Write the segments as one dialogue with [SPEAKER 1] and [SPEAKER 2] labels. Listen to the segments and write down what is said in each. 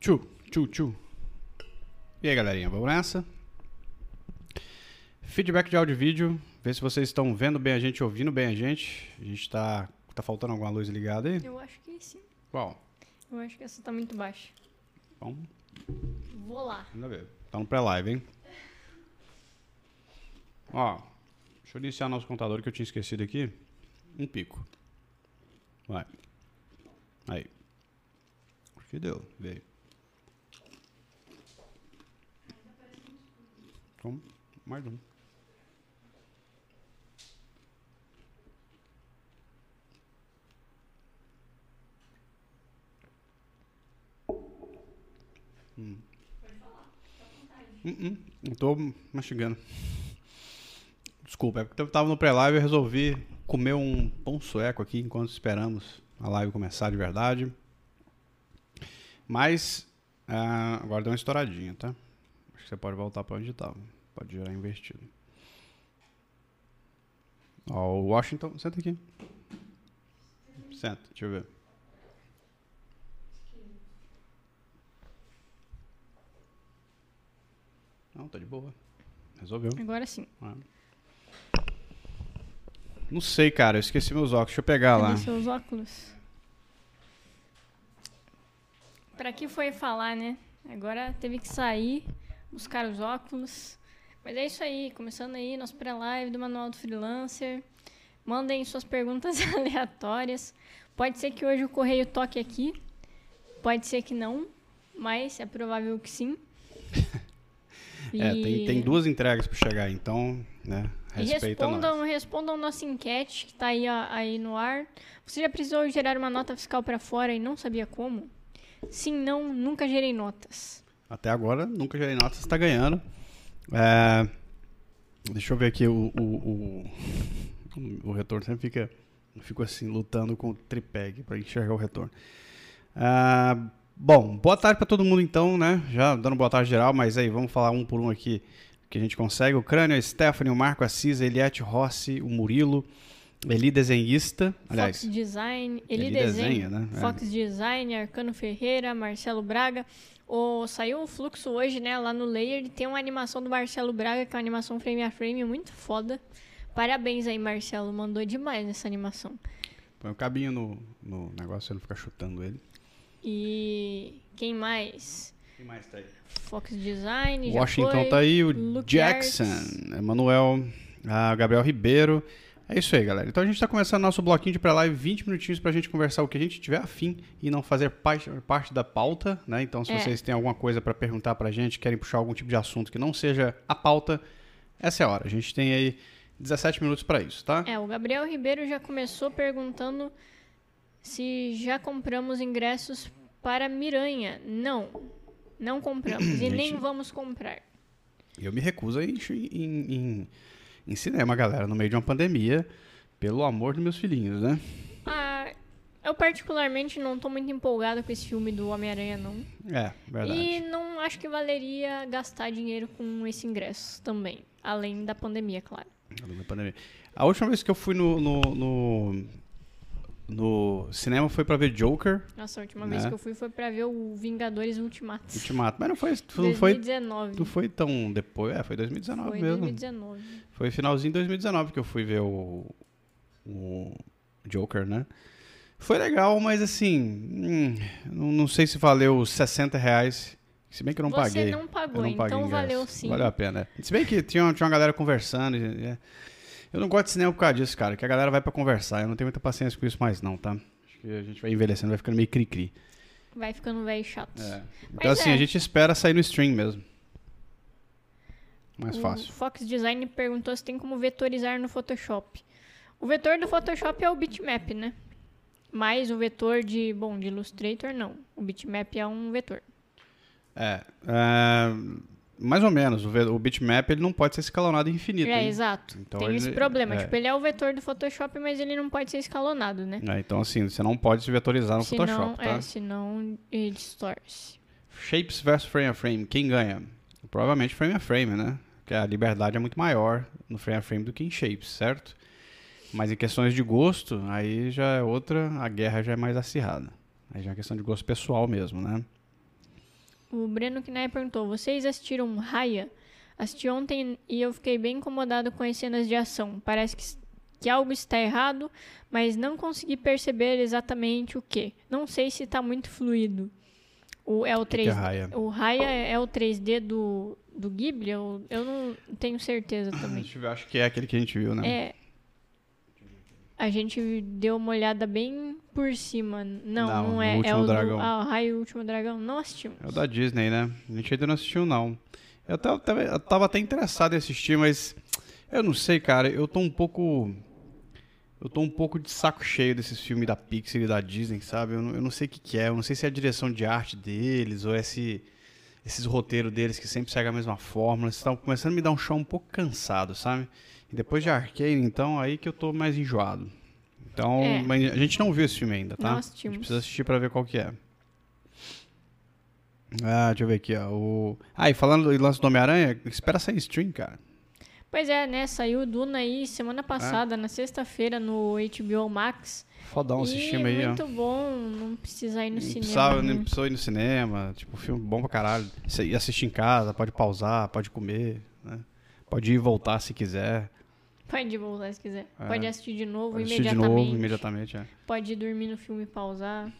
[SPEAKER 1] Tchu, tchu, tchu. E aí, galerinha, vamos nessa? Feedback de áudio e vídeo. Ver se vocês estão vendo bem a gente, ouvindo bem a gente. A gente tá. Tá faltando alguma luz ligada aí?
[SPEAKER 2] Eu acho que sim.
[SPEAKER 1] Qual?
[SPEAKER 2] Eu acho que essa tá muito baixa.
[SPEAKER 1] Vamos
[SPEAKER 2] Vou lá.
[SPEAKER 1] ainda ver. Tá no pré-live, hein? Ó, deixa eu iniciar nosso contador que eu tinha esquecido aqui. Um pico. Vai. Aí. Acho que deu. Veio. Vamos. Mais um. Hum, hum, não tô mastigando. Desculpa, é porque eu tava no pré-live e resolvi comer um pão sueco aqui enquanto esperamos a live começar de verdade. Mas ah, agora deu uma estouradinha, tá? Acho que você pode voltar para onde tava. Pode girar invertido. Ó, o Washington, senta aqui. Senta, deixa eu ver. Não, tá de boa. Resolveu.
[SPEAKER 2] Agora sim.
[SPEAKER 1] Não sei, cara. Eu esqueci meus óculos. Deixa eu pegar lá.
[SPEAKER 2] Cadê seus óculos? Pra que foi falar, né? Agora teve que sair, buscar os óculos. Mas é isso aí. Começando aí nosso pré-live do Manual do Freelancer. Mandem suas perguntas aleatórias. Pode ser que hoje o correio toque aqui. Pode ser que não. Mas é provável que sim.
[SPEAKER 1] É, tem, tem duas entregas pra chegar, então, né?
[SPEAKER 2] E
[SPEAKER 1] Respeita
[SPEAKER 2] respondam,
[SPEAKER 1] nós.
[SPEAKER 2] respondam nossa enquete que tá aí, ó, aí no ar. Você já precisou gerar uma nota fiscal para fora e não sabia como? Sim, não, nunca gerei notas.
[SPEAKER 1] Até agora, nunca gerei nota, você tá ganhando. É, deixa eu ver aqui, o, o, o, o retorno sempre fica. Fico assim, lutando com o tripé aqui pra enxergar o retorno. Ah, bom, boa tarde pra todo mundo então, né? Já dando boa tarde geral, mas aí vamos falar um por um aqui que a gente consegue. O Crânio, a Stephanie, o Marco Assis, a Eliette Rossi, o Murilo, Eli Desenhista. Aliás,
[SPEAKER 2] Fox Design, ele,
[SPEAKER 1] ele
[SPEAKER 2] desenha.
[SPEAKER 1] desenha, né? É.
[SPEAKER 2] Fox Design, Arcano Ferreira, Marcelo Braga. O, saiu o fluxo hoje, né, lá no Layer. e Tem uma animação do Marcelo Braga, que é uma animação frame a frame muito foda. Parabéns aí, Marcelo. Mandou demais nessa animação.
[SPEAKER 1] Põe o cabinho no, no negócio, ele não ficar chutando ele.
[SPEAKER 2] E quem mais?
[SPEAKER 1] Quem mais tá aí?
[SPEAKER 2] Fox Design, já
[SPEAKER 1] Washington
[SPEAKER 2] foi.
[SPEAKER 1] tá aí, o
[SPEAKER 2] Luke
[SPEAKER 1] Jackson,
[SPEAKER 2] Arts.
[SPEAKER 1] Emanuel, a Gabriel Ribeiro. É isso aí, galera. Então a gente tá começando nosso bloquinho de pré-live, 20 minutinhos pra gente conversar o que a gente tiver afim e não fazer parte, parte da pauta, né? Então se
[SPEAKER 2] É.
[SPEAKER 1] vocês têm alguma coisa pra perguntar pra gente, querem puxar algum tipo de assunto que não seja a pauta, essa é a hora. A gente tem aí 17 minutos pra isso, tá?
[SPEAKER 2] É, o Gabriel Ribeiro já começou perguntando se já compramos ingressos para Miranha. Não, não compramos e nem
[SPEAKER 1] Gente.
[SPEAKER 2] vamos comprar.
[SPEAKER 1] Eu me recuso a ir em, em, em cinema, galera, no meio de uma pandemia, pelo amor dos meus filhinhos, né?
[SPEAKER 2] Ah, eu particularmente não tô muito empolgado com esse filme do Homem-Aranha, não.
[SPEAKER 1] É, verdade.
[SPEAKER 2] E não acho que valeria gastar dinheiro com esse ingresso também. Além da pandemia, claro.
[SPEAKER 1] Da pandemia. A última vez que eu fui no, no, no, no cinema foi pra ver Joker,
[SPEAKER 2] Nossa, a última vez
[SPEAKER 1] Né?
[SPEAKER 2] que eu fui foi pra ver o Vingadores Ultimato.
[SPEAKER 1] Ultimato. Mas não foi, não foi,
[SPEAKER 2] 2019.
[SPEAKER 1] não foi tão depois. É, foi 2019
[SPEAKER 2] Foi
[SPEAKER 1] mesmo.
[SPEAKER 2] 2019.
[SPEAKER 1] Foi finalzinho de 2019 que eu fui ver o, o Joker, né? Foi legal, mas assim, hum, não, sei se valeu os 60 reais. Se bem que eu não
[SPEAKER 2] Você
[SPEAKER 1] paguei.
[SPEAKER 2] não pagou,
[SPEAKER 1] não paguei
[SPEAKER 2] então valeu sim.
[SPEAKER 1] Valeu a pena. Se bem que tinha, tinha uma galera conversando. e- é. Eu não gosto de cinema por causa disso, cara. Que a galera vai pra conversar. Eu não tenho muita paciência com isso mais, não, tá? Acho que a gente vai envelhecendo, vai ficando meio cri-cri.
[SPEAKER 2] Vai ficando velho chato.
[SPEAKER 1] É. Então, assim,
[SPEAKER 2] é.
[SPEAKER 1] a gente espera sair no stream mesmo. Mais
[SPEAKER 2] o
[SPEAKER 1] fácil.
[SPEAKER 2] Fox Design perguntou se tem como vetorizar no Photoshop. O vetor do Photoshop é o bitmap, né? Mas o vetor de, bom, de Illustrator não. O bitmap é um vetor.
[SPEAKER 1] É. é, mais ou menos. O, o bitmap ele não pode ser escalonado infinito.
[SPEAKER 2] É,
[SPEAKER 1] hein?
[SPEAKER 2] exato.
[SPEAKER 1] Então
[SPEAKER 2] Tem
[SPEAKER 1] ele-
[SPEAKER 2] esse problema.
[SPEAKER 1] é.
[SPEAKER 2] Tipo, ele é o vetor do Photoshop, mas ele não pode ser escalonado, né?
[SPEAKER 1] É, então, assim, você não pode se vetorizar no
[SPEAKER 2] senão,
[SPEAKER 1] Photoshop, tá?
[SPEAKER 2] É, senão ele distorce.
[SPEAKER 1] Shapes versus frame a frame, quem ganha? Provavelmente frame a frame, né? Porque a liberdade é muito maior no frame a frame do que em shapes, certo? Mas em questões de gosto, aí já é outra, a guerra já é mais acirrada. Aí já é questão de gosto pessoal mesmo, né?
[SPEAKER 2] O Breno Knaip perguntou: vocês assistiram Raya? Assisti ontem e eu fiquei bem incomodado com as cenas de ação. Parece que, que algo está errado, mas não consegui perceber exatamente o que. Não sei se está muito fluido. O, é o
[SPEAKER 1] que
[SPEAKER 2] 3
[SPEAKER 1] é?
[SPEAKER 2] O Raya é o 3D do, do Ghibli? Eu, eu não tenho certeza também.
[SPEAKER 1] Deixa eu ver, acho que é aquele que a gente viu, né?
[SPEAKER 2] É. A gente deu uma olhada bem por cima. Não,
[SPEAKER 1] Não,
[SPEAKER 2] não,
[SPEAKER 1] no
[SPEAKER 2] é.
[SPEAKER 1] Último
[SPEAKER 2] é o
[SPEAKER 1] Dragão.
[SPEAKER 2] do ah, o Raio o Último Dragão. Não assistimos.
[SPEAKER 1] É o da Disney, né? A gente ainda não assistiu, não. Eu tava, eu tava até interessado em assistir, mas eu não sei, cara. Eu tô um pouco. Eu tô um pouco de saco cheio desses filmes da Pixar e da Disney, sabe? Eu não, eu não sei o que, que é. Eu não sei se é a direção de arte deles ou esse, esses roteiros deles que sempre seguem a mesma fórmula. Estão começando a me dar um show um pouco cansado, sabe? E depois de Arcane, então, aí que eu tô mais enjoado. Então,
[SPEAKER 2] É.
[SPEAKER 1] mas a gente não viu esse filme ainda, tá?
[SPEAKER 2] Não
[SPEAKER 1] A
[SPEAKER 2] assistimos.
[SPEAKER 1] gente precisa assistir pra ver qual que é. Ah, deixa eu ver aqui, ó. O... Ah, e falando do lance do Homem-Aranha, espera sair stream, cara.
[SPEAKER 2] Pois é, né? Saiu o Duna aí
[SPEAKER 1] É.
[SPEAKER 2] semana passada, na sexta-feira, no HBO Max.
[SPEAKER 1] Fodão esse filme aí, ó.
[SPEAKER 2] muito bom, não precisa ir no
[SPEAKER 1] Não
[SPEAKER 2] cinema.
[SPEAKER 1] precisava,
[SPEAKER 2] né?
[SPEAKER 1] nem precisou ir no cinema. Tipo, filme bom pra caralho. Você ir assistir em casa, pode pausar, pode comer, né? Pode ir e voltar se quiser.
[SPEAKER 2] Pode voltar se quiser.
[SPEAKER 1] É.
[SPEAKER 2] Pode assistir de novo
[SPEAKER 1] Pode assistir de
[SPEAKER 2] imediatamente.
[SPEAKER 1] novo, imediatamente, é.
[SPEAKER 2] Pode ir dormir no filme e pausar.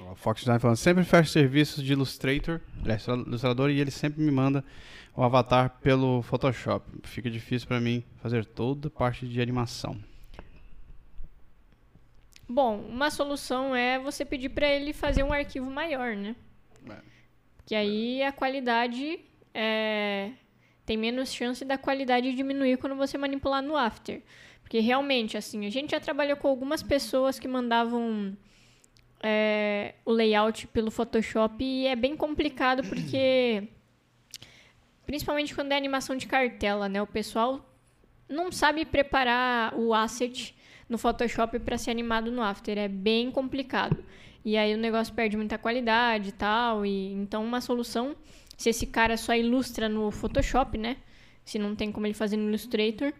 [SPEAKER 1] Ó, Fox Design falando, sempre fecho serviços de Illustrator, ilustrador, e ele sempre me manda o avatar pelo Photoshop. Fica difícil pra mim fazer toda parte de animação.
[SPEAKER 2] Bom, uma solução é você pedir para ele fazer um arquivo maior, né?
[SPEAKER 1] É.
[SPEAKER 2] Que aí a qualidade é, tem menos chance da qualidade diminuir quando você manipular no After. Porque realmente, assim, a gente já trabalhou com algumas pessoas que mandavam é, o layout pelo Photoshop e é bem complicado porque. Principalmente quando é animação de cartela, né? O pessoal não sabe preparar o asset no Photoshop para ser animado no After. É bem complicado. E aí o negócio perde muita qualidade e tal. E, então, uma solução, se esse cara só ilustra no Photoshop, né? Se não tem como ele fazer no Illustrator,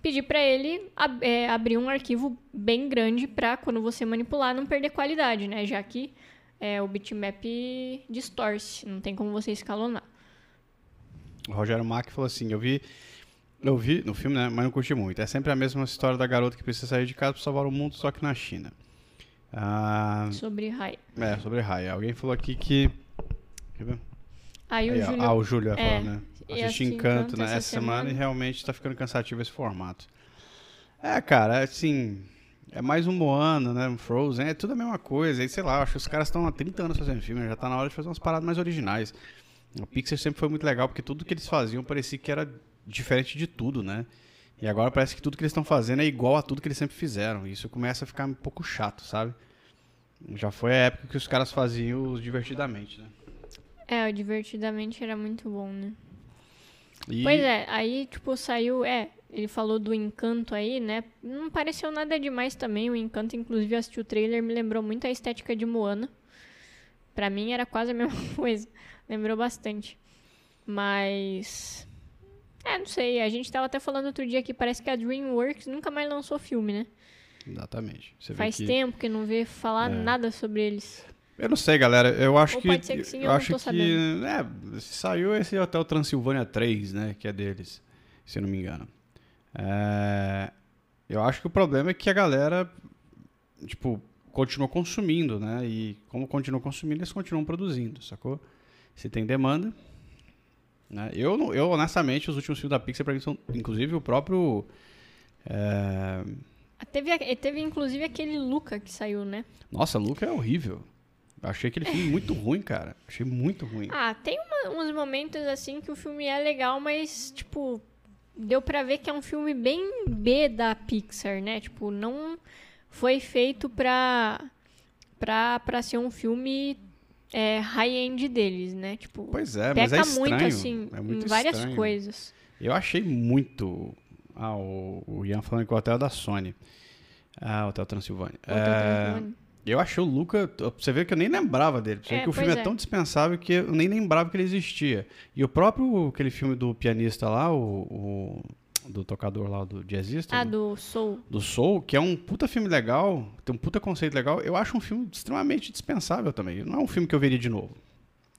[SPEAKER 2] pedir para ele ab- é, abrir um arquivo bem grande para quando você manipular não perder qualidade, né? Já que é, o bitmap distorce, não tem como você escalonar.
[SPEAKER 1] O Rogério Mack falou assim, eu vi, eu vi no filme, né, mas não curti muito. É sempre a mesma história da garota que precisa sair de casa para salvar o mundo, só que na China. Ah,
[SPEAKER 2] Sobre Rai.
[SPEAKER 1] é, sobre Raya. Alguém falou aqui que... Quer ver?
[SPEAKER 2] Aí,
[SPEAKER 1] Aí,
[SPEAKER 2] o Júlio
[SPEAKER 1] Ah, o Júlio vai
[SPEAKER 2] É,
[SPEAKER 1] falar, né? Assisti Encanto, né,
[SPEAKER 2] essa
[SPEAKER 1] semana,
[SPEAKER 2] semana.
[SPEAKER 1] e realmente tá ficando cansativo esse formato. É, cara, assim... É mais um Moana, né? Um Frozen, é tudo a mesma coisa. Aí, sei lá, acho que os caras estão há 30 anos fazendo filme, já tá na hora de fazer umas paradas mais originais. O Pixar sempre foi muito legal, porque tudo que eles faziam parecia que era diferente de tudo, né? E agora parece que tudo que eles estão fazendo é igual a tudo que eles sempre fizeram. E isso começa a ficar um pouco chato, sabe? Já foi a época que os caras faziam divertidamente, né?
[SPEAKER 2] É, o Divertidamente era muito bom, né?
[SPEAKER 1] E-
[SPEAKER 2] Pois é, aí, tipo, saiu. É, ele falou do Encanto aí, né? Não pareceu nada demais também. O Encanto, inclusive, assisti o trailer, me lembrou muito a estética de Moana. Pra mim era quase a mesma coisa. Lembrou bastante. Mas. É, não sei. A gente tava até falando outro dia que parece que a Dreamworks nunca mais lançou filme, né?
[SPEAKER 1] Exatamente. Você
[SPEAKER 2] Faz
[SPEAKER 1] que-
[SPEAKER 2] tempo que não vê falar
[SPEAKER 1] É.
[SPEAKER 2] nada sobre eles.
[SPEAKER 1] Eu não sei, galera. Eu acho
[SPEAKER 2] Ou
[SPEAKER 1] que.
[SPEAKER 2] pode ser que sim, eu
[SPEAKER 1] eu acho que.
[SPEAKER 2] sabendo.
[SPEAKER 1] É, saiu esse Hotel Transilvânia 3, né? Que é deles, se eu não me engano. É, eu acho que o problema é que a galera, tipo, continua consumindo, né? E como continua consumindo, eles continuam produzindo, sacou? Se tem demanda. Né? Eu, eu, honestamente, os últimos filmes da Pixar, pra mim, são. Inclusive o próprio. é,
[SPEAKER 2] Ah, Teve, teve inclusive aquele Luca que saiu, né?
[SPEAKER 1] Nossa, Luca é horrível. Achei aquele filme muito ruim, cara. Achei muito ruim.
[SPEAKER 2] Ah, tem uma- uns momentos assim que o filme é legal, mas, tipo, deu pra ver que é um filme bem B da Pixar, né? Tipo, não foi feito pra, pra, pra ser um filme é, high-end deles, né? Tipo,
[SPEAKER 1] Pois é, mas é estranho.
[SPEAKER 2] muito, assim,
[SPEAKER 1] é muito
[SPEAKER 2] em várias
[SPEAKER 1] estranho.
[SPEAKER 2] coisas.
[SPEAKER 1] Eu achei muito. Ah, o, o Ian falando que o hotel é da Sony. Ah, Hotel Transilvânia.
[SPEAKER 2] Hotel
[SPEAKER 1] É,
[SPEAKER 2] Transilvânia.
[SPEAKER 1] Eu achei o Luca. Você ver que eu nem lembrava dele. Você
[SPEAKER 2] É,
[SPEAKER 1] que o filme é
[SPEAKER 2] é.
[SPEAKER 1] tão dispensável que eu nem lembrava que ele existia. E o próprio aquele filme do pianista lá, o. o- do tocador lá, do jazzista.
[SPEAKER 2] Ah,
[SPEAKER 1] do,
[SPEAKER 2] do Soul.
[SPEAKER 1] do Soul, que é um puta filme legal, tem um puta conceito legal. Eu acho um filme extremamente dispensável também. Não é um filme que eu veria de novo.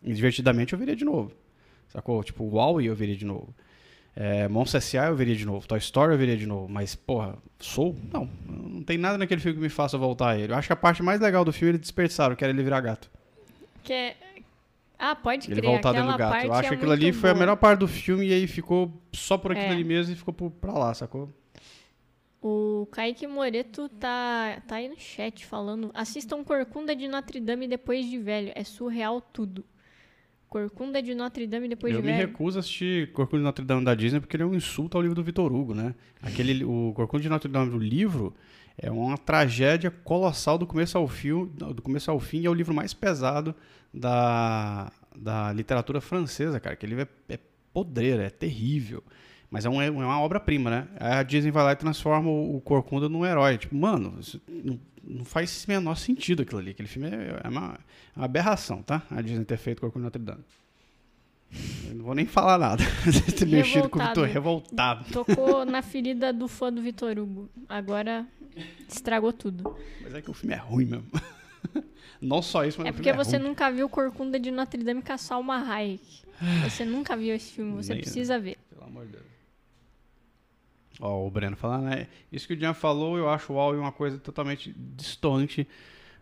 [SPEAKER 1] Divertidamente eu veria de novo. Sacou? Tipo, Wall-E eu veria de novo. É, S.A. eu veria de novo. Toy Story eu veria de novo. Mas, porra, Soul? Não. Não tem nada naquele filme que me faça voltar a ele. Eu acho que a parte mais legal do filme eles desperdiçaram, que era ele virar gato.
[SPEAKER 2] Que é... Ah, pode
[SPEAKER 1] Ele
[SPEAKER 2] crer.
[SPEAKER 1] voltar dentro do gato. Eu acho
[SPEAKER 2] é
[SPEAKER 1] que aquilo ali
[SPEAKER 2] muito
[SPEAKER 1] foi a
[SPEAKER 2] boa.
[SPEAKER 1] melhor parte do filme e aí ficou só por aquilo
[SPEAKER 2] É.
[SPEAKER 1] ali mesmo e ficou por- pra lá, sacou?
[SPEAKER 2] O Kaique Moreto tá, tá aí no chat falando: assistam Corcunda de Notre Dame depois de velho. É surreal tudo. Corcunda de Notre Dame depois
[SPEAKER 1] eu
[SPEAKER 2] de
[SPEAKER 1] me
[SPEAKER 2] velho.
[SPEAKER 1] recuso a assistir Corcunda de Notre Dame da Disney porque ele é um insulto ao livro do Vitor Hugo, né? Aquele, o Corcunda de Notre Dame do livro é uma tragédia colossal do começo ao fim, do começo ao fim e é o livro mais pesado da, da literatura francesa, cara. Aquele livro é, é podreira, é terrível. Mas é, um- é uma obra-prima, né? A Disney vai lá e transforma o, o Corcunda num herói. Tipo, mano, isso não, faz o menor sentido aquilo ali. Aquele filme é, é uma, é uma aberração, tá? A Disney ter feito Corcunda de Notre Dame. Eu não vou nem falar nada. ter mexido com o Vitor revoltado.
[SPEAKER 2] Tocou na ferida do fã do Vitor Hugo. Agora estragou tudo.
[SPEAKER 1] Mas é que o filme é ruim mesmo. Não só isso, mas
[SPEAKER 2] É porque
[SPEAKER 1] filme
[SPEAKER 2] você
[SPEAKER 1] ruim.
[SPEAKER 2] nunca viu Corcunda de Notre Dame com a Salma Hayek. Você nunca viu esse filme, você
[SPEAKER 1] Nem-
[SPEAKER 2] precisa ver.
[SPEAKER 1] Pelo amor de Deus. Ó, o Breno falando, né? Isso que o Jean falou, eu acho o Wall-E uma coisa totalmente distante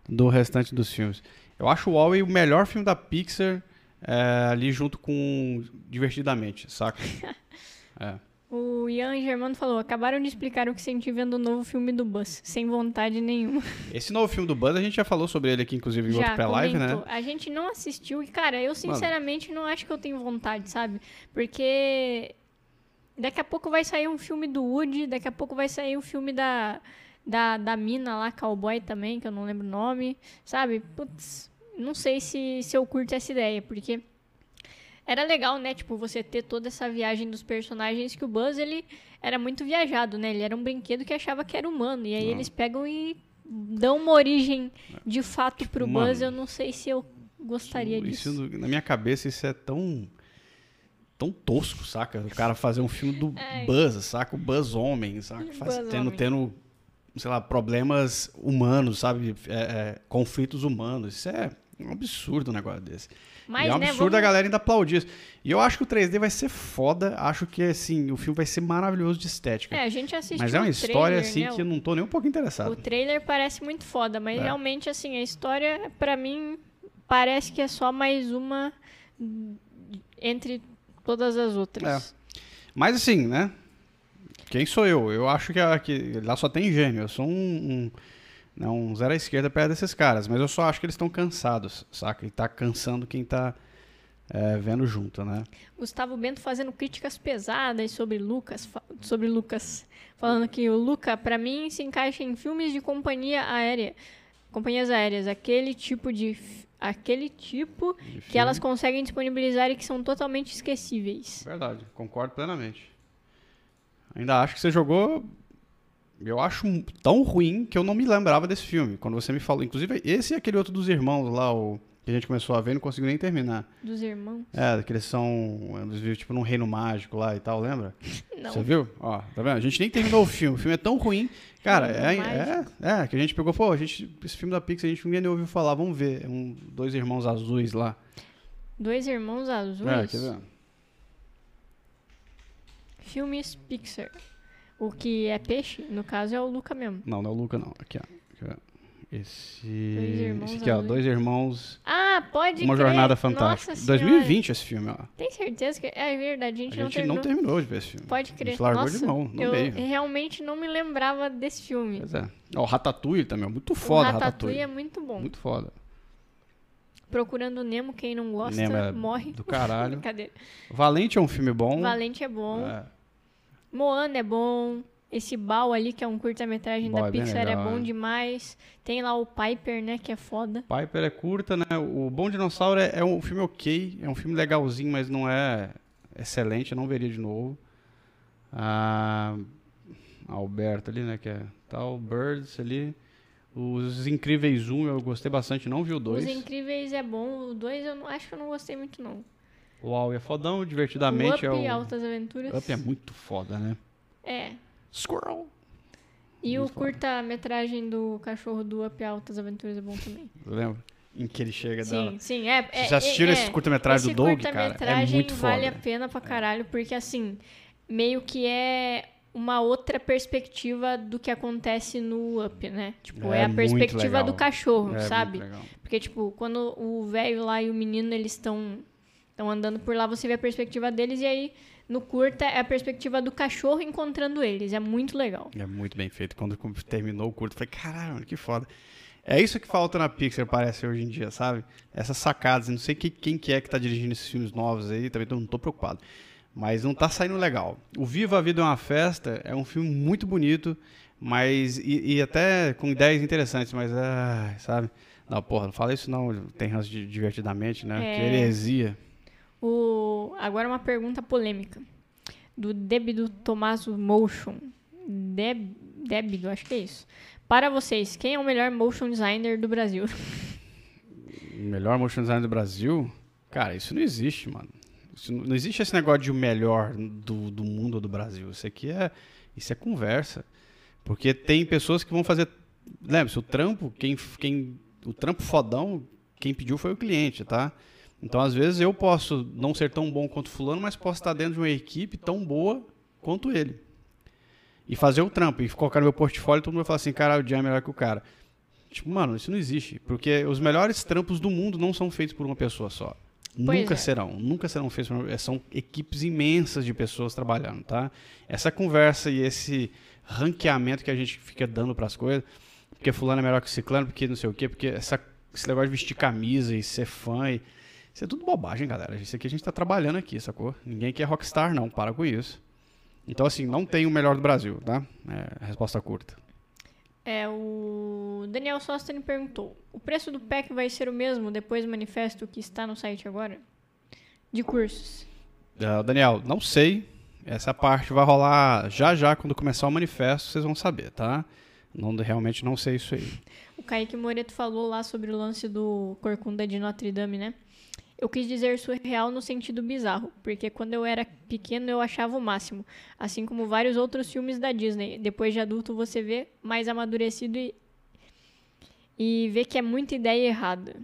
[SPEAKER 1] do restante dos filmes. Eu acho o Wall-E o melhor filme da Pixar é, ali junto com Divertidamente, saca? é.
[SPEAKER 2] O Ian Germano falou: acabaram de explicar o que senti vendo o novo filme do Buzz, sem vontade nenhuma.
[SPEAKER 1] Esse novo filme do Buzz, a gente já falou sobre ele aqui, inclusive, em outro
[SPEAKER 2] Já
[SPEAKER 1] pré-live, né?
[SPEAKER 2] comentou. A gente não assistiu e, cara, eu sinceramente não acho que eu tenho vontade, sabe? Porque daqui a pouco vai sair um filme do Woody, daqui a pouco vai sair o filme da, da, da mina lá, cowboy também, que eu não lembro o nome, sabe? Putz, não sei se, se eu curto essa ideia, porque era legal, né? Tipo, você ter toda essa viagem dos personagens que o Buzz, ele era muito viajado, né? Ele era um brinquedo que achava que era humano. E aí
[SPEAKER 1] Não.
[SPEAKER 2] eles pegam e dão uma origem de fato pro
[SPEAKER 1] Tipo, Mano,
[SPEAKER 2] Buzz. Eu não sei se eu gostaria
[SPEAKER 1] Isso,
[SPEAKER 2] disso.
[SPEAKER 1] no- na minha cabeça, isso é tão. Tão tosco, saca? O cara fazer um filme do
[SPEAKER 2] É.
[SPEAKER 1] Buzz, saca? O Buzz homem, saca? Faz-
[SPEAKER 2] Buzz
[SPEAKER 1] tendo,
[SPEAKER 2] homem.
[SPEAKER 1] tendo, sei lá, problemas humanos, sabe? É, é, conflitos humanos. Isso é um absurdo um negócio desse.
[SPEAKER 2] Mas,
[SPEAKER 1] e é um
[SPEAKER 2] né,
[SPEAKER 1] absurdo
[SPEAKER 2] vamos-
[SPEAKER 1] a galera ainda aplaudir isso. E eu acho que o 3D vai ser foda. Acho que, assim, o filme vai ser maravilhoso de estética.
[SPEAKER 2] É, a gente assistiu
[SPEAKER 1] Mas é uma
[SPEAKER 2] o
[SPEAKER 1] história,
[SPEAKER 2] trailer,
[SPEAKER 1] assim,
[SPEAKER 2] né?
[SPEAKER 1] que eu não tô nem um pouco
[SPEAKER 2] O
[SPEAKER 1] interessado.
[SPEAKER 2] trailer parece muito foda, mas
[SPEAKER 1] É.
[SPEAKER 2] realmente, assim, a história, pra mim, parece que é só mais uma entre todas as outras.
[SPEAKER 1] Mas assim, né? Quem sou eu? Eu acho que, a- que lá só tem gênio. Eu sou um, um, né, um zero à esquerda perto desses caras. Mas eu só acho que eles estão cansados, saca? E tá cansando quem tá é, vendo junto, né?
[SPEAKER 2] Gustavo Bento fazendo críticas pesadas sobre Lucas, sobre Lucas, falando que o Luca, pra mim, se encaixa em filmes de companhia aérea, companhias aéreas, aquele tipo de aquele tipo
[SPEAKER 1] De
[SPEAKER 2] que
[SPEAKER 1] filme.
[SPEAKER 2] elas conseguem disponibilizar e que são totalmente esquecíveis.
[SPEAKER 1] Verdade, concordo plenamente. Ainda acho que você jogou. Eu acho tão ruim que eu não me lembrava desse filme. Quando você me falou. Inclusive, esse e aquele outro dos irmãos lá, o, que a gente começou a ver e não conseguiu nem terminar.
[SPEAKER 2] Dos irmãos.
[SPEAKER 1] É, que eles são. Eles vivem tipo num reino mágico lá e tal, lembra?
[SPEAKER 2] Não.
[SPEAKER 1] Você viu? Ó, tá vendo? A gente nem terminou o filme. O filme é tão ruim. Cara, é, é, é, que a gente pegou, pô, a gente, esse filme da Pixar a gente ninguém nem ouviu falar, vamos ver. É Um, dois irmãos azuis lá.
[SPEAKER 2] Dois irmãos azuis.
[SPEAKER 1] É, quer ver?
[SPEAKER 2] Filmes Pixar. O que é peixe, no caso, é o Luca mesmo.
[SPEAKER 1] Não, não é o Luca, não. Aqui, ó. Aqui, ó. Esse.
[SPEAKER 2] Dois irmãos
[SPEAKER 1] esse aqui, ó. Dois irmãos.
[SPEAKER 2] Ah, pode
[SPEAKER 1] Uma
[SPEAKER 2] crer.
[SPEAKER 1] jornada fantástica.
[SPEAKER 2] Nossa senhora.
[SPEAKER 1] 2020 esse filme, ó.
[SPEAKER 2] Tem certeza que é verdade, a
[SPEAKER 1] A
[SPEAKER 2] gente, não
[SPEAKER 1] gente
[SPEAKER 2] terminou.
[SPEAKER 1] não terminou de ver esse filme.
[SPEAKER 2] Pode
[SPEAKER 1] A
[SPEAKER 2] crer.
[SPEAKER 1] gente largou
[SPEAKER 2] Nossa,
[SPEAKER 1] de mão, no
[SPEAKER 2] eu realmente não me lembrava desse filme.
[SPEAKER 1] Pois é. Ó, o Ratatouille também, ó. muito foda
[SPEAKER 2] o Ratatouille
[SPEAKER 1] Ratatouille.
[SPEAKER 2] é muito bom.
[SPEAKER 1] Muito foda.
[SPEAKER 2] Procurando Nemo, quem não gosta,
[SPEAKER 1] Nemo é
[SPEAKER 2] morre.
[SPEAKER 1] Do caralho. Valente é um filme bom.
[SPEAKER 2] Valente é bom.
[SPEAKER 1] É.
[SPEAKER 2] Moana é bom. Esse Bal ali, que é um curta-metragem da
[SPEAKER 1] é
[SPEAKER 2] Pixar,
[SPEAKER 1] legal,
[SPEAKER 2] é bom
[SPEAKER 1] é.
[SPEAKER 2] demais. Tem lá o Piper, né, que é foda.
[SPEAKER 1] Piper é curta, né? O Bom Dinossauro é, é um filme ok, é um filme legalzinho, mas não é excelente, eu não veria de novo. Ah, Alberto ali, né? Que é tal, Birds ali. Os Incríveis 1 eu gostei bastante, não vi o 2.
[SPEAKER 2] Os Incríveis é bom, o 2 eu não, acho que eu não gostei muito, não.
[SPEAKER 1] O Uau é fodão,
[SPEAKER 2] o
[SPEAKER 1] divertidamente
[SPEAKER 2] Up,
[SPEAKER 1] é o.
[SPEAKER 2] Altas Aventuras.
[SPEAKER 1] Up é muito foda, né?
[SPEAKER 2] É.
[SPEAKER 1] Squirrel!
[SPEAKER 2] E
[SPEAKER 1] Muito
[SPEAKER 2] o curta-metragem do cachorro do Up Altas Aventuras é bom também.
[SPEAKER 1] Lembra? Em que ele chega dela.
[SPEAKER 2] Sim, sim, é. é
[SPEAKER 1] Vocês já assistiram
[SPEAKER 2] é,
[SPEAKER 1] esse curta-metragem
[SPEAKER 2] esse
[SPEAKER 1] do Doug, cara? É
[SPEAKER 2] curta-metragem
[SPEAKER 1] muito
[SPEAKER 2] vale
[SPEAKER 1] foda.
[SPEAKER 2] a pena pra caralho, porque assim, meio que é uma outra perspectiva do que acontece no Up, né? Tipo, é,
[SPEAKER 1] É
[SPEAKER 2] a perspectiva do cachorro,
[SPEAKER 1] É,
[SPEAKER 2] sabe? Porque, tipo, quando o velho lá e o menino, eles estão estão andando por lá, você vê a perspectiva deles, e aí, no curta, é a perspectiva do cachorro encontrando eles. É muito legal.
[SPEAKER 1] É muito bem feito. Quando terminou o curto, eu falei, caralho, que foda. É isso que falta na Pixar, parece, hoje em dia, sabe? Essas sacadas. Não sei que- quem que é que tá dirigindo esses filmes novos aí, também não tô preocupado. Mas não tá saindo legal. O Viva a Vida é uma Festa é um filme muito bonito, mas. E, e até com ideias interessantes, mas. ah, sabe? Não, porra, não fala isso não. Tem ranço de divertidamente, né?
[SPEAKER 2] É.
[SPEAKER 1] Que heresia.
[SPEAKER 2] O... Agora uma pergunta polêmica. Do Débido Tomaso Motion. Deb... Débido, acho que é isso. Para vocês, quem é o melhor motion designer do Brasil?
[SPEAKER 1] Melhor motion design do Brasil? Cara, isso não existe, mano. Isso não, não existe esse negócio de o melhor do, do mundo ou do Brasil. Isso aqui é, isso é conversa. Porque tem pessoas que vão fazer. Lembra-se, o trampo, quem, quem, o trampo fodão, quem pediu foi o cliente, tá? Então, às vezes, eu posso não ser tão bom quanto fulano, mas posso estar dentro de uma equipe tão boa quanto ele. E fazer o trampo, e colocar no meu portfólio, todo mundo vai falar assim, cara, o Jam é melhor que o cara. Tipo, mano, isso não existe. Porque os melhores trampos do mundo não são feitos por uma pessoa só.
[SPEAKER 2] Pois
[SPEAKER 1] nunca
[SPEAKER 2] é.
[SPEAKER 1] serão. Nunca serão feitos por uma São equipes imensas de pessoas trabalhando, tá? Essa conversa e esse ranqueamento que a gente fica dando pras coisas, porque fulano é melhor que ciclano, porque não sei o quê, porque essa, esse negócio de vestir camisa e ser fã e... Isso é tudo bobagem, galera. Isso aqui a gente tá trabalhando aqui, sacou? Ninguém aqui é rockstar, não. Para com isso. Então, assim, não tem o melhor do Brasil, tá? É, resposta curta.
[SPEAKER 2] É, o Daniel Sostene perguntou: o preço do PEC vai ser o mesmo depois do manifesto que está no site agora? De cursos.
[SPEAKER 1] Ah, Daniel, não sei. Essa parte vai rolar já já quando começar o manifesto, vocês vão saber, tá? Não, realmente não sei isso aí.
[SPEAKER 2] O Kaique Moreto falou lá sobre o lance do Corcunda de Notre Dame, né? Eu quis dizer surreal no sentido bizarro, porque quando eu era pequeno eu achava o máximo, assim como vários outros filmes da Disney. Depois de adulto você vê mais amadurecido e, e vê que é muita ideia errada.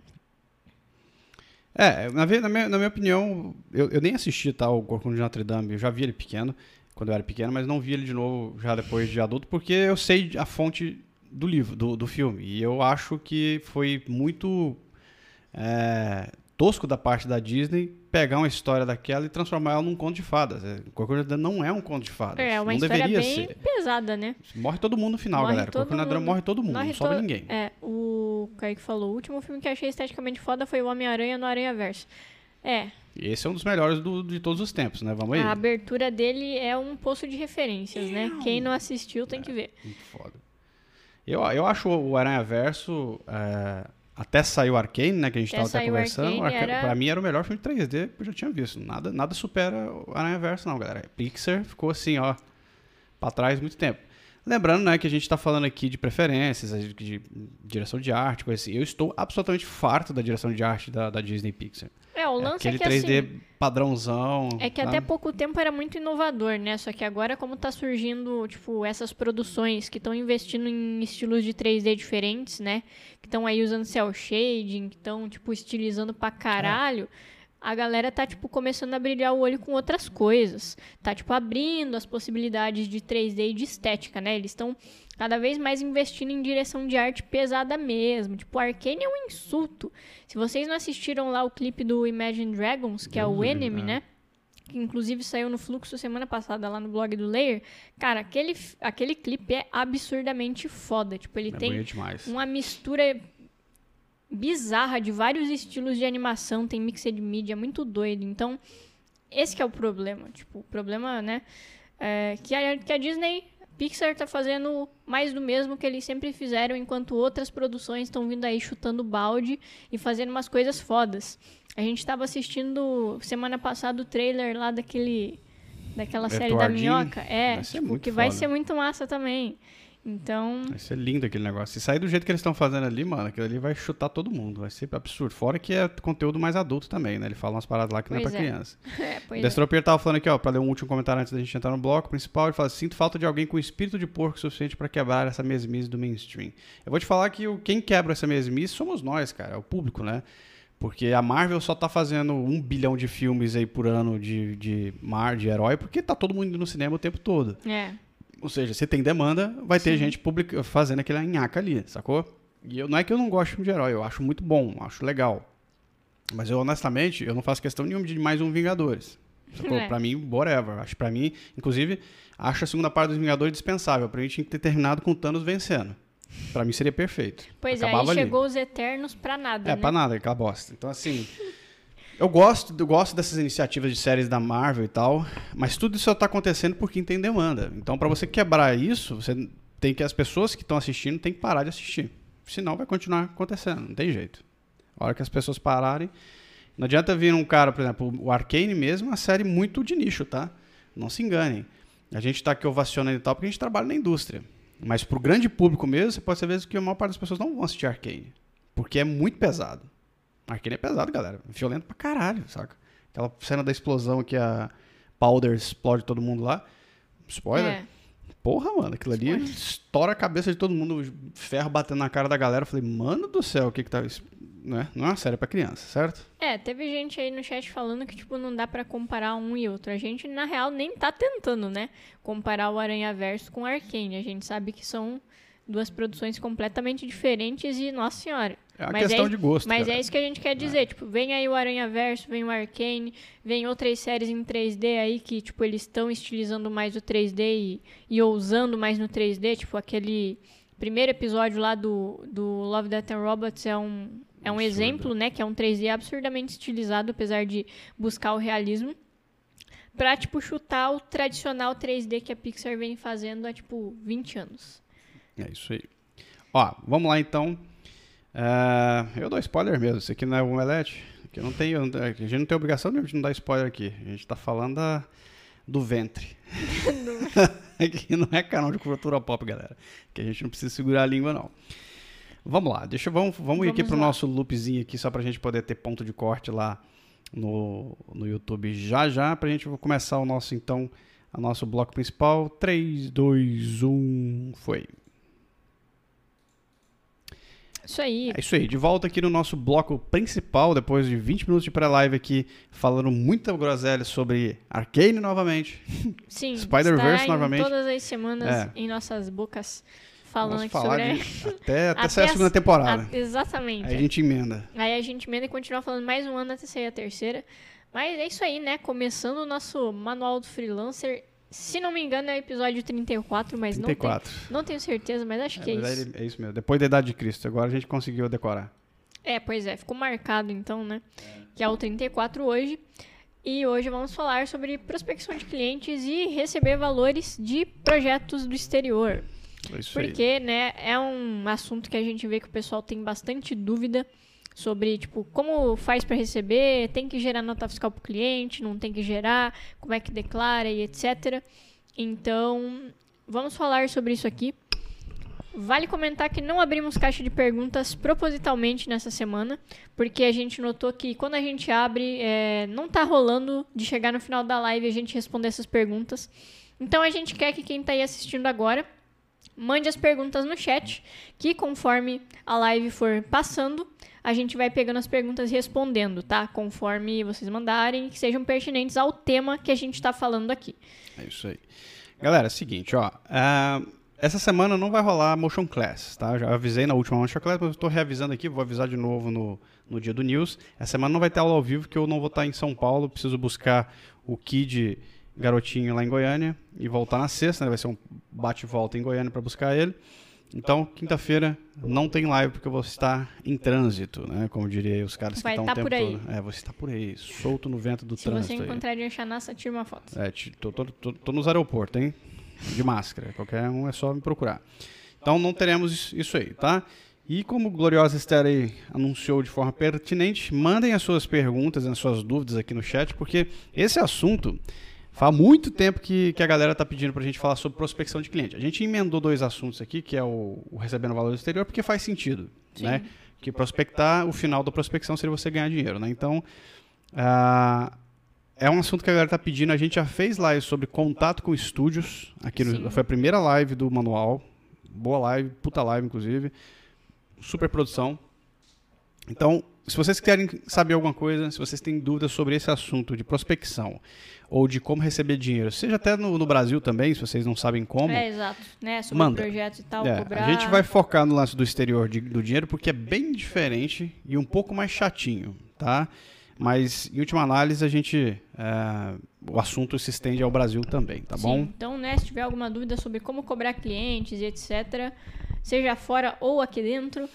[SPEAKER 1] É, na, minha, na minha opinião, eu, eu nem assisti tá, o Corcunda de Notre Dame, eu já vi ele pequeno, quando eu era pequeno, mas não vi ele de novo já depois de adulto, porque eu sei a fonte do livro, do, do filme, e eu acho que foi muito é, tosco da parte da Disney pegar uma história daquela e transformar ela num conto de fadas. É, Corcunda não é um conto de fadas,
[SPEAKER 2] É uma
[SPEAKER 1] não
[SPEAKER 2] história
[SPEAKER 1] deveria
[SPEAKER 2] bem
[SPEAKER 1] ser.
[SPEAKER 2] pesada, né?
[SPEAKER 1] Morre todo mundo no final,
[SPEAKER 2] Morre
[SPEAKER 1] galera. Corcunda morre todo mundo,
[SPEAKER 2] Morre
[SPEAKER 1] não sobra
[SPEAKER 2] to-
[SPEAKER 1] ninguém.
[SPEAKER 2] É, o Kaique falou, o último filme que achei esteticamente foda foi o Homem-Aranha no Aranha Verso. É,
[SPEAKER 1] Esse é um dos melhores do- de todos os tempos, né? Vamos aí.
[SPEAKER 2] a abertura dele é um poço de referências, né? Quem não assistiu tem que ver.
[SPEAKER 1] Muito foda. Eu, eu acho o Aranha Verso. é, até saiu Arcane, né? Que a gente
[SPEAKER 2] Até
[SPEAKER 1] estava até conversando.
[SPEAKER 2] Arcane,
[SPEAKER 1] Arca-
[SPEAKER 2] era-
[SPEAKER 1] Pra mim era o melhor filme de 3D que eu já tinha visto. Nada, nada supera o Aranha Verso, não, galera. Pixar ficou assim, ó, pra trás muito tempo. Lembrando, né, que a gente tá falando aqui de preferências, de, de direção de arte, coisa assim. Eu estou absolutamente farto da direção de arte da, da Disney Pixar.
[SPEAKER 2] É, o lance
[SPEAKER 1] Aquele
[SPEAKER 2] é que
[SPEAKER 1] 3D
[SPEAKER 2] assim,
[SPEAKER 1] padrãozão.
[SPEAKER 2] é que
[SPEAKER 1] sabe?
[SPEAKER 2] até pouco tempo era muito inovador, né? Só que agora como tá surgindo, tipo, essas produções que estão investindo em estilos de 3D diferentes, né? Que estão aí usando cel shading, que estão tipo estilizando pra caralho. A galera tá tipo começando a brilhar o olho com outras coisas. Tá tipo abrindo as possibilidades de 3D e de estética, né? Eles estão cada vez mais investindo em direção de arte pesada mesmo. Tipo, Arcane é um insulto. Se vocês não assistiram lá o clipe do Imagine Dragons, que é o Enemy,
[SPEAKER 1] é.
[SPEAKER 2] né? Que inclusive saiu no fluxo semana passada lá no blog do Layer. Cara, aquele, aquele clipe é absurdamente foda. Tipo, ele
[SPEAKER 1] É
[SPEAKER 2] tem uma mistura bizarra de vários estilos de animação, tem mixed media, é muito doido. Então, esse é o problema. Tipo, o problema, né? É que, a, que a Disney Pixar tá fazendo mais do mesmo que eles sempre fizeram, enquanto outras produções estão vindo aí chutando balde e fazendo umas coisas fodas. A gente tava assistindo semana passada o trailer lá daquele daquela série da minhoca, é,
[SPEAKER 1] Vai
[SPEAKER 2] tipo, que vai
[SPEAKER 1] foda.
[SPEAKER 2] ser muito massa também. Então,
[SPEAKER 1] Vai ser lindo aquele negócio. Se sair do jeito que eles estão fazendo ali, mano, aquilo ali vai chutar todo mundo. Vai ser absurdo. Fora que é conteúdo mais adulto também, né? Ele fala umas paradas lá que não é
[SPEAKER 2] Pois
[SPEAKER 1] pra
[SPEAKER 2] é.
[SPEAKER 1] criança.
[SPEAKER 2] é, pois é.
[SPEAKER 1] Destropier tava falando aqui, ó, pra ler um último comentário antes da gente entrar no bloco principal. Ele fala: Sinto falta de alguém com espírito de porco suficiente pra quebrar essa mesmice do mainstream. Eu vou te falar que quem quebra essa mesmice somos nós, cara, é o público, né? Porque a Marvel só tá fazendo um bilhão de filmes aí por ano de, de mar, de herói, porque tá todo mundo indo no cinema o tempo todo.
[SPEAKER 2] É.
[SPEAKER 1] Ou seja, se tem demanda, vai ter
[SPEAKER 2] Sim.
[SPEAKER 1] gente publica, fazendo aquele nhaca ali, sacou? E eu, não é que eu não gosto de filme de herói, eu acho muito bom, acho legal. Mas eu, honestamente, eu não faço questão nenhuma de mais um Vingadores. Sacou?
[SPEAKER 2] É.
[SPEAKER 1] Pra mim, whatever. Acho pra mim, inclusive, acho a segunda parte dos Vingadores dispensável. Pra mim tinha que ter terminado com o Thanos vencendo. Pra mim seria perfeito.
[SPEAKER 2] Pois é,
[SPEAKER 1] Acabava
[SPEAKER 2] aí
[SPEAKER 1] ali.
[SPEAKER 2] chegou os Eternos pra nada,
[SPEAKER 1] É,
[SPEAKER 2] né?
[SPEAKER 1] pra nada, aquela bosta. Então, assim. Eu gosto, eu gosto dessas iniciativas de séries da Marvel e tal, mas tudo isso só tá acontecendo por quem tem demanda. Então, pra você quebrar isso, você tem que as pessoas que estão assistindo têm que parar de assistir. Senão vai continuar acontecendo, não tem jeito. A hora que as pessoas pararem, não adianta vir um cara, por exemplo, o Arcane mesmo, uma série muito de nicho, tá? Não se enganem. A gente tá aqui ovacionando e tal porque a gente trabalha na indústria. Mas pro grande público mesmo, você pode saber que a maior parte das pessoas não vão assistir Arcane. Porque é muito pesado. Arcane é pesado, galera. Violento pra caralho, saca? Aquela cena da explosão que a Powder explode todo mundo lá. Spoiler.
[SPEAKER 2] É.
[SPEAKER 1] Porra, mano, aquilo ali estoura a cabeça de todo mundo, ferro batendo na cara da galera. Eu falei, mano do céu, o que que tá. isso? Não é, não é uma série pra criança, certo?
[SPEAKER 2] É, teve gente aí no chat falando que, tipo, não dá pra comparar um e outro. A gente, na real, nem tá tentando, né? Comparar o Aranha Verso com o Arcane. A gente sabe que são duas produções completamente diferentes e, nossa senhora.
[SPEAKER 1] É uma
[SPEAKER 2] Mas
[SPEAKER 1] questão
[SPEAKER 2] é-
[SPEAKER 1] de gosto.
[SPEAKER 2] Mas
[SPEAKER 1] cara.
[SPEAKER 2] é isso que a gente quer dizer, tipo, vem aí o Aranha Verso, vem o Arcane, vem outras séries em 3D aí que, tipo, eles estão estilizando mais o 3D e, e ousando mais no 3D, tipo, aquele primeiro episódio lá do, do Love, Death and Robots é um, é um
[SPEAKER 1] Absurdo.
[SPEAKER 2] exemplo, né, que é um 3D absurdamente estilizado, apesar de buscar o realismo, pra, tipo, chutar o tradicional 3D que a Pixar vem fazendo há, tipo, 20 anos.
[SPEAKER 1] É isso aí. Ó, vamos lá então. É, eu dou spoiler mesmo. Isso aqui não é o Omelete. Aqui não tem, a gente não tem obrigação de não dar spoiler aqui. A gente tá falando da- do ventre. Aqui não é canal de cultura pop, galera. Que a gente não precisa segurar a língua, não. Vamos lá, deixa, vamos, vamos, ir aqui
[SPEAKER 2] Vamos
[SPEAKER 1] pro
[SPEAKER 2] lá.
[SPEAKER 1] nosso loopzinho aqui, só pra gente poder ter ponto de corte lá no, no YouTube já já, pra gente começar o nosso, então, o nosso bloco principal. 3, 2, 1, foi.
[SPEAKER 2] Isso aí.
[SPEAKER 1] É isso aí, de volta aqui no nosso bloco principal, depois de 20 minutos de pré-live aqui, falando muita groselha sobre Arcane novamente.
[SPEAKER 2] Sim,
[SPEAKER 1] Spider-Verse novamente.
[SPEAKER 2] todas as semanas
[SPEAKER 1] É.
[SPEAKER 2] em nossas bocas falando
[SPEAKER 1] Vamos
[SPEAKER 2] aqui sobre...
[SPEAKER 1] até, até, sair a
[SPEAKER 2] a-
[SPEAKER 1] segunda temporada.
[SPEAKER 2] Ah, exatamente.
[SPEAKER 1] Aí a gente emenda.
[SPEAKER 2] Aí a gente emenda e continua falando mais um ano até sair a terceira. Mas é isso aí, né? Começando o nosso manual do freelancer. Se não me engano, é o episódio 34, mas não
[SPEAKER 1] 34.
[SPEAKER 2] tenho, não tenho certeza, mas acho que é,
[SPEAKER 1] É,
[SPEAKER 2] isso.
[SPEAKER 1] é isso mesmo. Depois da Idade de Cristo. Agora a gente conseguiu decorar.
[SPEAKER 2] É, pois é, ficou marcado então, né? Que é o 34 hoje. E hoje vamos falar sobre prospecção de clientes e receber valores de projetos do exterior.
[SPEAKER 1] É isso aí.
[SPEAKER 2] Porque, né, é um assunto que a gente vê que o pessoal tem bastante dúvida sobre, tipo, como faz para receber, tem que gerar nota fiscal pro cliente, não tem que gerar, como é que declara e etc. Então, vamos falar sobre isso aqui. Vale comentar que não abrimos caixa de perguntas propositalmente nessa semana, porque a gente notou que quando a gente abre, é, não tá rolando de chegar no final da live a gente responder essas perguntas. Então a gente quer que quem tá aí assistindo agora mande as perguntas no chat, que conforme a live for passando, a gente vai pegando as perguntas e respondendo, tá? Conforme vocês mandarem, que sejam pertinentes ao tema que a gente tá falando aqui.
[SPEAKER 1] É isso aí. Galera, é o seguinte, ó. ah, essa semana não vai rolar Motion Class, tá? Já avisei na última Motion Class, mas eu tô reavisando aqui, vou avisar de novo no, no dia do News. Essa semana não vai ter aula ao vivo, que eu não vou estar em São Paulo, preciso buscar o Kid garotinho lá em Goiânia e voltar na sexta, né? Vai ser um bate e volta em Goiânia para buscar ele. Então, quinta-feira não tem live porque eu vou estar em trânsito, né? Como diria os caras
[SPEAKER 2] Vai
[SPEAKER 1] que estão
[SPEAKER 2] tá
[SPEAKER 1] o tempo
[SPEAKER 2] por aí.
[SPEAKER 1] todo. É, você está por aí, solto no vento do
[SPEAKER 2] Se
[SPEAKER 1] trânsito
[SPEAKER 2] você
[SPEAKER 1] aí.
[SPEAKER 2] encontrar em Xanassa, tira uma foto.
[SPEAKER 1] É, tô, tô, tô, tô nos aeroportos, hein? de máscara. Qualquer um é só me procurar. Então não teremos isso aí, tá? E como Gloriosa Esther aí anunciou de forma pertinente, mandem as suas perguntas, as suas dúvidas aqui no chat, porque esse assunto faz muito tempo que, que a galera está pedindo para a gente falar sobre prospecção de cliente. A gente emendou dois assuntos aqui, que é o, o recebendo valor do exterior, porque faz sentido,
[SPEAKER 2] Sim.
[SPEAKER 1] né? Que prospectar, o final da prospecção seria você ganhar dinheiro, né? Então, ah, é um assunto que a galera está pedindo. A gente já fez live sobre contato com estúdios. Aqui no- foi a primeira live do manual. Boa live, puta live, inclusive. Super produção. Então, se vocês querem saber alguma coisa, se vocês têm dúvidas sobre esse assunto de prospecção ou de como receber dinheiro, seja até no, no Brasil também, se vocês não sabem como,
[SPEAKER 2] É, exato. Né? Sobre
[SPEAKER 1] Manda.
[SPEAKER 2] projetos e tal,
[SPEAKER 1] é,
[SPEAKER 2] cobrar.
[SPEAKER 1] a gente vai focar no lance do exterior de- do dinheiro porque é bem diferente e um pouco mais chatinho, tá? Mas, em última análise, a gente. é, o assunto se estende ao Brasil também, tá
[SPEAKER 2] Sim,
[SPEAKER 1] bom?
[SPEAKER 2] Então, né, se tiver alguma dúvida sobre como cobrar clientes e etc., seja fora ou aqui dentro,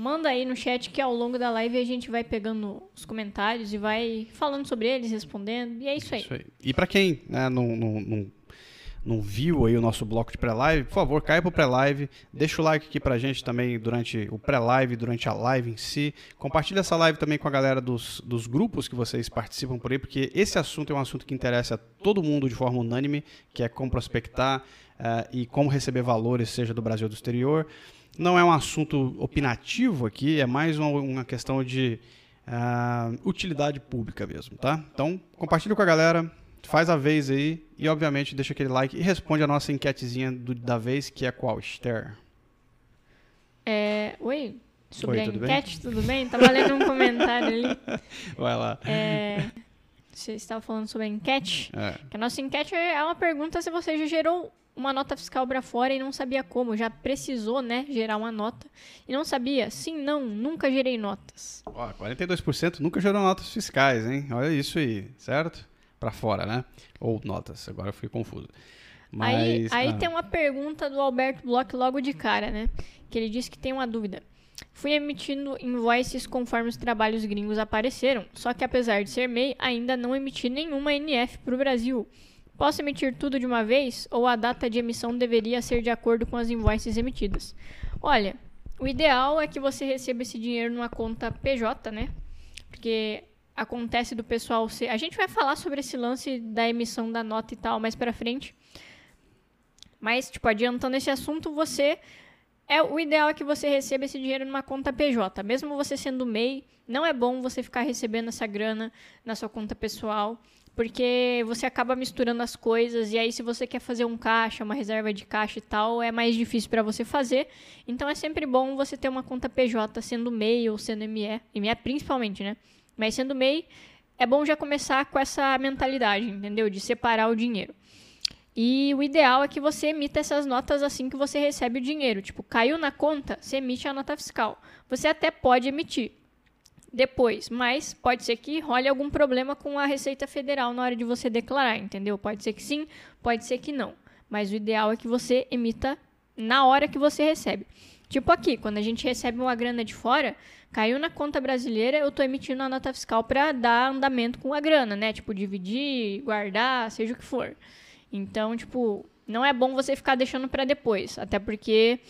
[SPEAKER 2] manda aí no chat que ao longo da live a gente vai pegando os comentários e vai falando sobre eles, respondendo. E é isso aí.
[SPEAKER 1] Isso aí. E para quem né, não, não, não, não viu aí o nosso bloco de pré-live, por favor, caia pro pré-live, deixa o like aqui pra gente também durante o pré-live, durante a live em si. Compartilha essa live também com a galera dos, dos grupos que vocês participam por aí, porque esse assunto é um assunto que interessa a todo mundo de forma unânime, que é como prospectar eh, e como receber valores, seja do Brasil ou do exterior. Não é um assunto opinativo aqui, é mais uma, uma questão de ah, utilidade pública mesmo, tá? Então, compartilha com a galera, faz a vez aí e, obviamente, deixa aquele like e responde a nossa enquetezinha do- da vez, que é qual, Esther?
[SPEAKER 2] É, oi, sobre
[SPEAKER 1] Oi,
[SPEAKER 2] a
[SPEAKER 1] tudo bem?
[SPEAKER 2] enquete, tudo bem? Tava lendo um comentário ali.
[SPEAKER 1] Vai lá.
[SPEAKER 2] É, você estava falando sobre a enquete.
[SPEAKER 1] É.
[SPEAKER 2] Que a nossa enquete é uma pergunta se você já gerou uma nota fiscal para fora e não sabia como, já precisou, né, gerar uma nota e não sabia. Sim, não, nunca gerei notas.
[SPEAKER 1] Ó, 42% nunca gerou notas fiscais, hein? Olha isso aí, certo? Pra fora, né? Ou notas, agora eu fiquei confuso.
[SPEAKER 2] aí
[SPEAKER 1] Mas,
[SPEAKER 2] aí
[SPEAKER 1] ah,
[SPEAKER 2] tem uma pergunta do Alberto Bloch logo de cara, né? Que ele disse que tem uma dúvida. Fui emitindo invoices conforme os trabalhos gringos apareceram, só que apesar de ser MEI, ainda não emiti nenhuma NF para o Brasil. Posso emitir tudo de uma vez ou a data de emissão deveria ser de acordo com as invoices emitidas? Olha, o ideal é que você receba esse dinheiro numa conta PJ, né? Porque acontece do pessoal ser. A gente vai falar sobre esse lance da emissão da nota e tal mais pra frente. Mas, tipo, adiantando esse assunto, você. É, o ideal é que você receba esse dinheiro numa conta PJ. Mesmo você sendo MEI, não é bom você ficar recebendo essa grana na sua conta pessoal, porque você acaba misturando as coisas e aí se você quer fazer um caixa, uma reserva de caixa e tal, é mais difícil para você fazer. Então é sempre bom você ter uma conta PJ sendo MEI ou sendo ME, ME principalmente, né? Mas sendo MEI, é bom já começar com essa mentalidade, entendeu? De separar o dinheiro. E o ideal é que você emita essas notas assim que você recebe o dinheiro. Tipo, caiu na conta, você emite a nota fiscal. Você até pode emitir depois, mas pode ser que role algum problema com a Receita Federal na hora de você declarar, entendeu? Pode ser que sim, pode ser que não. Mas o ideal é que você emita na hora que você recebe. Tipo aqui, quando a gente recebe uma grana de fora, caiu na conta brasileira, eu tô emitindo a nota fiscal para dar andamento com a grana, né? Tipo, dividir, guardar, seja o que for. Então, tipo, não é bom você ficar deixando para depois, até porque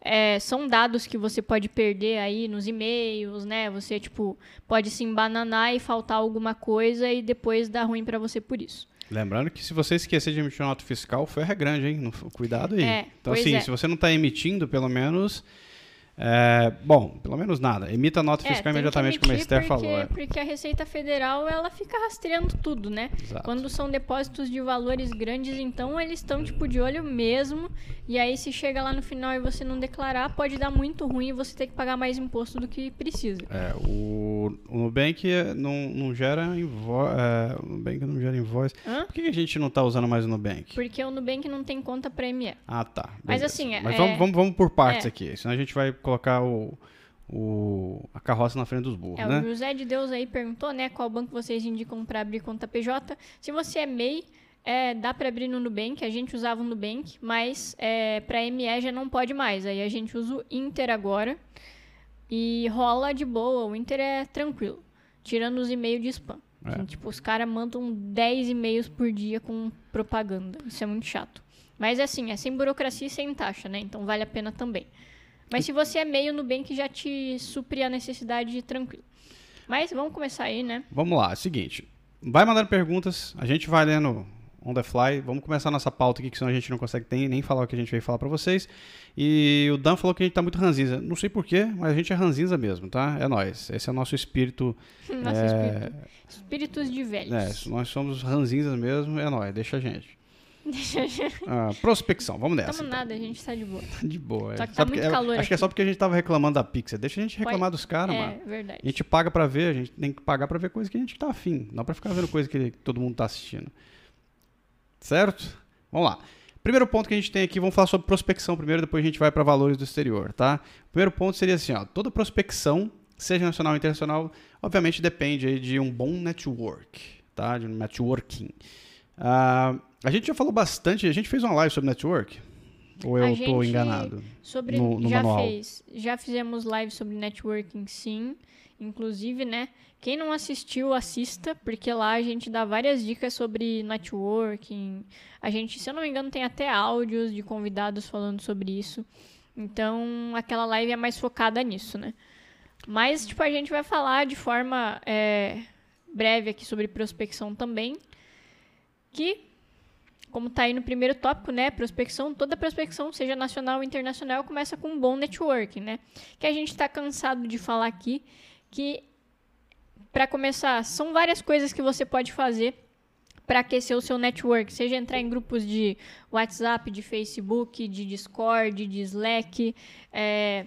[SPEAKER 2] é, são dados que você pode perder aí nos e-mails, né? Você, tipo, pode se embananar e faltar alguma coisa e depois dar ruim para você por isso.
[SPEAKER 1] Lembrando que se você esquecer de emitir uma nota fiscal, o ferro é grande, hein? Cuidado aí.
[SPEAKER 2] É,
[SPEAKER 1] então, assim,
[SPEAKER 2] é.
[SPEAKER 1] se você não está emitindo, pelo menos. É, bom, pelo menos nada. Emita nota
[SPEAKER 2] É,
[SPEAKER 1] fiscal
[SPEAKER 2] que
[SPEAKER 1] imediatamente, como a Esther
[SPEAKER 2] porque,
[SPEAKER 1] falou. é.
[SPEAKER 2] Porque a Receita Federal, ela fica rastreando tudo, né?
[SPEAKER 1] Exato.
[SPEAKER 2] Quando são depósitos de valores grandes, então eles estão, tipo, de olho mesmo. E aí, se chega lá no final e você não declarar, pode dar muito ruim e você ter que pagar mais imposto do que precisa.
[SPEAKER 1] É, o, o Nubank é, não, não gera invoice. É, o Nubank não gera invoice.
[SPEAKER 2] Hã?
[SPEAKER 1] Por que a gente não está usando mais o Nubank?
[SPEAKER 2] Porque o Nubank não tem conta pra ME.
[SPEAKER 1] Ah, tá.
[SPEAKER 2] Mas
[SPEAKER 1] beleza.
[SPEAKER 2] assim, é-
[SPEAKER 1] Mas
[SPEAKER 2] é-
[SPEAKER 1] vamos, vamos, vamos por partes
[SPEAKER 2] é.
[SPEAKER 1] aqui. Senão a gente vai colocar o, o, a carroça na frente dos burros,
[SPEAKER 2] É,
[SPEAKER 1] né?
[SPEAKER 2] o José de Deus aí perguntou, né, qual banco vocês indicam para abrir conta PJ. Se você é MEI, é, dá para abrir no Nubank, a gente usava o Nubank, mas é, para ME já não pode mais. Aí a gente usa o Inter agora e rola de boa, o Inter é tranquilo, tirando os e-mails de spam.
[SPEAKER 1] É.
[SPEAKER 2] Que, tipo, os caras mandam 10 e-mails por dia com propaganda. Isso é muito chato. Mas assim, é sem burocracia e sem taxa, né? Então vale a pena também. Mas se você é meio Nubank, já te supre a necessidade tranquilo. Mas vamos começar aí, né?
[SPEAKER 1] Vamos lá, é o seguinte. Vai mandando perguntas, a gente vai lendo on the fly. Vamos começar nossa pauta aqui, que senão a gente não consegue nem falar o que a gente veio falar pra vocês. E o Dan falou que a gente tá muito ranzinza. Não sei porquê, mas a gente é ranzinza mesmo, tá? É nós. Esse é o nosso espírito.
[SPEAKER 2] Nosso
[SPEAKER 1] é,
[SPEAKER 2] espírito. Espíritos de velhos.
[SPEAKER 1] é, nós somos ranzinzas mesmo, é nós. Deixa a gente. Ah, prospecção, vamos nessa.
[SPEAKER 2] Tamo nada, a gente tá de boa.
[SPEAKER 1] então. De boa. é.
[SPEAKER 2] Só que tá
[SPEAKER 1] Sabe
[SPEAKER 2] muito
[SPEAKER 1] é-
[SPEAKER 2] calor
[SPEAKER 1] Acho que é
[SPEAKER 2] aqui.
[SPEAKER 1] só porque a gente tava reclamando da Pixar. Deixa a gente reclamar dos caras,
[SPEAKER 2] é,
[SPEAKER 1] mano.
[SPEAKER 2] verdade.
[SPEAKER 1] A gente paga pra ver, a gente tem que pagar pra ver coisa que a gente tá afim, não pra ficar vendo coisa que todo mundo tá assistindo. Certo? Vamos lá. Primeiro ponto que a gente tem aqui, vamos falar sobre prospecção primeiro, depois a gente vai pra valores do exterior, tá? Primeiro ponto seria assim, ó, toda prospecção, seja nacional ou internacional, obviamente depende aí de um bom network, tá? De um networking. Ah, a gente já falou bastante, a gente fez uma live sobre network? Ou eu
[SPEAKER 2] gente-
[SPEAKER 1] enganado?
[SPEAKER 2] Sobre
[SPEAKER 1] no- no
[SPEAKER 2] já
[SPEAKER 1] manual.
[SPEAKER 2] fez, já fizemos live sobre networking, sim. Inclusive, né? Quem não assistiu, assista, porque lá a gente dá várias dicas sobre networking. A gente, se eu não me engano, tem até áudios de convidados falando sobre isso. Então, aquela live é mais focada nisso, né? Mas, tipo, a gente vai falar de forma é, breve aqui sobre prospecção também. Que como tá aí no primeiro tópico, né? Prospecção, toda prospecção, seja nacional ou internacional, começa com um bom networking, né? Que a gente tá cansado de falar aqui que para começar, são várias coisas que você pode fazer para aquecer o seu network, seja entrar em grupos de WhatsApp, de Facebook, de Discord, de Slack, é,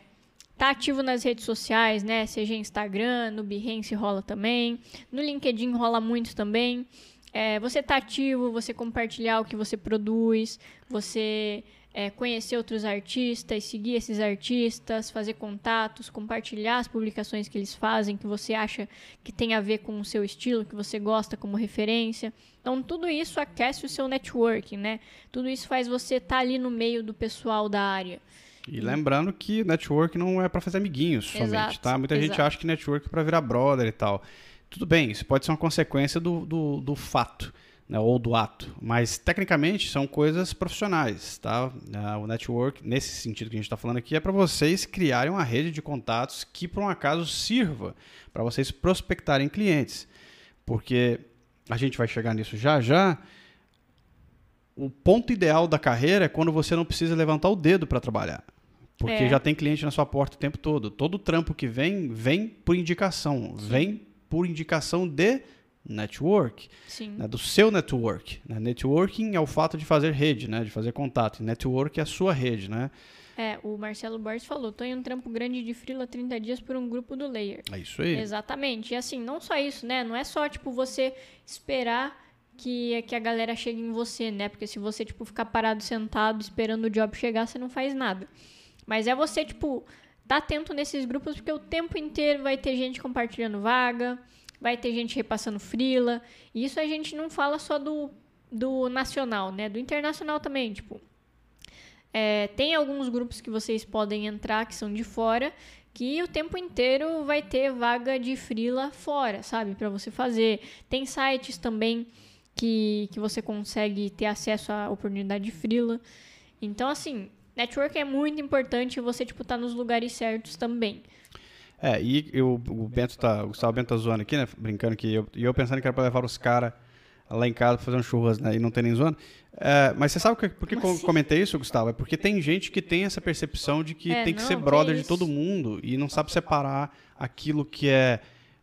[SPEAKER 2] tá ativo nas redes sociais, né? Seja Instagram, no Behance rola também, no LinkedIn rola muito também. É, você tá ativo, você compartilhar o que você produz, você é, conhecer outros artistas, seguir esses artistas, fazer contatos, compartilhar as publicações que eles fazem, que você acha que tem a ver com o seu estilo, que você gosta como referência. Então, tudo isso aquece o seu networking, né? Tudo isso faz você estar ali no meio do pessoal da área.
[SPEAKER 1] E lembrando que network não é pra fazer amiguinhos somente,
[SPEAKER 2] Exato,
[SPEAKER 1] tá? Muita gente
[SPEAKER 2] exato.
[SPEAKER 1] acha que network é pra virar brother e tal. Tudo bem, isso pode ser uma consequência do, do, do fato, né? Ou do ato. Mas, tecnicamente, são coisas profissionais, tá? Ah, O network, nesse sentido que a gente está falando aqui, é para vocês criarem uma rede de contatos que, por um acaso, sirva para vocês prospectarem clientes. Porque a gente vai chegar nisso já já, o ponto ideal da carreira é quando você não precisa levantar o dedo para trabalhar. Porque
[SPEAKER 2] É.
[SPEAKER 1] já tem cliente na sua porta o tempo todo. Todo trampo que vem, vem por indicação. Vem por indicação de network,
[SPEAKER 2] Sim.
[SPEAKER 1] né, do seu network. né? Networking é o fato de fazer rede, né, de fazer contato. Network é a sua rede, né?
[SPEAKER 2] É, o Marcelo Borges falou, tô em um trampo grande de frila 30 dias por um grupo do Layer.
[SPEAKER 1] É isso aí.
[SPEAKER 2] Exatamente. E assim, não só isso, né? Não é só, tipo, você esperar que, que a galera chegue em você, né? Porque se você, tipo, ficar parado, sentado, esperando o job chegar, você não faz nada. Mas é você, tipo, tá atento nesses grupos, porque o tempo inteiro vai ter gente compartilhando vaga, vai ter gente repassando frila. E isso a gente não fala só do, do nacional, né? Do internacional também, tipo... É, tem alguns grupos que vocês podem entrar que são de fora, que o tempo inteiro vai ter vaga de frila fora, sabe? Para você fazer. Tem sites também que, que você consegue ter acesso à oportunidade de frila. Então, assim, network é muito importante você, tipo, tá nos lugares certos também.
[SPEAKER 1] É, e eu, o Bento tá, o Gustavo Bento tá zoando aqui, né? Brincando que eu, e eu pensando que era pra levar os caras lá em casa pra fazer um churras, né? E não tem nem zoando. É, mas você sabe que- por que eu
[SPEAKER 2] assim?
[SPEAKER 1] comentei isso, Gustavo? É porque tem gente que tem essa percepção de que
[SPEAKER 2] É,
[SPEAKER 1] tem que
[SPEAKER 2] não,
[SPEAKER 1] ser brother de
[SPEAKER 2] isso.
[SPEAKER 1] todo mundo e não sabe separar aquilo que é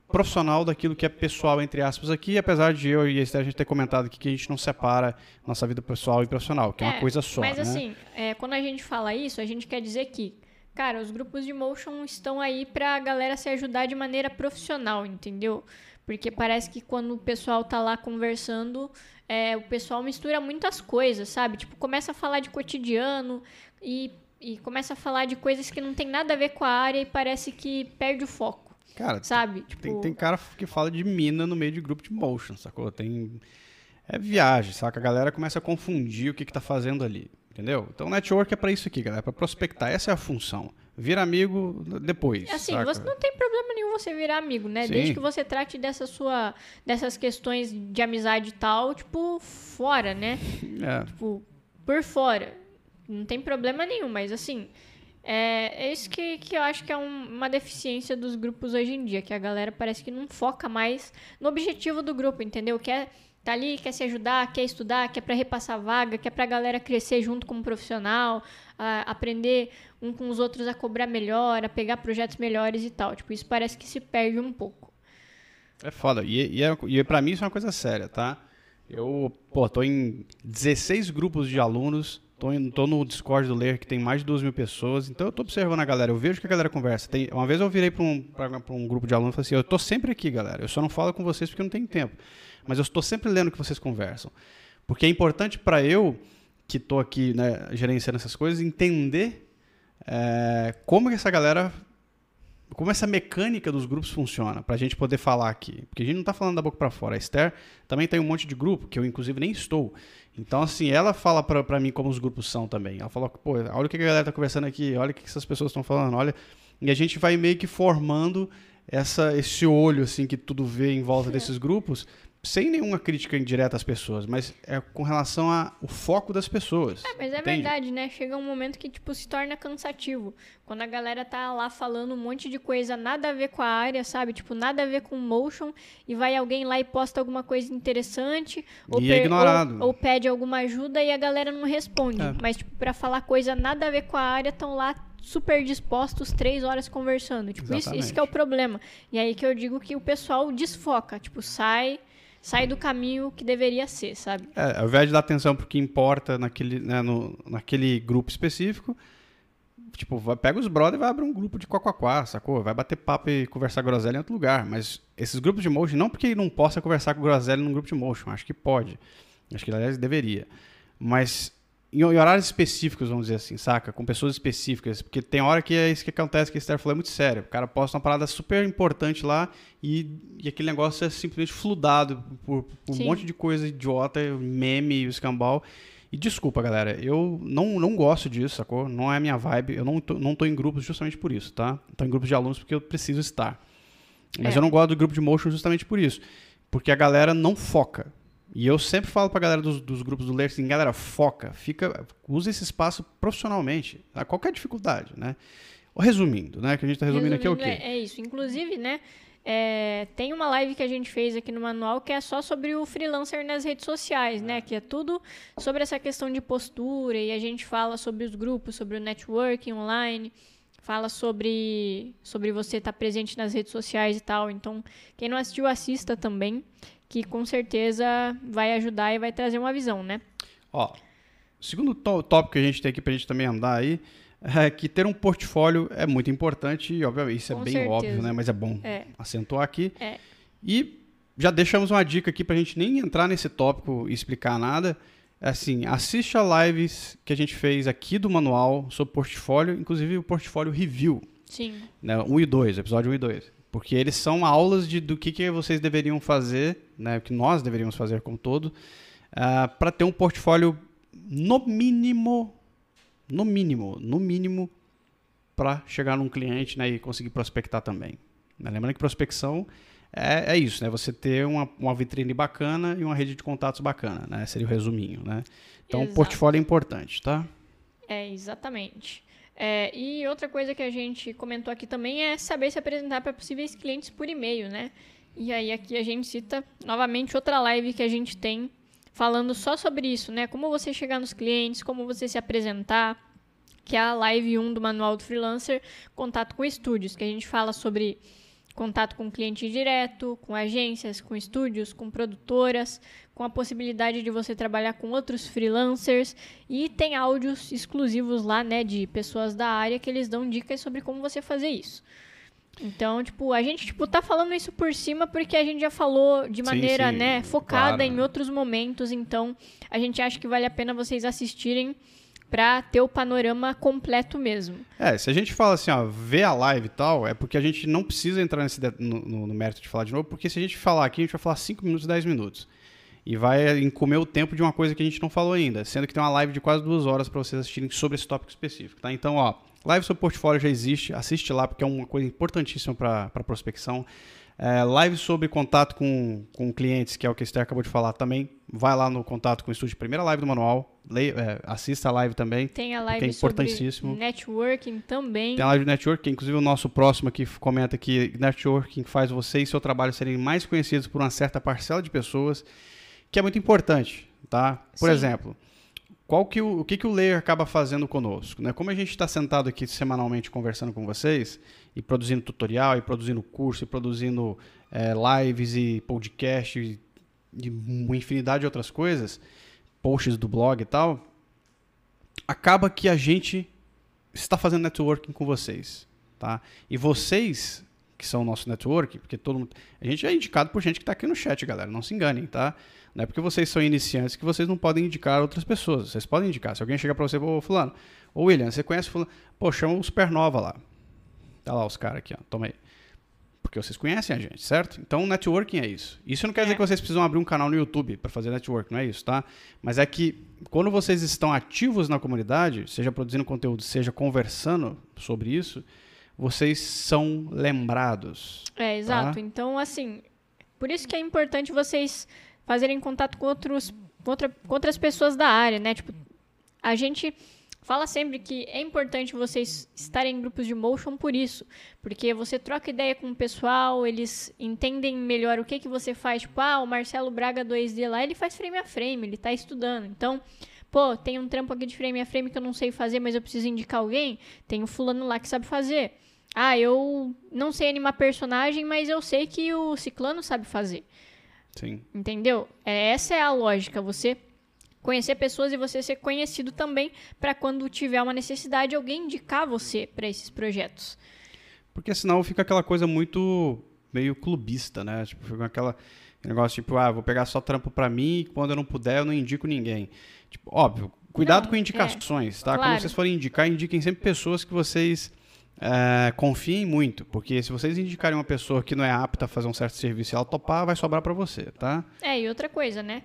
[SPEAKER 1] profissional daquilo que é pessoal, entre aspas, aqui, apesar de eu e a Esther a gente ter comentado aqui que a gente não separa nossa vida pessoal e profissional, que é, uma coisa só,
[SPEAKER 2] Mas
[SPEAKER 1] né?
[SPEAKER 2] assim, é, quando a gente fala isso, a gente quer dizer que, cara, os grupos de motion estão aí pra galera se ajudar de maneira profissional, entendeu? Porque parece que quando o pessoal tá lá conversando, é, o pessoal mistura muitas coisas, sabe? Tipo, começa a falar de cotidiano e, e começa a falar de coisas que não tem nada a ver com a área e parece que perde o foco,
[SPEAKER 1] Cara,
[SPEAKER 2] sabe? Tipo,
[SPEAKER 1] Tem, tem cara que fala de mina no meio de grupo de motion, sacou? Tem. É viagem, saca? A galera começa a confundir o que, que tá fazendo ali, entendeu? Então, network é pra isso aqui, galera, é pra prospectar. Essa é a função. vira amigo depois.
[SPEAKER 2] Assim,
[SPEAKER 1] saca?
[SPEAKER 2] você não tem problema nenhum você virar amigo, né?
[SPEAKER 1] Sim.
[SPEAKER 2] Desde que você trate dessa sua, dessas questões de amizade e tal, tipo, fora, né?
[SPEAKER 1] É.
[SPEAKER 2] Tipo, por fora. Não tem problema nenhum, mas assim, é, isso que, que eu acho que é um- uma deficiência dos grupos hoje em dia, que a galera parece que não foca mais no objetivo do grupo, entendeu? Quer tá ali, quer se ajudar, quer estudar, quer pra repassar vaga, quer pra galera crescer junto como profissional, a aprender um com os outros a cobrar melhor, a pegar projetos melhores e tal. Tipo, isso parece que se perde um pouco.
[SPEAKER 1] É foda. E, e, é, e pra mim isso é uma coisa séria, tá? Eu, pô, tô em 16 grupos de alunos, tô, tô no Discord do Ler, que tem mais de 2 mil pessoas, então eu tô observando a galera, eu vejo que a galera conversa. Tem, uma vez eu virei pra um, um grupo de alunos e falei assim, eu tô sempre aqui, galera, eu só não falo com vocês porque eu não tenho tempo, mas eu estou sempre lendo o que vocês conversam. Porque é importante pra eu, que tô aqui, né, gerenciando essas coisas, entender é, como que essa galera como essa mecânica dos grupos funciona, pra gente poder falar aqui. Porque a gente não tá falando da boca pra fora. A Esther também tem um monte de grupo, que eu inclusive nem estou. Então, assim, ela fala pra, pra mim como os grupos são também. Ela fala, pô, olha o que a galera tá conversando aqui, olha o que essas pessoas estão falando, olha. E a gente vai meio que formando essa, esse olho, assim, que tudo vê em volta desses grupos, sem nenhuma crítica indireta às pessoas, mas é com relação ao foco das pessoas.
[SPEAKER 2] É, mas é
[SPEAKER 1] entende?
[SPEAKER 2] verdade, né? Chega um momento que, tipo, se torna cansativo. Quando a galera tá lá falando um monte de coisa nada a ver com a área, sabe? Tipo, nada a ver com motion, e vai alguém lá e posta alguma coisa interessante, ou,
[SPEAKER 1] E é ignorado.
[SPEAKER 2] ou, ou pede alguma ajuda e a galera não responde.
[SPEAKER 1] É.
[SPEAKER 2] Mas, tipo, pra falar coisa nada a ver com a área, estão lá super dispostos, três horas conversando. Tipo, isso, isso que é o problema. E aí que eu digo que o pessoal desfoca, tipo, sai... Sai do caminho que deveria ser, sabe?
[SPEAKER 1] É, ao invés de dar atenção pro que importa naquele, né, no, naquele grupo específico, tipo, vai, pega os brother e vai abrir um grupo de quaquaquá, sacou? Vai bater papo e conversar groselha em outro lugar. Mas esses grupos de motion, não porque não possa conversar com groselha num grupo de motion, acho que pode. Acho que, aliás, deveria. Mas em, horários específicos, vamos dizer assim, saca? Com pessoas específicas. Porque tem hora que é isso que acontece, que a Esther falou, é muito sério. O cara posta uma parada super importante lá e, e aquele negócio é simplesmente fludado por, por um monte de coisa idiota, meme e escambau. E desculpa, galera, eu não, não gosto disso, sacou? Não é a minha vibe. Eu não tô, não tô em grupos justamente por isso, tá? Tô em grupos de alunos porque eu preciso estar. Mas
[SPEAKER 2] É.
[SPEAKER 1] eu não gosto do grupo de motion justamente por isso. Porque a galera não foca. E eu sempre falo pra galera dos, dos grupos do Ler assim, galera, foca, fica, usa esse espaço profissionalmente, a qualquer dificuldade, né? Resumindo, né? Que a gente tá resumindo, aqui é o quê?
[SPEAKER 2] É, é isso. Inclusive, né? é, tem uma live que a gente fez aqui no manual que é só sobre o freelancer nas redes sociais, né? Que é tudo sobre essa questão de postura e a gente fala sobre os grupos, sobre o networking online, fala sobre sobre você estar presente nas redes sociais e tal. Então, quem não assistiu, assista também, que com certeza vai ajudar e vai trazer uma visão, né?
[SPEAKER 1] Ó, o segundo tó- tópico que a gente tem aqui pra gente também andar aí é que ter um portfólio é muito importante e, obviamente, isso é
[SPEAKER 2] Com
[SPEAKER 1] bem
[SPEAKER 2] certeza.
[SPEAKER 1] óbvio, né? Mas é bom
[SPEAKER 2] É.
[SPEAKER 1] acentuar aqui.
[SPEAKER 2] É.
[SPEAKER 1] E já deixamos uma dica aqui pra gente nem entrar nesse tópico e explicar nada. É Assim, assista lives que a gente fez aqui do manual sobre portfólio, inclusive o portfólio review,
[SPEAKER 2] Sim.
[SPEAKER 1] né? 1 e 2, episódio 1 e 2. Porque eles são aulas de, do que, que vocês deveriam fazer, né? O que nós deveríamos fazer como todo, para ter um portfólio no mínimo, no mínimo, no mínimo, para chegar num cliente né, e conseguir prospectar também. Né? Lembrando que prospecção é, é isso, né? Você ter uma, uma vitrine bacana e uma rede de contatos bacana, né? Seria o resuminho, né? Então, o
[SPEAKER 2] Exato.
[SPEAKER 1] portfólio é importante, tá?
[SPEAKER 2] É, exatamente. É, e outra coisa que a gente comentou aqui também é saber se apresentar para possíveis clientes por e-mail, né? E aí aqui a gente cita novamente outra live que a gente tem falando só sobre isso, né? Como você chegar nos clientes, como você se apresentar, que é a live 1 do Manual do Freelancer, contato com estúdios, que a gente fala sobre contato com cliente direto, com agências, com estúdios, com produtoras, com a possibilidade de você trabalhar com outros freelancers e tem áudios exclusivos lá, né, de pessoas da área que eles dão dicas sobre como você fazer isso. Então, tipo, a gente tipo tá falando isso por cima porque a gente já falou de
[SPEAKER 1] Sim,
[SPEAKER 2] maneira,
[SPEAKER 1] sim,
[SPEAKER 2] né, focada
[SPEAKER 1] claro.
[SPEAKER 2] em outros momentos, então a gente acha que vale a pena vocês assistirem pra ter o panorama completo mesmo.
[SPEAKER 1] É, se a gente fala assim, ó, vê a live e tal, é porque a gente não precisa entrar nesse no, no- no mérito de falar de novo, porque se a gente falar aqui, a gente vai falar 5 minutos, 10 minutos. e vai encomer o tempo de uma coisa que a gente não falou ainda, sendo que tem uma live de quase duas horas para vocês assistirem sobre esse tópico específico, tá? Então, ó, live sobre portfólio já existe, assiste lá porque é uma coisa importantíssima para prospecção. É, live sobre contato com, com clientes, que é o que a Esther acabou de falar também. Vai lá no contato com o estúdio, primeira live do manual. Leia, é, assista a live também.
[SPEAKER 2] Tem a live
[SPEAKER 1] que é importantíssimo.
[SPEAKER 2] networking também.
[SPEAKER 1] Tem a live de networking, inclusive o nosso próximo aqui comenta que networking faz você e seu trabalho serem mais conhecidos por uma certa parcela de pessoas, que é muito importante, tá? Por
[SPEAKER 2] Sim.
[SPEAKER 1] exemplo, qual que o, o que, que o Layer acaba fazendo conosco? Né? Como a gente está sentado aqui semanalmente conversando com vocês, e produzindo tutorial, e produzindo curso, e produzindo é, lives e podcast, e, e uma infinidade de outras coisas, posts do blog e tal, acaba que a gente está fazendo networking com vocês, tá? E vocês que são o nosso network, porque todo mundo, a gente é indicado por gente que está aqui no chat, galera, não se enganem, tá? Não é porque vocês são iniciantes que vocês não podem indicar outras pessoas. Vocês podem indicar. Se alguém chegar para você, ô fulano, ô William, você conhece fulano? Pô, chama o Supernova lá. Tá lá os caras aqui, ó. Toma aí. Porque vocês conhecem a gente, certo? Então, networking é isso. Isso não quer dizer
[SPEAKER 2] É.
[SPEAKER 1] que vocês precisam abrir um canal no YouTube para fazer network, não é isso, tá? Mas é que quando vocês estão ativos na comunidade, seja produzindo conteúdo, seja conversando sobre isso, vocês são lembrados.
[SPEAKER 2] É, exato.
[SPEAKER 1] Tá.
[SPEAKER 2] Então, assim, por isso que é importante vocês fazerem contato com, outros, com, outra- com outras pessoas da área, né? Tipo, a gente fala sempre que é importante vocês estarem em grupos de motion por isso. Porque você troca ideia com o pessoal, eles entendem melhor o que, que você faz. Tipo, ah, o Marcelo Braga 2D lá, ele faz frame a frame, ele tá estudando. Então, pô, tem um trampo aqui de frame a frame que eu não sei fazer, mas eu preciso indicar alguém. Tem o fulano lá que sabe fazer. Ah, eu não sei animar personagem, mas eu sei que o ciclano sabe fazer.
[SPEAKER 1] Sim.
[SPEAKER 2] Entendeu? É, essa é a lógica. Você conhecer pessoas e você ser conhecido também para quando tiver uma necessidade alguém indicar você para esses projetos.
[SPEAKER 1] Porque senão fica aquela coisa muito meio clubista, né? Tipo, fica aquela aquele negócio tipo, ah, vou pegar só trampo pra mim e quando eu não puder eu não indico ninguém. Tipo, óbvio, cuidado
[SPEAKER 2] Não,
[SPEAKER 1] com indicações, tá?
[SPEAKER 2] claro.
[SPEAKER 1] Quando vocês forem indicar, indiquem sempre pessoas que vocês é, confiem muito, porque se vocês indicarem uma pessoa que não é apta a fazer um certo serviço e ela topar, vai sobrar pra você, tá?
[SPEAKER 2] É, e outra coisa, né?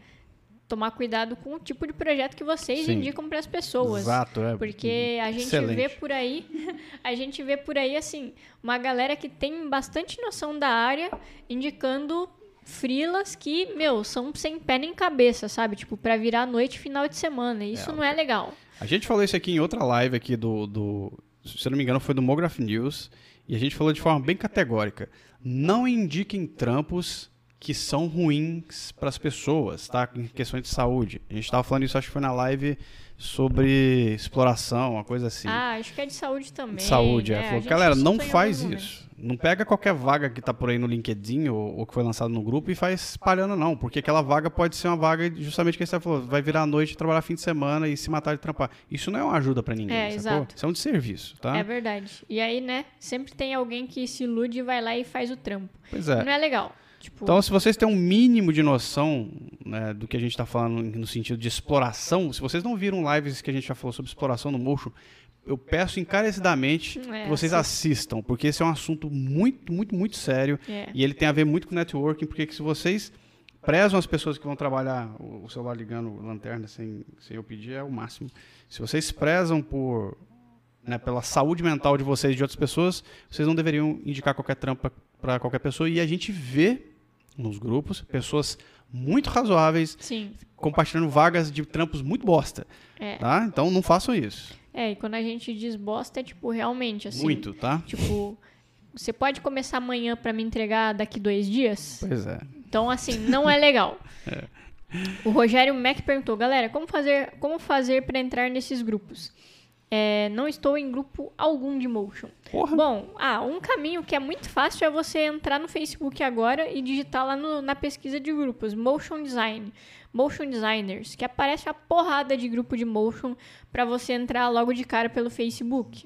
[SPEAKER 2] Tomar cuidado com o tipo de projeto que vocês
[SPEAKER 1] Sim.
[SPEAKER 2] indicam para as pessoas.
[SPEAKER 1] Exato, é.
[SPEAKER 2] Porque a gente
[SPEAKER 1] Excelente.
[SPEAKER 2] vê por aí, a gente vê por aí assim, uma galera que tem bastante noção da área indicando frilas que, meu, são sem pé nem cabeça, sabe? Tipo, pra virar noite final de semana. Isso
[SPEAKER 1] É,
[SPEAKER 2] não é legal.
[SPEAKER 1] A gente falou isso aqui em outra live aqui do, do se eu não me engano, foi do Mograph News, e a gente falou de forma bem categórica. Não indiquem trampos que são ruins para as pessoas, tá? Em questões de saúde. A gente estava falando isso, acho que foi na live sobre exploração, uma coisa assim.
[SPEAKER 2] Ah, acho que é de saúde também.
[SPEAKER 1] de saúde,
[SPEAKER 2] né?
[SPEAKER 1] é.
[SPEAKER 2] A
[SPEAKER 1] Falou, galera, não faz
[SPEAKER 2] algum
[SPEAKER 1] isso. Não pega qualquer vaga que tá por aí no LinkedIn ou, ou que foi lançado no grupo e faz espalhando, não. Porque aquela vaga pode ser uma vaga, justamente que você falou, vai virar à noite, trabalhar fim de semana e se matar de trampar. Isso não é uma ajuda para ninguém,
[SPEAKER 2] É,
[SPEAKER 1] sacou?
[SPEAKER 2] exato.
[SPEAKER 1] Isso é um desserviço, tá?
[SPEAKER 2] É verdade. E aí, né, sempre tem alguém que se ilude e vai lá e faz o trampo.
[SPEAKER 1] Pois é.
[SPEAKER 2] Não é legal. Tipo,
[SPEAKER 1] Então, se vocês têm um mínimo de noção né, do que a gente está falando no sentido de exploração, se vocês não viram lives que a gente já falou sobre exploração no Motion, eu peço encarecidamente
[SPEAKER 2] É,
[SPEAKER 1] que vocês assistam, porque esse é um assunto muito, muito, muito sério
[SPEAKER 2] é.
[SPEAKER 1] e ele tem a ver muito com networking, porque que se vocês prezam as pessoas que vão trabalhar o o celular ligando lanterna sem, sem eu pedir, é o máximo. Se vocês prezam por né, pela saúde mental de vocês e de outras pessoas, vocês não deveriam indicar qualquer trampa para qualquer pessoa. E a gente vê nos grupos pessoas muito razoáveis
[SPEAKER 2] Sim.
[SPEAKER 1] compartilhando vagas de trampos muito bosta,
[SPEAKER 2] É.
[SPEAKER 1] tá? Então não façam isso.
[SPEAKER 2] É, e quando a gente diz bosta, é tipo, realmente, assim.
[SPEAKER 1] muito, tá?
[SPEAKER 2] Tipo, você pode começar amanhã pra me entregar daqui dois dias?
[SPEAKER 1] Pois é.
[SPEAKER 2] Então, assim, não é legal. O Rogério Mac perguntou, galera, como fazer, como fazer para entrar nesses grupos? É, não estou em grupo algum de motion.
[SPEAKER 1] Porra.
[SPEAKER 2] Bom, ah, um caminho que é muito fácil é você entrar no Facebook agora e digitar lá no- na pesquisa de grupos Motion Design, Motion Designers, que aparece a porrada de grupo de motion para você entrar logo de cara pelo Facebook.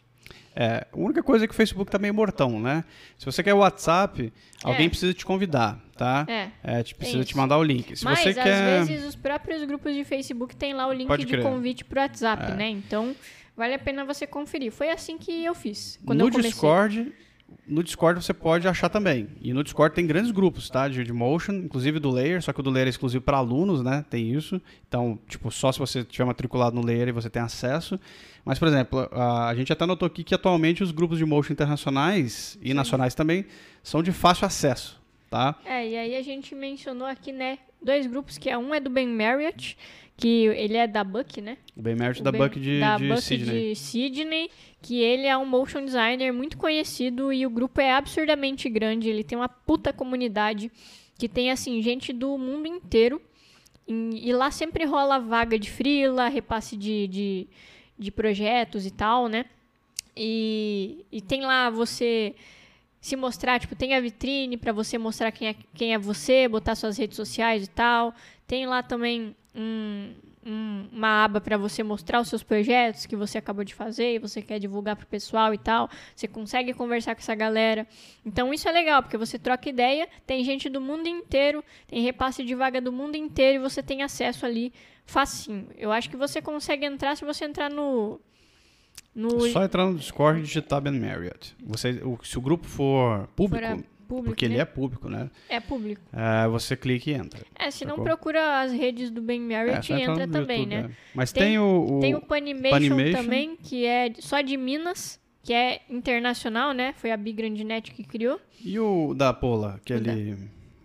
[SPEAKER 1] É, a única coisa é que o Facebook tá meio mortão, né? Se você quer o WhatsApp, alguém
[SPEAKER 2] É.
[SPEAKER 1] precisa te convidar, tá?
[SPEAKER 2] É.
[SPEAKER 1] É, te, precisa
[SPEAKER 2] isso.
[SPEAKER 1] te mandar o link. Se
[SPEAKER 2] Mas
[SPEAKER 1] você
[SPEAKER 2] às
[SPEAKER 1] quer.
[SPEAKER 2] vezes os próprios grupos de Facebook têm lá o link de convite pro WhatsApp,
[SPEAKER 1] É.
[SPEAKER 2] né? Então vale a pena você conferir. Foi assim que eu fiz. Quando
[SPEAKER 1] no
[SPEAKER 2] eu comecei.
[SPEAKER 1] Discord, no Discord você pode achar também. E no Discord tem grandes grupos, tá? De, motion, inclusive do Layer, só que o do Layer é exclusivo para alunos, né? Tem isso. Então, tipo, só se você tiver matriculado no Layer e você tem acesso. Mas, por exemplo, a, gente até notou aqui que atualmente os grupos de motion internacionais e nacionais também são de fácil acesso, tá?
[SPEAKER 2] É, e aí a gente mencionou aqui, né, dois grupos, que é um é do Ben Marriott, que ele é da Buck, né?
[SPEAKER 1] O Ben Merritt da
[SPEAKER 2] Ben-
[SPEAKER 1] Buck de,
[SPEAKER 2] da
[SPEAKER 1] de
[SPEAKER 2] Buck
[SPEAKER 1] Sydney.
[SPEAKER 2] de Sydney, que ele é um motion designer muito conhecido e o grupo é absurdamente grande. Ele tem uma puta comunidade que tem, assim, gente do mundo inteiro. E, e lá sempre rola vaga de freela, repasse de, de, de projetos e tal, né? E, e tem lá você se mostrar, tipo, tem a vitrine pra você mostrar quem é, quem é você, botar suas redes sociais e tal. Tem lá também um- um- uma aba pra você mostrar os seus projetos que você acabou de fazer e você quer divulgar pro pessoal e tal. Você consegue conversar com essa galera. Então isso é legal, porque você troca ideia, tem gente do mundo inteiro, tem repasse de vaga do mundo inteiro e você tem acesso ali facinho. Eu acho que você consegue entrar se você entrar no no
[SPEAKER 1] Só entrar no Discord e digitar Ben Marriott. Você, o- se o grupo for público,
[SPEAKER 2] fora público,
[SPEAKER 1] porque ele
[SPEAKER 2] né?
[SPEAKER 1] é público, né?
[SPEAKER 2] é público.
[SPEAKER 1] É, você clica e entra.
[SPEAKER 2] É, se não procura as redes do Ben
[SPEAKER 1] É,
[SPEAKER 2] e
[SPEAKER 1] entrar
[SPEAKER 2] entra também,
[SPEAKER 1] YouTube,
[SPEAKER 2] né?
[SPEAKER 1] é. Mas
[SPEAKER 2] Tem-
[SPEAKER 1] tem, o, o-
[SPEAKER 2] Tem o Panimation,
[SPEAKER 1] Panimation.
[SPEAKER 2] também, que é só de Minas, que é internacional, né? Foi a Big Grand Net que criou.
[SPEAKER 1] E o da Pola, aquele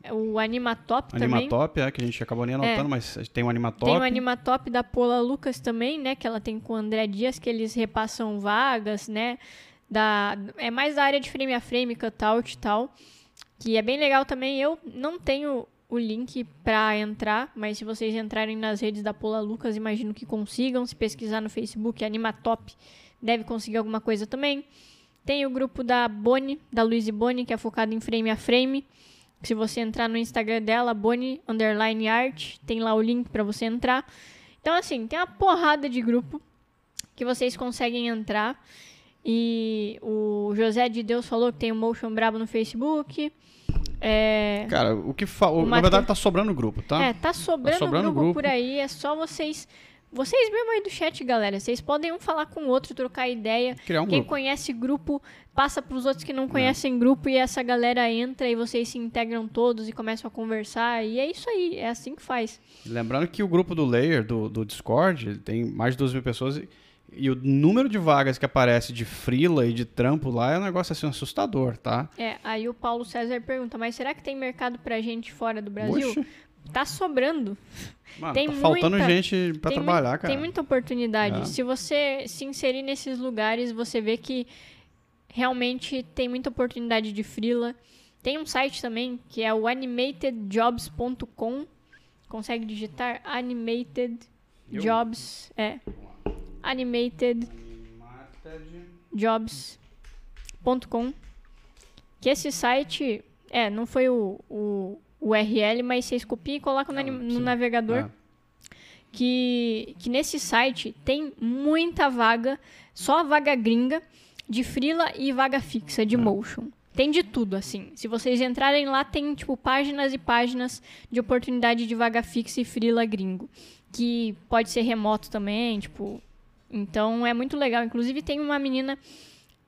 [SPEAKER 2] É O Animatop também.
[SPEAKER 1] Animatop, é, que a gente acabou nem anotando,
[SPEAKER 2] É.
[SPEAKER 1] mas tem o Animatop.
[SPEAKER 2] Tem o Animatop da Pola Lucas também, né? Que ela tem com o André Dias, que eles repassam vagas, né? Da, é mais da área de frame a frame, cutout e tal. Que é bem legal também. Eu não tenho o link pra entrar, mas se vocês entrarem nas redes da Pola Lucas, imagino que consigam. Se pesquisar no Facebook, Animatop, deve conseguir alguma coisa também. Tem o grupo da Boni, da Luiz Boni, que é focado em frame a frame. Se você entrar no Instagram dela, Boni Underline Art, tem lá o link pra você entrar. Então, assim, tem uma porrada de grupo que vocês conseguem entrar. E o José de Deus falou que tem o Motion Brabo no Facebook. É,
[SPEAKER 1] Cara, o que fa... o- na verdade tá sobrando grupo, tá?
[SPEAKER 2] é, tá sobrando,
[SPEAKER 1] sobrando
[SPEAKER 2] grupo,
[SPEAKER 1] grupo.
[SPEAKER 2] por aí. É só vocês. Vocês mesmo aí do chat, galera. Vocês podem um falar com o outro, trocar ideia.
[SPEAKER 1] Criar um
[SPEAKER 2] Quem
[SPEAKER 1] grupo.
[SPEAKER 2] conhece grupo, passa pros outros que não conhecem grupo e essa galera entra e vocês se integram todos e começam a conversar. E é isso aí, é assim que faz.
[SPEAKER 1] Lembrando que o grupo do Layer, do, do Discord, tem mais de 12 mil pessoas e, e o número de vagas que aparece de frila e de trampo lá é um negócio assim assustador, tá?
[SPEAKER 2] É, aí o Paulo César pergunta, mas será que tem mercado pra gente fora do Brasil?
[SPEAKER 1] Oxe,
[SPEAKER 2] Tá sobrando.
[SPEAKER 1] mano,
[SPEAKER 2] Tem
[SPEAKER 1] tá faltando
[SPEAKER 2] muita-
[SPEAKER 1] gente pra
[SPEAKER 2] tem mui-
[SPEAKER 1] trabalhar, cara.
[SPEAKER 2] Tem muita oportunidade.
[SPEAKER 1] É.
[SPEAKER 2] Se você se inserir nesses lugares, você vê que realmente tem muita oportunidade de frila. Tem um site também que é o animatedjobs.com. Consegue digitar animated jobs, é animatedjobs.com. Que esse site é, não foi o, o URL, mas vocês copiam e colocam no,
[SPEAKER 1] Ah,
[SPEAKER 2] no navegador
[SPEAKER 1] É.
[SPEAKER 2] que, que nesse site tem muita vaga, só vaga gringa, de frila e vaga fixa de motion. Tem de tudo, assim. Se vocês entrarem lá, tem, tipo, páginas e páginas de oportunidade de vaga fixa e frila gringo. Que pode ser remoto também, tipo... Então, é muito legal. Inclusive, tem uma menina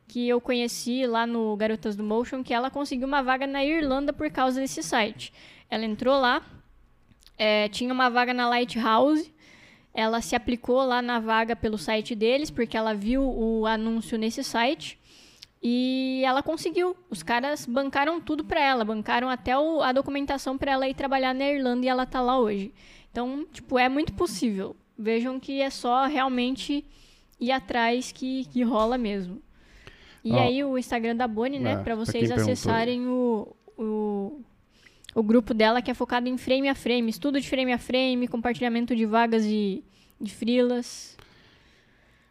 [SPEAKER 2] que eu conheci lá no Garotas do Motion, que ela conseguiu uma vaga na Irlanda por causa desse site. Ela entrou lá, é, tinha uma vaga na Lighthouse, ela se aplicou lá na vaga pelo site deles, porque ela viu o anúncio nesse site. E ela conseguiu. Os caras bancaram tudo pra ela, bancaram até o- a documentação pra ela ir trabalhar na Irlanda e ela tá lá hoje. Então, tipo, é muito possível. Vejam que é só realmente ir atrás que, que rola mesmo. E
[SPEAKER 1] Ó,
[SPEAKER 2] aí o Instagram da Boni, né,
[SPEAKER 1] é,
[SPEAKER 2] pra
[SPEAKER 1] pra
[SPEAKER 2] vocês acessarem o, o, o grupo dela que é focado em frame a frame, estudo de frame a frame, compartilhamento de vagas de, de freelas.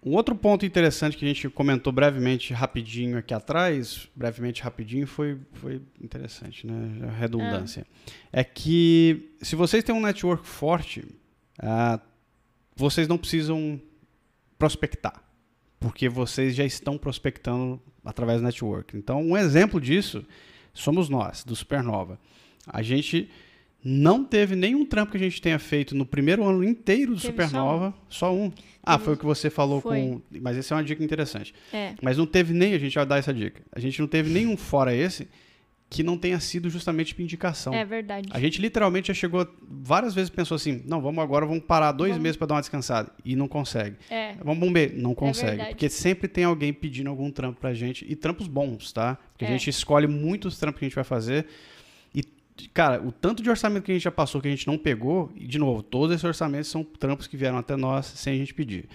[SPEAKER 1] Um outro ponto interessante que a gente comentou brevemente, rapidinho aqui atrás, brevemente rapidinho, foi, foi interessante, né? A redundância. É que se vocês têm um network forte, ah, vocês não precisam prospectar, porque vocês já estão prospectando através do network. Então, um exemplo disso somos nós, do Supernova. A gente Não teve nenhum trampo que a gente tenha feito no primeiro ano inteiro do
[SPEAKER 2] Teve
[SPEAKER 1] Supernova, só um. Ah,
[SPEAKER 2] Teve-
[SPEAKER 1] foi o que você falou
[SPEAKER 2] foi.
[SPEAKER 1] com. Mas essa é uma dica interessante.
[SPEAKER 2] É.
[SPEAKER 1] Mas não teve nem, a gente vai dar essa dica. A gente não teve nenhum fora esse que não tenha sido justamente por indicação.
[SPEAKER 2] É verdade.
[SPEAKER 1] A gente literalmente já chegou várias vezes pensou assim, não, vamos agora, vamos parar dois
[SPEAKER 2] Vamos.
[SPEAKER 1] meses para dar uma descansada e não consegue.
[SPEAKER 2] É.
[SPEAKER 1] Vamos bombear, não consegue,
[SPEAKER 2] verdade.
[SPEAKER 1] porque sempre tem alguém pedindo algum trampo pra gente e trampos bons, tá? Porque a
[SPEAKER 2] É.
[SPEAKER 1] gente escolhe muitos trampos que a gente vai fazer e cara, o tanto de orçamento que a gente já passou que a gente não pegou, e de novo, todos esses orçamentos são trampos que vieram até nós sem a gente pedir.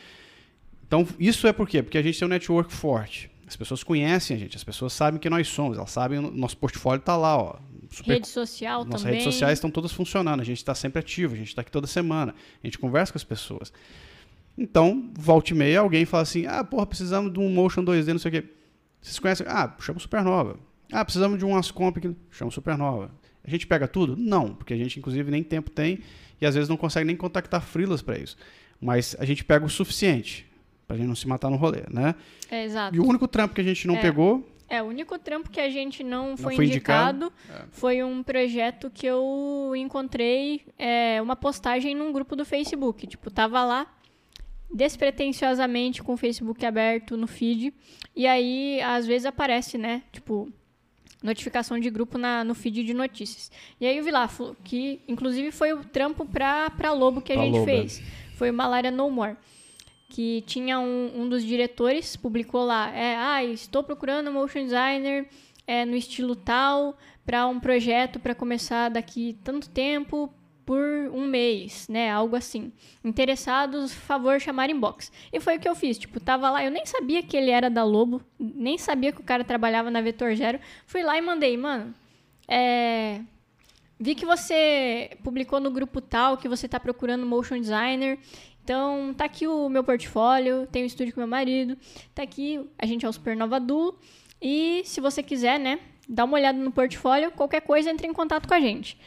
[SPEAKER 1] Então, isso é por quê? Porque a gente tem um network forte. As pessoas conhecem a gente, as pessoas sabem que nós somos, elas sabem, o nosso portfólio tá lá, ó. Super
[SPEAKER 2] Rede social
[SPEAKER 1] nossas
[SPEAKER 2] também.
[SPEAKER 1] redes sociais estão todas funcionando, a gente está sempre ativo, a gente está aqui toda semana, a gente conversa com as pessoas. Então, volta e meia, alguém fala assim: ah, porra, precisamos de um Motion 2D, não sei o quê. Vocês conhecem? Ah, chama Supernova. Ah, precisamos de um Ascomp, chama o Supernova. A gente pega tudo? Não, porque a gente, inclusive, nem tempo tem e às vezes não consegue nem contactar freelas para isso. Mas a gente pega o suficiente pra gente não se matar no rolê, né?
[SPEAKER 2] É, exato.
[SPEAKER 1] E o único trampo que a gente não
[SPEAKER 2] É.
[SPEAKER 1] pegou
[SPEAKER 2] É, o único trampo que a gente não foi,
[SPEAKER 1] foi
[SPEAKER 2] indicado,
[SPEAKER 1] indicado. É.
[SPEAKER 2] foi um projeto que eu encontrei é, uma postagem num grupo do Facebook. Tipo, tava lá despretensiosamente com o Facebook aberto no feed. E aí, às vezes aparece, né? Tipo, notificação de grupo na, no feed de notícias. E aí eu vi lá, que inclusive foi o trampo pra, pra Lobo que a
[SPEAKER 1] Pra
[SPEAKER 2] gente
[SPEAKER 1] Lobo, é.
[SPEAKER 2] fez. Foi o Malária No More. Que tinha um, um dos diretores, publicou lá, é, ah, estou procurando um motion designer é, no estilo tal, para um projeto para começar daqui tanto tempo, por um mês, né? Algo assim. Interessados, favor chamar inbox. E foi o que eu fiz. Tipo, tava lá, eu nem sabia que ele era da Lobo, nem sabia que o cara trabalhava na Vetor Zero. Fui lá e mandei, mano. É. Vi que você publicou no grupo tal que você tá procurando motion designer. Então, tá aqui o meu portfólio, tenho um estúdio com meu marido, tá aqui, a gente é o Supernova Duo. E se você quiser, né, dá uma olhada no portfólio, qualquer coisa, entre em contato com a gente.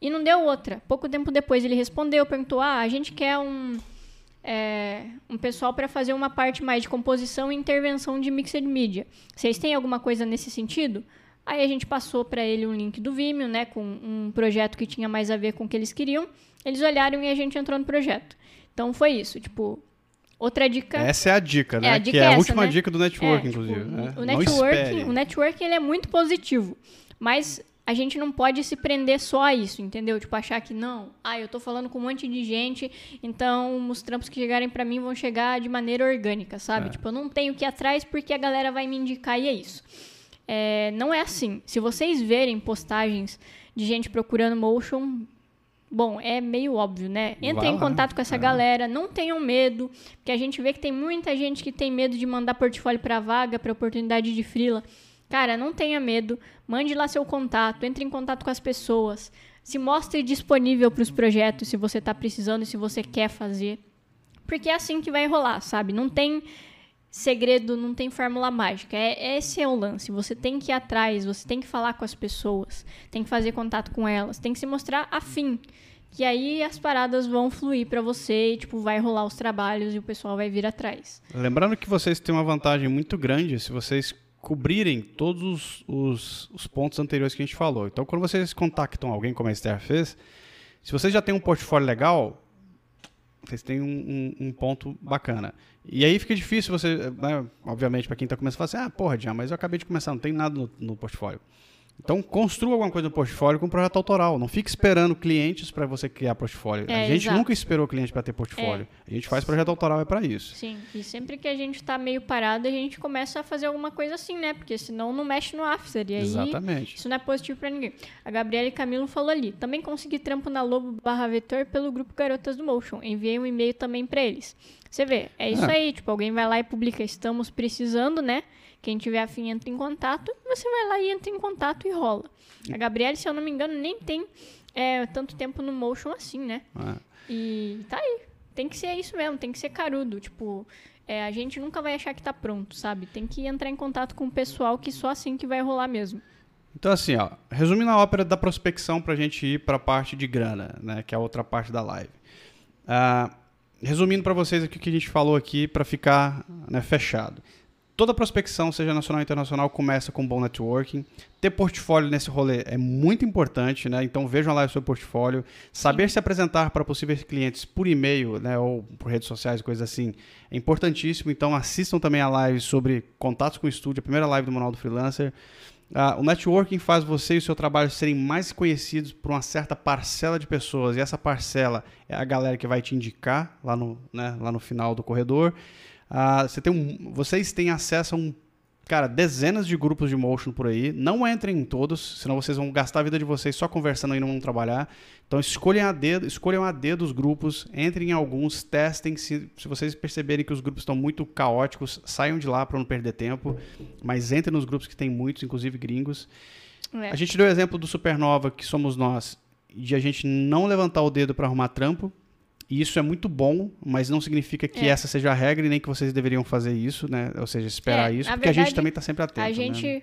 [SPEAKER 2] E não deu outra. Pouco tempo depois ele respondeu, perguntou: Ah, a gente quer um, é, um pessoal para fazer uma parte mais de composição e intervenção de mixed media. Vocês têm alguma coisa nesse sentido? Aí a gente passou para ele um link do Vimeo, né, com um projeto que tinha mais a ver com o que eles queriam. Eles olharam e a gente entrou no projeto. Então foi isso, tipo, outra dica.
[SPEAKER 1] Essa é a dica, né?
[SPEAKER 2] É, a dica
[SPEAKER 1] que é
[SPEAKER 2] é
[SPEAKER 1] a
[SPEAKER 2] essa,
[SPEAKER 1] última
[SPEAKER 2] né?
[SPEAKER 1] dica do network,
[SPEAKER 2] É, tipo,
[SPEAKER 1] inclusive. né?
[SPEAKER 2] O networking, o networking ele é muito positivo, mas a gente não pode se prender só a isso, entendeu? Tipo, achar que não, ah, eu tô falando com um monte de gente, então os trampos que chegarem pra mim vão chegar de maneira orgânica, sabe?
[SPEAKER 1] É.
[SPEAKER 2] Tipo, eu não tenho que ir atrás porque a galera vai me indicar e é isso. É, não é assim. Se vocês verem postagens de gente procurando motion, bom, é meio óbvio, né? Entrem em contato com essa
[SPEAKER 1] É.
[SPEAKER 2] galera, não tenham medo, porque a gente vê que tem muita gente que tem medo de mandar portfólio para vaga, para oportunidade de frila. Cara, não tenha medo, mande lá seu contato, entre em contato com as pessoas, se mostre disponível para os projetos se você está precisando e se você quer fazer. Porque é assim que vai rolar, sabe? Não tem segredo, não tem fórmula mágica. É, esse é o lance. Você tem que ir atrás, você tem que falar com as pessoas, tem que fazer contato com elas, tem que se mostrar afim. Que aí as paradas vão fluir pra você e, tipo, vai rolar os trabalhos e o pessoal vai vir atrás.
[SPEAKER 1] Lembrando que vocês têm uma vantagem muito grande se vocês cobrirem todos os, os- os pontos anteriores que a gente falou. Então, quando vocês contactam alguém, como a Esther fez, se vocês já têm um portfólio legal, vocês têm um, um- um ponto bacana. E aí fica difícil você, né, obviamente, para quem está começando, falar assim, ah, porra, Dian, mas eu acabei de começar, não tem nada no, no portfólio. Então, construa alguma coisa no portfólio com um projeto autoral. Não fique esperando clientes para você criar portfólio. a
[SPEAKER 2] É,
[SPEAKER 1] gente
[SPEAKER 2] exato.
[SPEAKER 1] nunca esperou cliente para ter portfólio. A gente faz projeto autoral, é para isso.
[SPEAKER 2] Sim, e sempre que a gente tá meio parado, a gente começa a fazer alguma coisa assim, né? Porque senão não mexe no after. E aí,
[SPEAKER 1] Exatamente.
[SPEAKER 2] isso não é positivo pra ninguém. A Gabriela e Camilo falou ali. Também consegui trampo na Lobo barra Vetor pelo grupo Garotas do Motion. Enviei um e-mail também pra eles. Você vê, é isso
[SPEAKER 1] Ah.
[SPEAKER 2] aí. Tipo, alguém vai lá e publica, estamos precisando, né? Quem tiver afim entra em contato. Você vai lá e entra em contato e rola. A Gabriela, se eu não me engano, nem tem é, tanto tempo no Motion assim, né?
[SPEAKER 1] Ah.
[SPEAKER 2] E tá aí. Tem que ser isso mesmo, tem que ser carudo. Tipo, é, a gente nunca vai achar que tá pronto, sabe? Tem que entrar em contato com o pessoal que só assim que vai rolar mesmo.
[SPEAKER 1] Então, assim, ó, resumindo a ópera da prospecção para a gente ir para a parte de grana, né, que é a outra parte da live. Ah, resumindo para vocês aqui o que a gente falou aqui para ficar né, fechado. Toda prospecção, seja nacional ou internacional, começa com bom networking. Ter portfólio nesse rolê é muito importante, né? Então vejam lá o seu portfólio. Saber se apresentar para possíveis clientes por e-mail, né? Ou por redes sociais, coisas assim, é importantíssimo. Então assistam também a live sobre contatos com o estúdio, a primeira live do Manual do Freelancer. Uh, o networking faz você e o seu trabalho serem mais conhecidos por uma certa parcela de pessoas. E essa parcela é a galera que vai te indicar lá no, né, lá no final do corredor. Uh, você tem um, vocês têm acesso a um Cara, dezenas de grupos de motion por aí. Não entrem em todos, senão vocês vão gastar a vida de vocês só conversando e não vão trabalhar. Então escolham a dedo, escolham a dedo os grupos, entrem em alguns, testem. Se, se vocês perceberem que os grupos estão muito caóticos, saiam de lá para não perder tempo. Mas entrem nos grupos que tem muitos, inclusive gringos. É. A gente deu o exemplo do Supernova, que somos nós, de a gente não levantar o dedo para arrumar trampo. E isso é muito bom, mas não significa que é. essa seja a regra e nem que vocês deveriam fazer isso, né? Ou seja, esperar é, isso, porque verdade, a gente também está sempre atento.
[SPEAKER 2] A gente
[SPEAKER 1] né?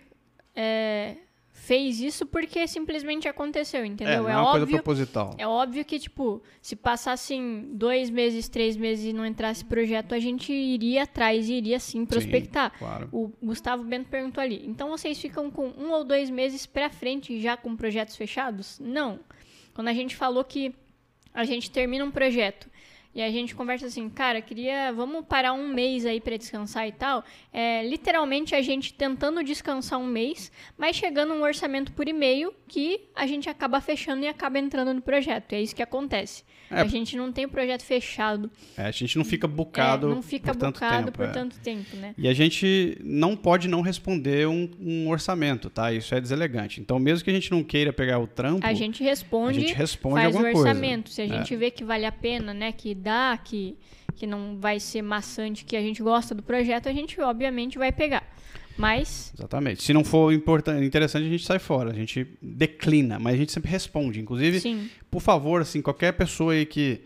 [SPEAKER 2] é, fez isso porque simplesmente aconteceu, entendeu?
[SPEAKER 1] É, é, é uma
[SPEAKER 2] óbvio,
[SPEAKER 1] coisa proposital.
[SPEAKER 2] É óbvio que, tipo, se passassem dois meses, três meses e não entrasse projeto, a gente iria atrás e iria sim prospectar.
[SPEAKER 1] Sim, claro.
[SPEAKER 2] O Gustavo Bento perguntou ali. Então vocês ficam com um ou dois meses pra frente já com projetos fechados? Não. Quando a gente falou que a gente termina um projeto e a gente conversa assim, cara, queria, vamos parar um mês aí para descansar e tal. É, literalmente a gente tentando descansar um mês, mas chegando um orçamento por e-mail que a gente acaba fechando e acaba entrando no projeto. É isso que acontece. É, a gente não tem o projeto fechado.
[SPEAKER 1] É, a gente não fica bucado.
[SPEAKER 2] É, não fica
[SPEAKER 1] por
[SPEAKER 2] bucado
[SPEAKER 1] tanto tempo,
[SPEAKER 2] por
[SPEAKER 1] é.
[SPEAKER 2] tanto tempo, né?
[SPEAKER 1] E a gente não pode não responder um, um, orçamento, tá? Isso é deselegante. Então, mesmo que a gente não queira pegar o trampo,
[SPEAKER 2] a gente responde,
[SPEAKER 1] a gente responde
[SPEAKER 2] faz
[SPEAKER 1] o
[SPEAKER 2] orçamento.
[SPEAKER 1] Coisa.
[SPEAKER 2] Se a gente é. vê que vale a pena, né, que que que não vai ser maçante, que a gente gosta do projeto, a gente obviamente vai pegar. Mas.
[SPEAKER 1] Exatamente. Se não for importante, interessante, a gente sai fora, a gente declina, mas a gente sempre responde. Inclusive,
[SPEAKER 2] Sim.
[SPEAKER 1] por favor, assim, qualquer pessoa aí que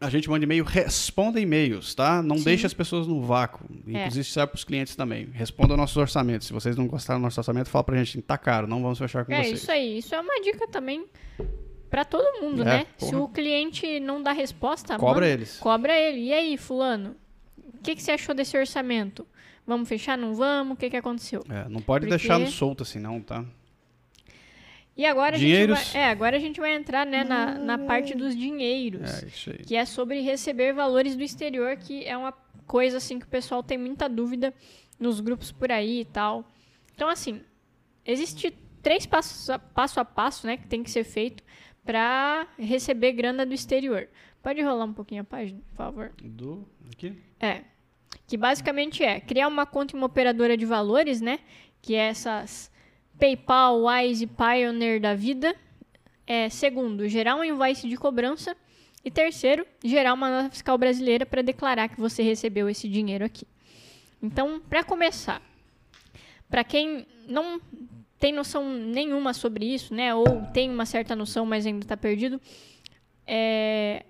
[SPEAKER 1] a gente manda e-mail, responda e-mails, tá? Não Sim. deixe as pessoas no vácuo. É. Inclusive, é. serve para os clientes também. Responda nossos orçamentos. Se vocês não gostaram do nosso orçamento, fala pra gente, tá caro, não vamos fechar com
[SPEAKER 2] é,
[SPEAKER 1] vocês.
[SPEAKER 2] É isso aí. Isso é uma dica também para todo mundo, é, né? Porra. Se o cliente não dá resposta,
[SPEAKER 1] cobra
[SPEAKER 2] manda,
[SPEAKER 1] eles.
[SPEAKER 2] Cobra ele. E aí, fulano? O que, que você achou desse orçamento? Vamos fechar? Não vamos? O que, que aconteceu?
[SPEAKER 1] É, não pode Porque... deixar solto assim, não, tá?
[SPEAKER 2] E agora a, gente vai, é, agora a gente vai entrar né, na, na parte dos dinheiros.
[SPEAKER 1] É, isso aí.
[SPEAKER 2] Que é sobre receber valores do exterior, que é uma coisa assim que o pessoal tem muita dúvida nos grupos por aí e tal. Então, assim, existe três passos a, passo a passo né, que tem que ser feito para receber grana do exterior. Pode rolar um pouquinho a página, por favor?
[SPEAKER 1] Do aqui?
[SPEAKER 2] É. Que basicamente é criar uma conta em uma operadora de valores, né? Que é essas PayPal, Wise, Pioneer da vida. É, segundo, gerar um invoice de cobrança. E terceiro, gerar uma nota fiscal brasileira para declarar que você recebeu esse dinheiro aqui. Então, para começar, para quem não tem noção nenhuma sobre isso, né? Ou tem uma certa noção, mas ainda está perdido. É...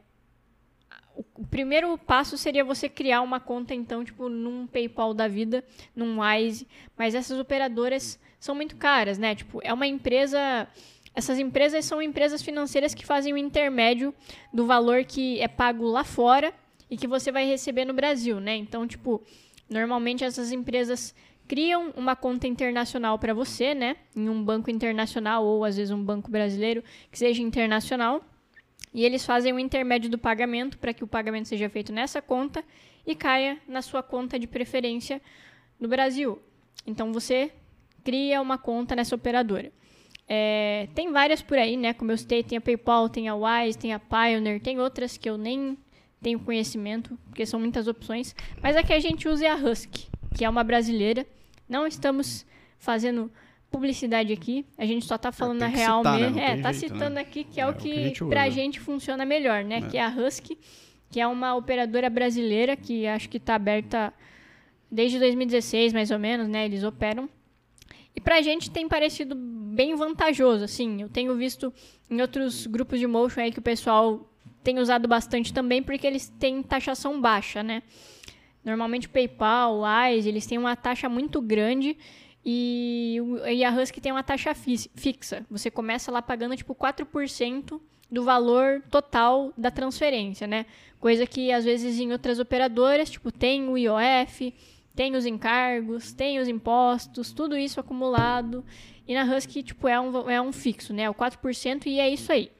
[SPEAKER 2] O primeiro passo seria você criar uma conta, então, tipo, num PayPal da vida, num Wise. Mas essas operadoras são muito caras, né? Tipo, é uma empresa. Essas empresas são empresas financeiras que fazem o intermédio do valor que é pago lá fora e que você vai receber no Brasil, né? Então, tipo, normalmente essas empresas criam uma conta internacional para você, né? Em um banco internacional ou às vezes um banco brasileiro que seja internacional. E eles fazem o intermédio do pagamento para que o pagamento seja feito nessa conta e caia na sua conta de preferência no Brasil. Então você cria uma conta nessa operadora. É, tem várias por aí, né? Como eu citei, tem a PayPal, tem a Wise, tem a Pioneer, tem outras que eu nem tenho conhecimento, porque são muitas opções. Mas a que a gente usa é a Husky, que é uma brasileira não estamos fazendo publicidade aqui. A gente só tá falando a real
[SPEAKER 1] citar,
[SPEAKER 2] mesmo.
[SPEAKER 1] Né?
[SPEAKER 2] É, tá
[SPEAKER 1] jeito,
[SPEAKER 2] citando
[SPEAKER 1] né?
[SPEAKER 2] aqui que é, é o que, que a gente pra gente funciona melhor, né? É. Que é a Husky, que é uma operadora brasileira que acho que tá aberta desde 2016, mais ou menos, né? Eles operam. E pra gente tem parecido bem vantajoso, assim. Eu tenho visto em outros grupos de motion aí que o pessoal tem usado bastante também, porque eles têm taxação baixa, né? Normalmente o PayPal, o Wise, eles têm uma taxa muito grande e, e a Husky tem uma taxa fi fixa. Você começa lá pagando tipo 4% do valor total da transferência, né? Coisa que às vezes em outras operadoras, tipo, tem o IOF, tem os encargos, tem os impostos, tudo isso acumulado. E na Husky, tipo, é um, é um fixo, né? O 4% e é isso aí.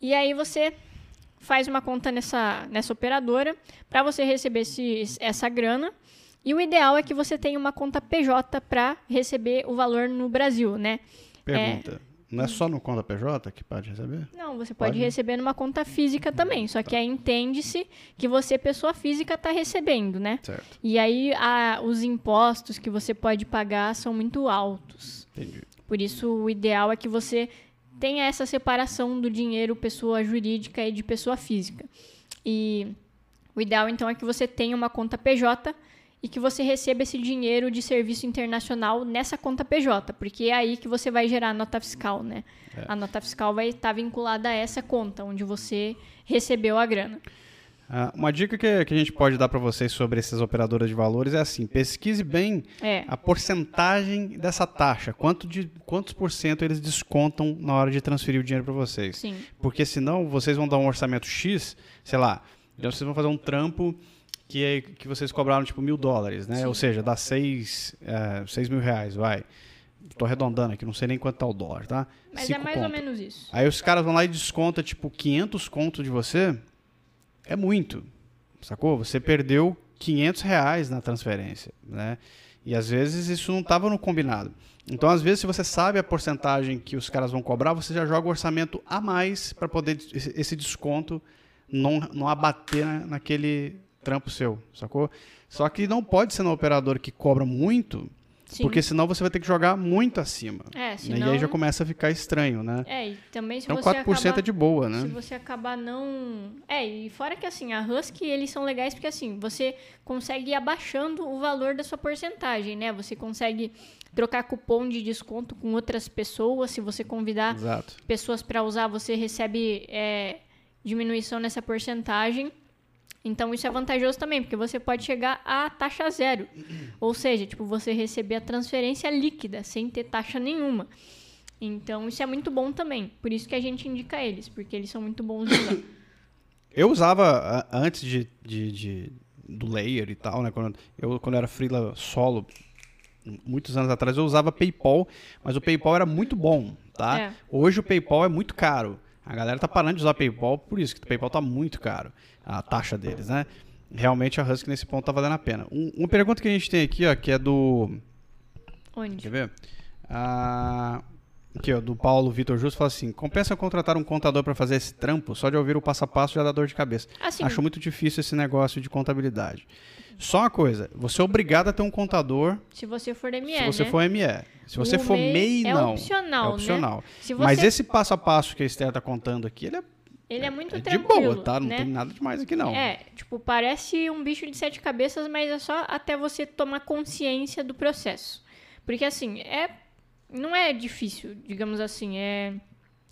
[SPEAKER 2] E aí você faz uma conta nessa, nessa operadora para você receber esse, essa grana. E o ideal é que você tenha uma conta PJ para receber o valor no Brasil, né?
[SPEAKER 1] Pergunta. Não é só no conta PJ que pode receber?
[SPEAKER 2] Não, você pode,
[SPEAKER 1] Pode.
[SPEAKER 2] receber numa conta física também. Só que aí entende-se que você, pessoa física, está recebendo, né?
[SPEAKER 1] Certo.
[SPEAKER 2] E aí a- os impostos que você pode pagar são muito altos.
[SPEAKER 1] Entendi.
[SPEAKER 2] Por isso, o ideal é que você tenha essa separação do dinheiro pessoa jurídica e de pessoa física. E o ideal, então, é que você tenha uma conta PJ e que você receba esse dinheiro de serviço internacional nessa conta PJ, porque é aí que você vai gerar a nota fiscal, né? A nota fiscal vai estar vinculada a essa conta, onde você recebeu a grana.
[SPEAKER 1] Ah, uma dica que, que a gente pode dar para vocês sobre essas operadoras de valores é assim: pesquise bem
[SPEAKER 2] É.
[SPEAKER 1] a porcentagem dessa taxa, quanto de, quantos por cento eles descontam na hora de transferir o dinheiro para vocês.
[SPEAKER 2] Sim.
[SPEAKER 1] Porque senão vocês vão dar um orçamento X, sei lá, então vocês vão fazer um trampo que, é, que vocês cobraram tipo mil dólares, né? Ou seja, dá seis, é, seis mil reais, vai. Tô arredondando aqui, não sei nem quanto tá o dólar, tá?
[SPEAKER 2] Mas é
[SPEAKER 1] Cinco
[SPEAKER 2] mais ou
[SPEAKER 1] conto.
[SPEAKER 2] menos isso.
[SPEAKER 1] Aí os caras vão lá e descontam tipo 500 conto de você. É muito, sacou? Você perdeu 500 reais na transferência, né? E às vezes isso não estava no combinado. Então, às vezes, se você sabe a porcentagem que os caras vão cobrar, você já joga o orçamento a mais para poder esse desconto não, não abater na- naquele trampo seu, sacou? Só que não pode ser no operador que cobra muito,
[SPEAKER 2] Sim.
[SPEAKER 1] porque senão você vai ter que jogar muito acima.
[SPEAKER 2] É,
[SPEAKER 1] né?
[SPEAKER 2] senão...
[SPEAKER 1] E aí já começa a ficar estranho, né?
[SPEAKER 2] É, e também se
[SPEAKER 1] Então
[SPEAKER 2] você
[SPEAKER 1] 4%
[SPEAKER 2] acabar...
[SPEAKER 1] é de boa,
[SPEAKER 2] Se
[SPEAKER 1] né?
[SPEAKER 2] você acabar não. É, e fora que assim, a Husky, eles são legais porque assim, você consegue ir abaixando o valor da sua porcentagem, né? Você consegue trocar cupom de desconto com outras pessoas. Se você convidar
[SPEAKER 1] Exato.
[SPEAKER 2] pessoas para usar, você recebe é, diminuição nessa porcentagem. Então isso é vantajoso também, porque você pode chegar a taxa zero. Ou seja, tipo, você receber a transferência líquida, sem ter taxa nenhuma. Então isso é muito bom também. Por isso que a gente indica eles, porque eles são muito bons de usar.
[SPEAKER 1] Eu usava antes de, de, de- do layer e tal, né? Quando eu quando eu era freela solo, muitos anos atrás eu usava PayPal, mas o PayPal era muito bom, tá?
[SPEAKER 2] É.
[SPEAKER 1] Hoje o PayPal é muito caro. A galera tá parando de usar PayPal por isso que o PayPal tá muito caro, a taxa deles, né? Realmente a Husky nesse ponto tá valendo a pena. Um- uma pergunta que a gente tem aqui, ó, que é do
[SPEAKER 2] Onde?
[SPEAKER 1] Quer ver? Ah, aqui, ó, do Paulo Vitor Justo fala assim: compensa contratar um contador para fazer esse trampo? Só de ouvir o passo a passo já dá dor de cabeça.
[SPEAKER 2] Assim,
[SPEAKER 1] Acho muito difícil esse negócio de contabilidade. Só uma coisa: você é obrigado a ter um contador
[SPEAKER 2] se você for ME,
[SPEAKER 1] se você
[SPEAKER 2] né?
[SPEAKER 1] for ME. Se você
[SPEAKER 2] O
[SPEAKER 1] for
[SPEAKER 2] MEI
[SPEAKER 1] MEI,
[SPEAKER 2] é
[SPEAKER 1] não.
[SPEAKER 2] opcional,
[SPEAKER 1] é
[SPEAKER 2] né?
[SPEAKER 1] opcional.
[SPEAKER 2] Se
[SPEAKER 1] Mas esse passo a passo que a Esther tá contando aqui, ele é,
[SPEAKER 2] Ele é muito
[SPEAKER 1] é de
[SPEAKER 2] tranquilo,
[SPEAKER 1] boa, tá? Não
[SPEAKER 2] né?
[SPEAKER 1] tem nada demais aqui, não.
[SPEAKER 2] É, tipo, parece um bicho de sete cabeças, mas é só até você tomar consciência do processo. Porque assim, é não é difícil, digamos assim, é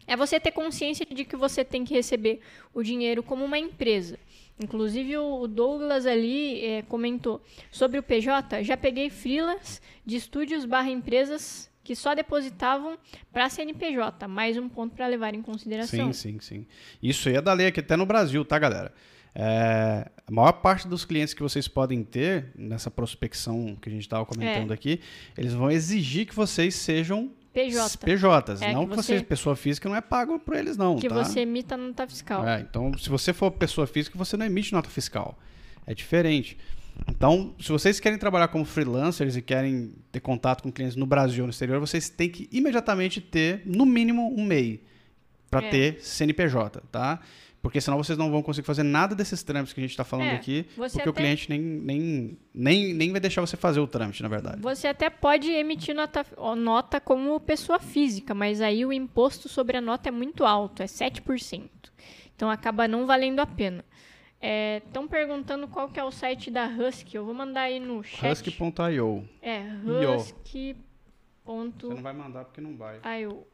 [SPEAKER 2] é você ter consciência de que você tem que receber o dinheiro como uma empresa. Inclusive o Douglas ali é, comentou sobre o PJ, já peguei freelas de estúdios barra empresas que só depositavam para CNPJ, mais um ponto para levar em consideração.
[SPEAKER 1] Sim, sim, sim. Isso aí é da lei aqui até no Brasil, tá, galera? É, a maior parte dos clientes que vocês podem ter nessa prospecção que a gente estava comentando
[SPEAKER 2] É.
[SPEAKER 1] aqui, eles vão exigir que vocês sejam
[SPEAKER 2] PJ.
[SPEAKER 1] PJs.
[SPEAKER 2] É,
[SPEAKER 1] não
[SPEAKER 2] que você,
[SPEAKER 1] pessoa física, não é pago por eles, não.
[SPEAKER 2] que
[SPEAKER 1] tá?
[SPEAKER 2] você emita nota fiscal.
[SPEAKER 1] É, então, se você for pessoa física, você não emite nota fiscal. É diferente. Então, se vocês querem trabalhar como freelancers e querem ter contato com clientes no Brasil ou no exterior, vocês têm que imediatamente ter, no mínimo, um MEI para
[SPEAKER 2] É.
[SPEAKER 1] ter CNPJ, tá? Porque senão vocês não vão conseguir fazer nada desses trâmites que a gente está falando
[SPEAKER 2] É,
[SPEAKER 1] aqui, porque o
[SPEAKER 2] até-
[SPEAKER 1] cliente nem, nem, nem, nem vai deixar você fazer o trâmite, na verdade.
[SPEAKER 2] Você até pode emitir nota, nota como pessoa física, mas aí o imposto sobre a nota é muito alto, é 7%. Então acaba não valendo a pena. Estão perguntando qual que é o site da Husky. Eu vou mandar aí no chat.
[SPEAKER 1] Husky.io.
[SPEAKER 2] É,
[SPEAKER 1] Io.
[SPEAKER 2] husky.io.
[SPEAKER 1] Você não vai mandar porque não vai.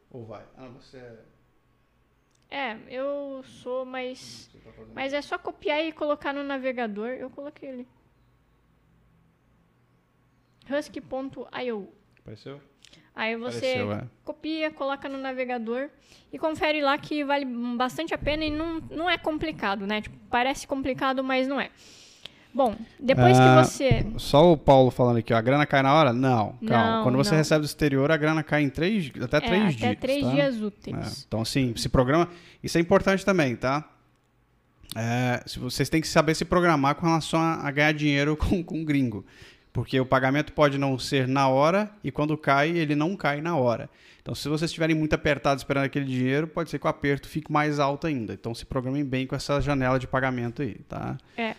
[SPEAKER 1] Ou vai? Ah, você é...
[SPEAKER 2] É, eu sou, mas...
[SPEAKER 1] Tá.
[SPEAKER 2] Mas é só copiar e colocar no navegador. Eu coloquei ele. Husky.io.
[SPEAKER 1] Apareceu?
[SPEAKER 2] Aí você
[SPEAKER 1] Apareceu, é.
[SPEAKER 2] copia, coloca no navegador e confere lá que vale bastante a pena e não, não é complicado, né? Tipo, parece complicado, mas não é. Bom, depois
[SPEAKER 1] Ah,
[SPEAKER 2] que você.
[SPEAKER 1] Só o Paulo falando aqui, ó, a grana cai na hora? Não, calma.
[SPEAKER 2] Não,
[SPEAKER 1] Quando você
[SPEAKER 2] não.
[SPEAKER 1] recebe do exterior, a grana cai em três, até
[SPEAKER 2] é,
[SPEAKER 1] três
[SPEAKER 2] até
[SPEAKER 1] dias.
[SPEAKER 2] três
[SPEAKER 1] tá?
[SPEAKER 2] dias
[SPEAKER 1] É,
[SPEAKER 2] úteis.
[SPEAKER 1] então, assim, se programa. Isso é importante também, tá? É, se vocês têm que saber se programar com relação a, a ganhar dinheiro com, com gringo. Porque o pagamento pode não ser na hora e quando cai, ele não cai na hora. Então, se vocês estiverem muito apertados esperando aquele dinheiro, pode ser que o aperto fique mais alto ainda. Então, se programem bem com essa janela de pagamento aí, tá?
[SPEAKER 2] É.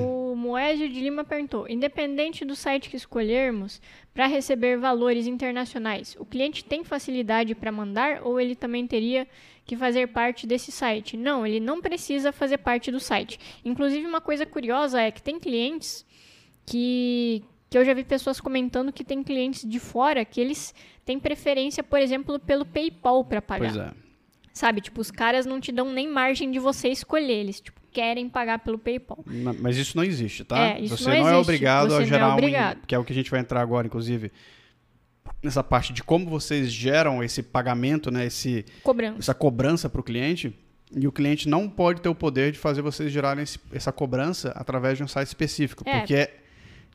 [SPEAKER 2] O Moésio de Lima perguntou: independente do site que escolhermos para receber valores internacionais, o cliente tem facilidade para mandar ou ele também teria que fazer parte desse site? Não, ele não precisa fazer parte do site. Inclusive, uma coisa curiosa é que tem clientes que, que eu já vi pessoas comentando que tem clientes de fora que eles têm preferência, por exemplo, pelo PayPal para pagar.
[SPEAKER 1] Pois é.
[SPEAKER 2] Sabe? Tipo, os caras não te dão nem margem de você escolher. Eles, tipo, querem pagar pelo PayPal.
[SPEAKER 1] Ma- Mas isso não existe, tá?
[SPEAKER 2] É, isso
[SPEAKER 1] você
[SPEAKER 2] não
[SPEAKER 1] não, é obrigado
[SPEAKER 2] Você
[SPEAKER 1] a
[SPEAKER 2] é
[SPEAKER 1] gerar um.
[SPEAKER 2] obrigado.
[SPEAKER 1] Que é o que a gente vai entrar agora, inclusive. Nessa parte de como vocês geram esse pagamento, né? Esse,
[SPEAKER 2] Cobrança.
[SPEAKER 1] essa cobrança para o cliente. E o cliente não pode ter o poder de fazer vocês gerarem esse- essa cobrança através de um site específico.
[SPEAKER 2] É.
[SPEAKER 1] Porque,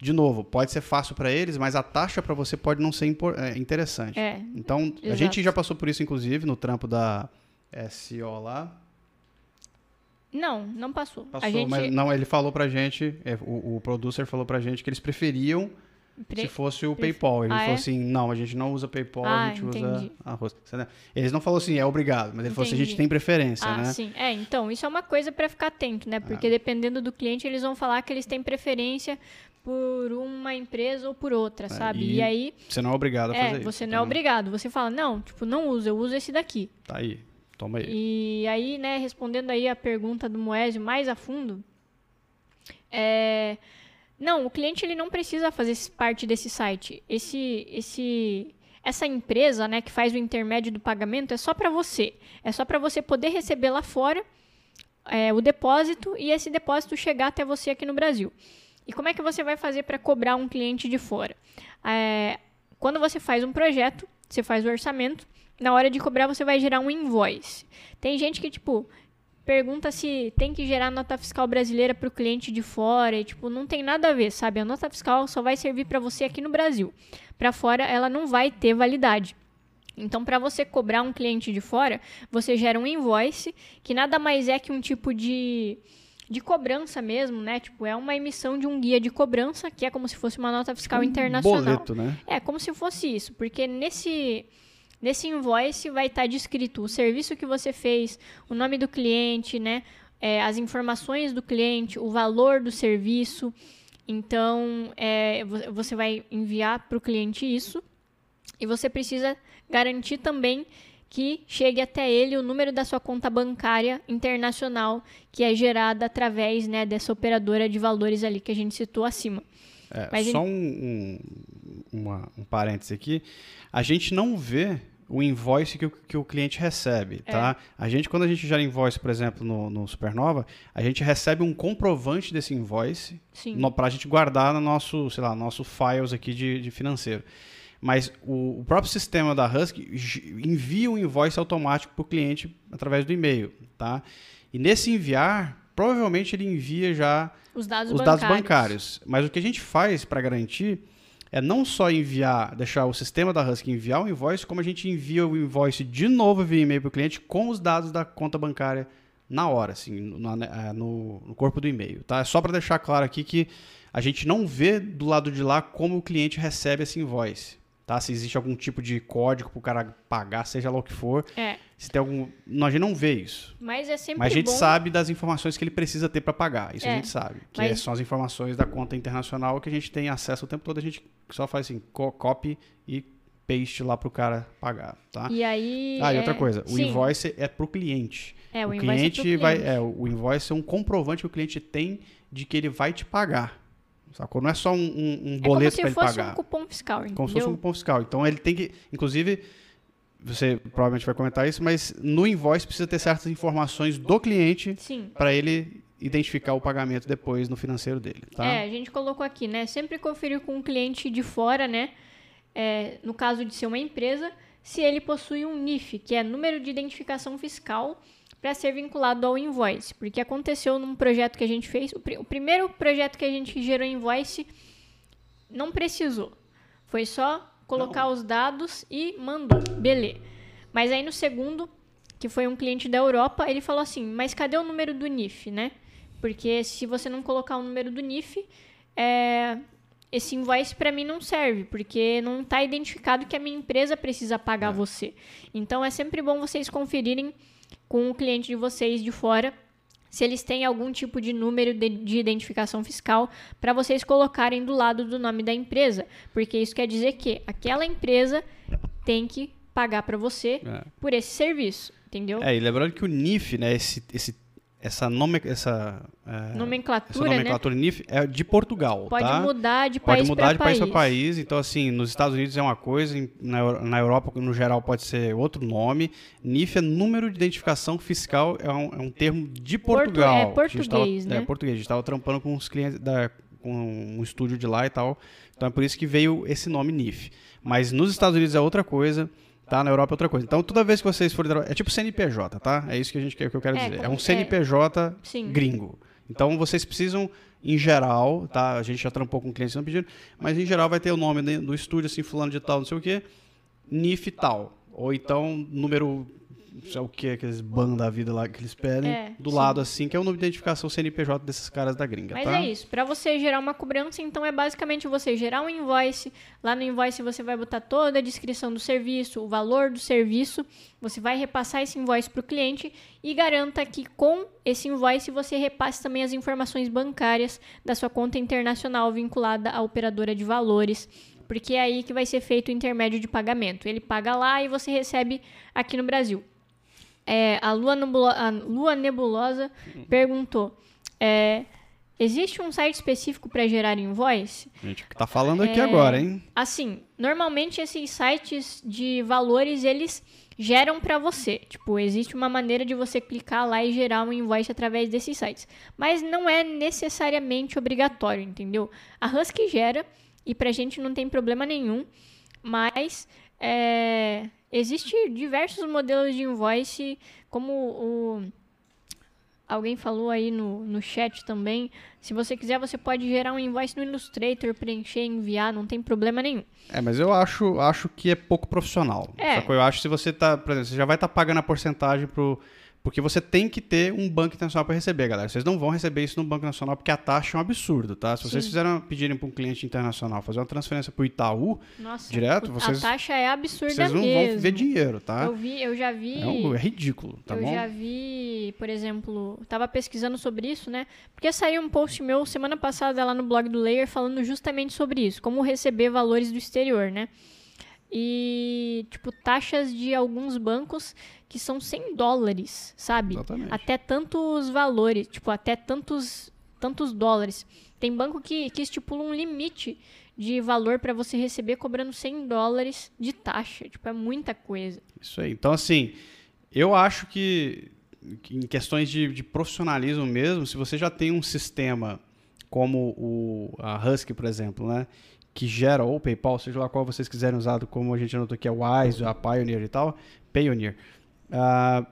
[SPEAKER 1] de novo, pode ser fácil para eles, mas a taxa para você pode não ser é, interessante.
[SPEAKER 2] É.
[SPEAKER 1] Então, a
[SPEAKER 2] Exato.
[SPEAKER 1] gente já passou por isso, inclusive, no trampo da SO lá.
[SPEAKER 2] Não, não passou.
[SPEAKER 1] Passou,
[SPEAKER 2] a gente
[SPEAKER 1] mas não, ele falou pra gente, é, o, o producer falou pra gente que eles preferiam
[SPEAKER 2] pre-
[SPEAKER 1] se fosse o
[SPEAKER 2] pref-
[SPEAKER 1] PayPal. Ele
[SPEAKER 2] Ah,
[SPEAKER 1] falou
[SPEAKER 2] é?
[SPEAKER 1] assim, não, a gente não usa PayPal,
[SPEAKER 2] Ah,
[SPEAKER 1] a gente usa
[SPEAKER 2] entendi.
[SPEAKER 1] arroz. Eles não falou assim, é obrigado, mas ele falou assim, a gente
[SPEAKER 2] Entendi.
[SPEAKER 1] tem preferência,
[SPEAKER 2] Ah,
[SPEAKER 1] né?
[SPEAKER 2] sim. É, então, isso é uma coisa para ficar atento, né? Porque dependendo do cliente, eles vão falar que eles têm preferência por uma empresa ou por outra, sabe?
[SPEAKER 1] e
[SPEAKER 2] E, aí,
[SPEAKER 1] Você não é obrigado a
[SPEAKER 2] é,
[SPEAKER 1] fazer isso.
[SPEAKER 2] você não é
[SPEAKER 1] então,
[SPEAKER 2] obrigado. Você fala, não, tipo, não usa, eu uso esse daqui.
[SPEAKER 1] Tá aí, toma aí.
[SPEAKER 2] E aí, né, respondendo aí a pergunta do Moésio mais a fundo, é, não, o cliente ele não precisa fazer parte desse site. Esse, esse, essa empresa, né, que faz o intermédio do pagamento é só para você. É só para você poder receber lá fora é, o depósito e esse depósito chegar até você aqui no Brasil. E como é que você vai fazer para cobrar um cliente de fora? É, quando você faz um projeto, você faz o orçamento, na hora de cobrar você vai gerar um invoice. Tem gente que, tipo, pergunta se tem que gerar nota fiscal brasileira para o cliente de fora e, tipo, não tem nada a ver, sabe? A nota fiscal só vai servir para você aqui no Brasil. Para fora, ela não vai ter validade. Então, para você cobrar um cliente de fora, você gera um invoice, que nada mais é que um tipo de, de cobrança mesmo, né? Tipo, é uma emissão de um guia de cobrança, que é como se fosse uma nota fiscal
[SPEAKER 1] Um
[SPEAKER 2] internacional.
[SPEAKER 1] Boleto, né?
[SPEAKER 2] É, como se fosse isso, porque nesse, nesse invoice vai estar descrito o serviço que você fez, o nome do cliente, né? é, as informações do cliente, o valor do serviço. Então, é, vo- você vai enviar para o cliente isso e você precisa garantir também que chegue até ele o número da sua conta bancária internacional, que é gerada através né, dessa operadora de valores ali que a gente citou acima.
[SPEAKER 1] É,
[SPEAKER 2] Mas
[SPEAKER 1] só um, um, uma- um parêntese aqui. A gente não vê o invoice que o, que o cliente recebe,
[SPEAKER 2] É.
[SPEAKER 1] tá? A gente, quando a gente gera invoice, por exemplo, no, no Supernova, a gente recebe um comprovante desse invoice para a gente guardar no nosso, sei lá, nosso files aqui de, de financeiro. Mas o, o próprio sistema da Husky envia um invoice automático para o cliente através do e-mail, tá? E nesse enviar, provavelmente ele envia já
[SPEAKER 2] Os dados
[SPEAKER 1] os
[SPEAKER 2] bancários.
[SPEAKER 1] dados bancários. Mas o que a gente faz para garantir é não só enviar, deixar o sistema da Husky enviar o invoice, como a gente envia o invoice de novo via e-mail para o cliente com os dados da conta bancária na hora, assim, no, na- no- no corpo do e-mail. Tá? É só para deixar claro aqui que a gente não vê do lado de lá como o cliente recebe esse invoice. Tá? Se existe algum tipo de código para o cara pagar, seja lá o que for.
[SPEAKER 2] É,
[SPEAKER 1] Se tem algum. A gente não vê isso.
[SPEAKER 2] mas é sempre
[SPEAKER 1] Mas a gente
[SPEAKER 2] bom...
[SPEAKER 1] sabe das informações que ele precisa ter para pagar. Isso a
[SPEAKER 2] É,
[SPEAKER 1] gente sabe. Que
[SPEAKER 2] mas-
[SPEAKER 1] é- são as informações da conta internacional que a gente tem acesso o tempo todo. A gente só faz assim, co- copy e paste lá pro cara pagar, tá?
[SPEAKER 2] E aí...
[SPEAKER 1] Ah, e
[SPEAKER 2] é-
[SPEAKER 1] outra coisa, o
[SPEAKER 2] Sim,
[SPEAKER 1] invoice é pro cliente.
[SPEAKER 2] É, o,
[SPEAKER 1] o
[SPEAKER 2] invoice é
[SPEAKER 1] cliente
[SPEAKER 2] pro
[SPEAKER 1] vai,
[SPEAKER 2] cliente.
[SPEAKER 1] é, o invoice é um comprovante que o cliente tem de que ele vai te pagar. Sacou? Não é só um, um- um
[SPEAKER 2] É como
[SPEAKER 1] boleto
[SPEAKER 2] se
[SPEAKER 1] para ele
[SPEAKER 2] fosse
[SPEAKER 1] pagar.
[SPEAKER 2] um cupom fiscal, entendeu?
[SPEAKER 1] Como se fosse um cupom fiscal. Então ele tem que, inclusive, você provavelmente vai comentar isso, mas no invoice precisa ter certas informações do cliente para ele identificar o pagamento depois no financeiro dele, tá?
[SPEAKER 2] É, a gente colocou aqui, né? Sempre conferir com um cliente de fora, né? É, no caso de ser uma empresa, se ele possui um NIF, que é número de identificação fiscal para ser vinculado ao invoice, porque aconteceu num projeto que a gente fez, o, pri- o primeiro projeto que a gente gerou invoice não precisou. Foi só colocar os dados e mandou. Beleza. Mas aí no segundo, que foi um cliente da Europa, ele falou assim: Mas cadê o número do NIF, né? Porque se você não colocar o número do NIF, é, esse invoice para mim não serve, porque não está identificado que a minha empresa precisa pagar você. Então é sempre bom vocês conferirem com o cliente de vocês de fora se eles têm algum tipo de número de, de identificação fiscal para vocês colocarem do lado do nome da empresa, porque isso quer dizer que aquela empresa tem que pagar para você
[SPEAKER 1] É.
[SPEAKER 2] por esse serviço, entendeu?
[SPEAKER 1] É, e lembrando que o NIF, né, esse, esse, essa, nome, essa, é,
[SPEAKER 2] Nomenclatura,
[SPEAKER 1] essa nomenclatura NIF é de Portugal,
[SPEAKER 2] Pode
[SPEAKER 1] tá?
[SPEAKER 2] mudar de
[SPEAKER 1] Pode
[SPEAKER 2] país
[SPEAKER 1] mudar
[SPEAKER 2] para
[SPEAKER 1] de país
[SPEAKER 2] país.
[SPEAKER 1] para país. Então, assim, nos Estados Unidos é uma coisa, na, na Europa, no geral, pode ser outro nome. NIF é número de identificação fiscal, é um, é um termo de
[SPEAKER 2] Portu-
[SPEAKER 1] Portugal.
[SPEAKER 2] é português,
[SPEAKER 1] tava-
[SPEAKER 2] né?
[SPEAKER 1] É português. A gente estava trampando com os clientes, da, com um estúdio de lá e tal. Então, é por isso que veio esse nome NIF. Mas nos Estados Unidos é outra coisa. Tá, na Europa é outra coisa. Então, toda vez que vocês forem. É tipo CNPJ, tá? É isso que, a gente, quer- que eu quero
[SPEAKER 2] É,
[SPEAKER 1] dizer. É um CNPJ
[SPEAKER 2] Sim.
[SPEAKER 1] gringo. Então vocês precisam, em geral, tá? A gente já trampou com clientes não pedindo, mas em geral vai ter o nome do estúdio, assim, fulano de tal, não sei o quê, NIF tal. Ou então número, sei o que, aqueles ban da vida lá que eles pedem,
[SPEAKER 2] É,
[SPEAKER 1] do
[SPEAKER 2] sim.
[SPEAKER 1] lado assim, que é o número de identificação CNPJ desses caras da gringa,
[SPEAKER 2] Mas
[SPEAKER 1] tá?
[SPEAKER 2] é isso. Para você gerar uma cobrança, então é basicamente você gerar um invoice. Lá no invoice você vai botar toda a descrição do serviço, o valor do serviço. Você vai repassar esse invoice para o cliente e garanta que com esse invoice você repasse também as informações bancárias da sua conta internacional vinculada à operadora de valores. Porque é aí que vai ser feito o intermédio de pagamento. Ele paga lá e você recebe aqui no Brasil. É, a, Lua Nebulo- a Lua Nebulosa perguntou: é, existe um site específico para gerar invoice?
[SPEAKER 1] A gente tá falando aqui
[SPEAKER 2] É.
[SPEAKER 1] agora, hein?
[SPEAKER 2] Assim, normalmente esses sites de valores eles geram para você. Tipo, existe uma maneira de você clicar lá e gerar um invoice através desses sites. Mas não é necessariamente obrigatório, entendeu? A Husky gera e pra gente não tem problema nenhum. Mas é, existe diversos modelos de invoice, como o alguém falou aí no, no chat também. Se você quiser, você pode gerar um invoice no Illustrator, preencher, enviar, não tem problema nenhum.
[SPEAKER 1] É, mas eu acho, acho que é pouco profissional.
[SPEAKER 2] É.
[SPEAKER 1] Sacou? Eu acho que se você tá, por exemplo, você já vai estar pagando a porcentagem pro. Porque você tem que ter um banco internacional para receber, galera. Vocês não vão receber isso no Banco Nacional porque a taxa é um absurdo, tá? Se vocês
[SPEAKER 2] Sim.
[SPEAKER 1] fizeram pedirem para um cliente internacional fazer uma transferência pro Itaú,
[SPEAKER 2] Nossa,
[SPEAKER 1] Direto,
[SPEAKER 2] o-
[SPEAKER 1] vocês-
[SPEAKER 2] a taxa é absurda
[SPEAKER 1] vocês não
[SPEAKER 2] mesmo.
[SPEAKER 1] vão ver dinheiro, tá?
[SPEAKER 2] Eu vi, eu já vi.
[SPEAKER 1] É, um- é ridículo, tá
[SPEAKER 2] eu
[SPEAKER 1] bom?
[SPEAKER 2] já vi, por exemplo, tava pesquisando sobre isso, né? Porque saiu um post meu semana passada lá no blog do Layer falando justamente sobre isso, como receber valores do exterior, né? E, tipo, taxas de alguns bancos que são 100 dólares, sabe?
[SPEAKER 1] Exatamente.
[SPEAKER 2] Até tantos valores, tipo, até tantos, tantos dólares. Tem banco que, que estipula um limite de valor para você receber cobrando 100 dólares de taxa. Tipo, é muita coisa.
[SPEAKER 1] Isso aí. Então, assim, eu acho que, em questões de, de profissionalismo mesmo, se você já tem um sistema como o, a Husky, por exemplo, né? Que gera, ou o PayPal, seja lá qual vocês quiserem usar, como a gente anotou aqui, é o Wise, a Pioneer e tal, Payoneer. ah,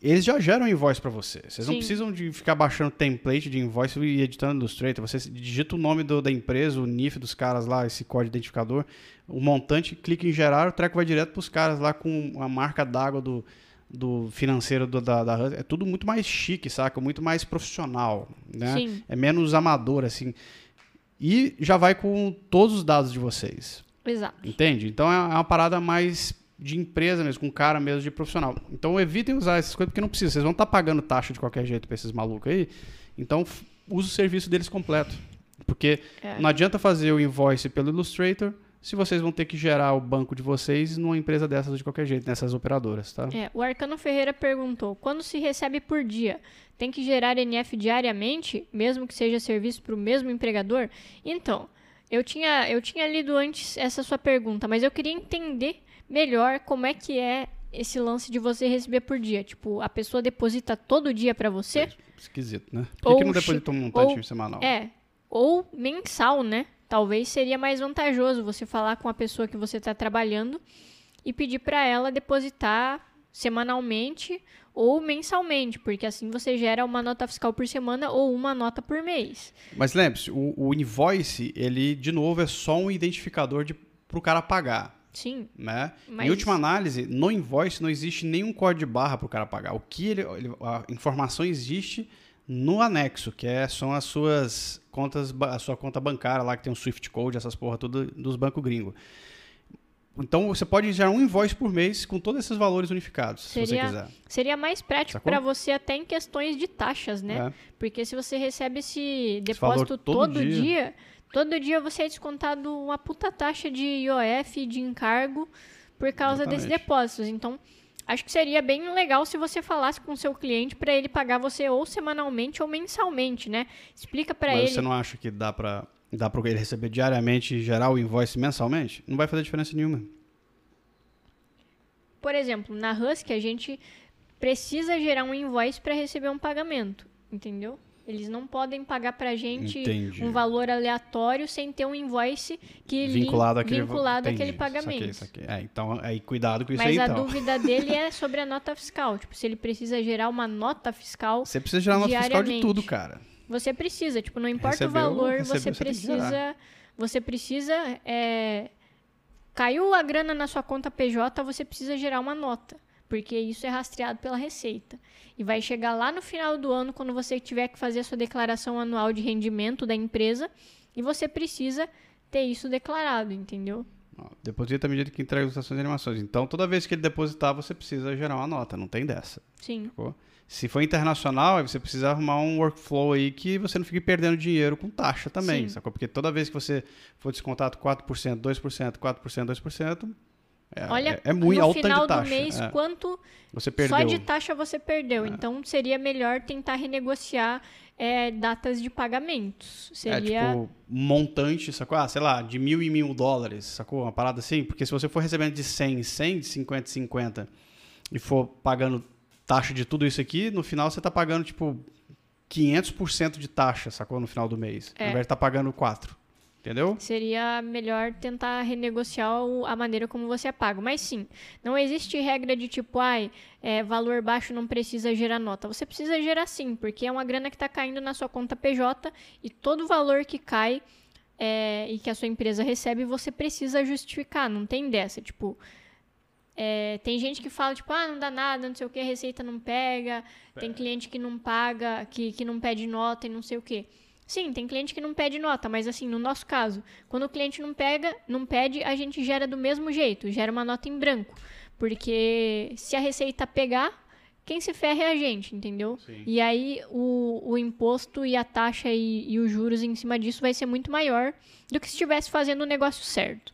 [SPEAKER 1] eles já geram invoice para você. Vocês não precisam de ficar baixando template de invoice e editando no Illustrator. Você digita o nome do- da empresa, o NIF dos caras lá, esse código identificador, o montante, clica em gerar, o treco vai direto para os caras lá com a marca d'água do, do financeiro do- da, da. É tudo muito mais chique, saca? Muito mais profissional, né?
[SPEAKER 2] Sim.
[SPEAKER 1] É menos amador, assim. E já vai com todos os dados de vocês.
[SPEAKER 2] Exato.
[SPEAKER 1] Entende? Então é uma parada mais de empresa mesmo, com cara mesmo de profissional. Então evitem usar essas coisas porque não precisa. Vocês vão estar pagando taxa de qualquer jeito pra esses malucos aí. Então use o serviço deles completo. Porque
[SPEAKER 2] É.
[SPEAKER 1] não adianta fazer o invoice pelo Illustrator se vocês vão ter que gerar o banco de vocês numa empresa dessas de qualquer jeito, nessas operadoras, tá?
[SPEAKER 2] É, o Arcano Ferreira perguntou: quando se recebe por dia, tem que gerar NF diariamente, mesmo que seja serviço para o mesmo empregador? Então, eu tinha, eu tinha lido antes essa sua pergunta, mas eu queria entender melhor como é que é esse lance de você receber por dia. Tipo, a pessoa deposita todo dia para você?
[SPEAKER 1] Esquisito, né? Por que,
[SPEAKER 2] Ou
[SPEAKER 1] que não deposita um montantinho
[SPEAKER 2] ou-
[SPEAKER 1] semanal?
[SPEAKER 2] É, ou mensal, né? Talvez seria mais vantajoso você falar com a pessoa que você está trabalhando e pedir para ela depositar semanalmente ou mensalmente, porque assim você gera uma nota fiscal por semana ou uma nota por mês.
[SPEAKER 1] Mas lembre-se, o, o invoice, ele, de novo, é só um identificador para o cara pagar.
[SPEAKER 2] Sim.
[SPEAKER 1] Né?
[SPEAKER 2] Mas-
[SPEAKER 1] Em última análise, no invoice não existe nenhum código de barra para o cara pagar. O que ele, ele- a informação existe no anexo, que é, são as suas contas, a sua conta bancária lá que tem o Swift Code, essas porra tudo dos bancos gringos. Então você pode gerar um invoice por mês com todos esses valores unificados, se você
[SPEAKER 2] Seria-
[SPEAKER 1] quiser.
[SPEAKER 2] Seria mais prático para você até em questões de taxas, né?
[SPEAKER 1] É.
[SPEAKER 2] Porque se você recebe esse
[SPEAKER 1] Esse
[SPEAKER 2] depósito
[SPEAKER 1] todo
[SPEAKER 2] todo,
[SPEAKER 1] dia.
[SPEAKER 2] dia. todo dia você é descontado uma puta taxa de IOF, de encargo, por causa desses
[SPEAKER 1] Exatamente.
[SPEAKER 2] depósitos. Então, acho que seria bem legal se você falasse com o seu cliente para ele pagar você ou semanalmente ou mensalmente, né? Explica para
[SPEAKER 1] Mas
[SPEAKER 2] ele.
[SPEAKER 1] você não acha que dá para dá para ele receber diariamente e gerar o invoice mensalmente? Não vai fazer diferença nenhuma.
[SPEAKER 2] Por exemplo, na Husky a gente precisa gerar um invoice para receber um pagamento, entendeu? Eles não podem pagar pra gente
[SPEAKER 1] Entendi.
[SPEAKER 2] um valor aleatório sem ter um invoice que
[SPEAKER 1] vinculado àquele
[SPEAKER 2] vinculado
[SPEAKER 1] entendi,
[SPEAKER 2] àquele pagamento.
[SPEAKER 1] saquei, saquei. É, então, aí cuidado com isso
[SPEAKER 2] Mas
[SPEAKER 1] aí,
[SPEAKER 2] a
[SPEAKER 1] então.
[SPEAKER 2] dúvida dele é sobre a nota fiscal. Tipo, se ele precisa gerar uma nota fiscal,
[SPEAKER 1] Você precisa gerar nota fiscal de tudo, cara.
[SPEAKER 2] você precisa. Tipo, não importa
[SPEAKER 1] Recebeu,
[SPEAKER 2] o valor,
[SPEAKER 1] recebeu,
[SPEAKER 2] você
[SPEAKER 1] você
[SPEAKER 2] precisa. Você precisa. é, caiu a grana na sua conta PJ, você precisa gerar uma nota. Porque isso é rastreado pela Receita. E vai chegar lá no final do ano, quando você tiver que fazer a sua declaração anual de rendimento da empresa, e você precisa ter isso declarado, entendeu?
[SPEAKER 1] Deposita à medida que entrega as ações e animações. Então, toda vez que ele depositar, você precisa gerar uma nota. Não tem dessa.
[SPEAKER 2] Sim.
[SPEAKER 1] sacou? Se for internacional, aí você precisa arrumar um workflow aí que você não fique perdendo dinheiro com taxa também,
[SPEAKER 2] Sim.
[SPEAKER 1] sacou? Porque toda vez que você for descontado 4%, 2%, 4%, 2%, é,
[SPEAKER 2] Olha,
[SPEAKER 1] é, é muito
[SPEAKER 2] no
[SPEAKER 1] tanto
[SPEAKER 2] final
[SPEAKER 1] de taxa.
[SPEAKER 2] do mês,
[SPEAKER 1] é.
[SPEAKER 2] quanto
[SPEAKER 1] Você perdeu.
[SPEAKER 2] Só de taxa você perdeu. Então seria melhor tentar renegociar é, datas de pagamentos.
[SPEAKER 1] É
[SPEAKER 2] Seria.
[SPEAKER 1] tipo, montante, sacou? Ah, sei lá, de mil em mil dólares, sacou? Uma parada assim. Porque se você for recebendo de 100 em 100, de 50 em 50, e for pagando taxa de tudo isso aqui, no final você tá pagando, tipo, 500% de taxa, sacou? No final do mês.
[SPEAKER 2] É.
[SPEAKER 1] Ao invés de tá pagando 4. Entendeu?
[SPEAKER 2] Seria melhor tentar renegociar a maneira como você é pago. Mas sim, não existe regra de tipo, ai, é, valor baixo não precisa gerar nota. Você precisa gerar sim, porque é uma grana que está caindo na sua conta PJ e todo valor que cai é, e que a sua empresa recebe, você precisa justificar. Não tem dessa. Tipo, é, tem gente que fala, tipo, ah, não dá nada, não sei o que, a receita não pega. Tem cliente que não paga, que, que não pede nota e não sei o que. Sim, tem cliente que não pede nota, mas assim, no nosso caso, quando o cliente não pega, não pede, a gente gera do mesmo jeito, gera uma nota em branco. Porque se a receita pegar, quem se ferra é a gente, entendeu?
[SPEAKER 1] Sim.
[SPEAKER 2] E aí o, o imposto e a taxa e, e os juros em cima disso vai ser muito maior do que se estivesse fazendo o negócio certo.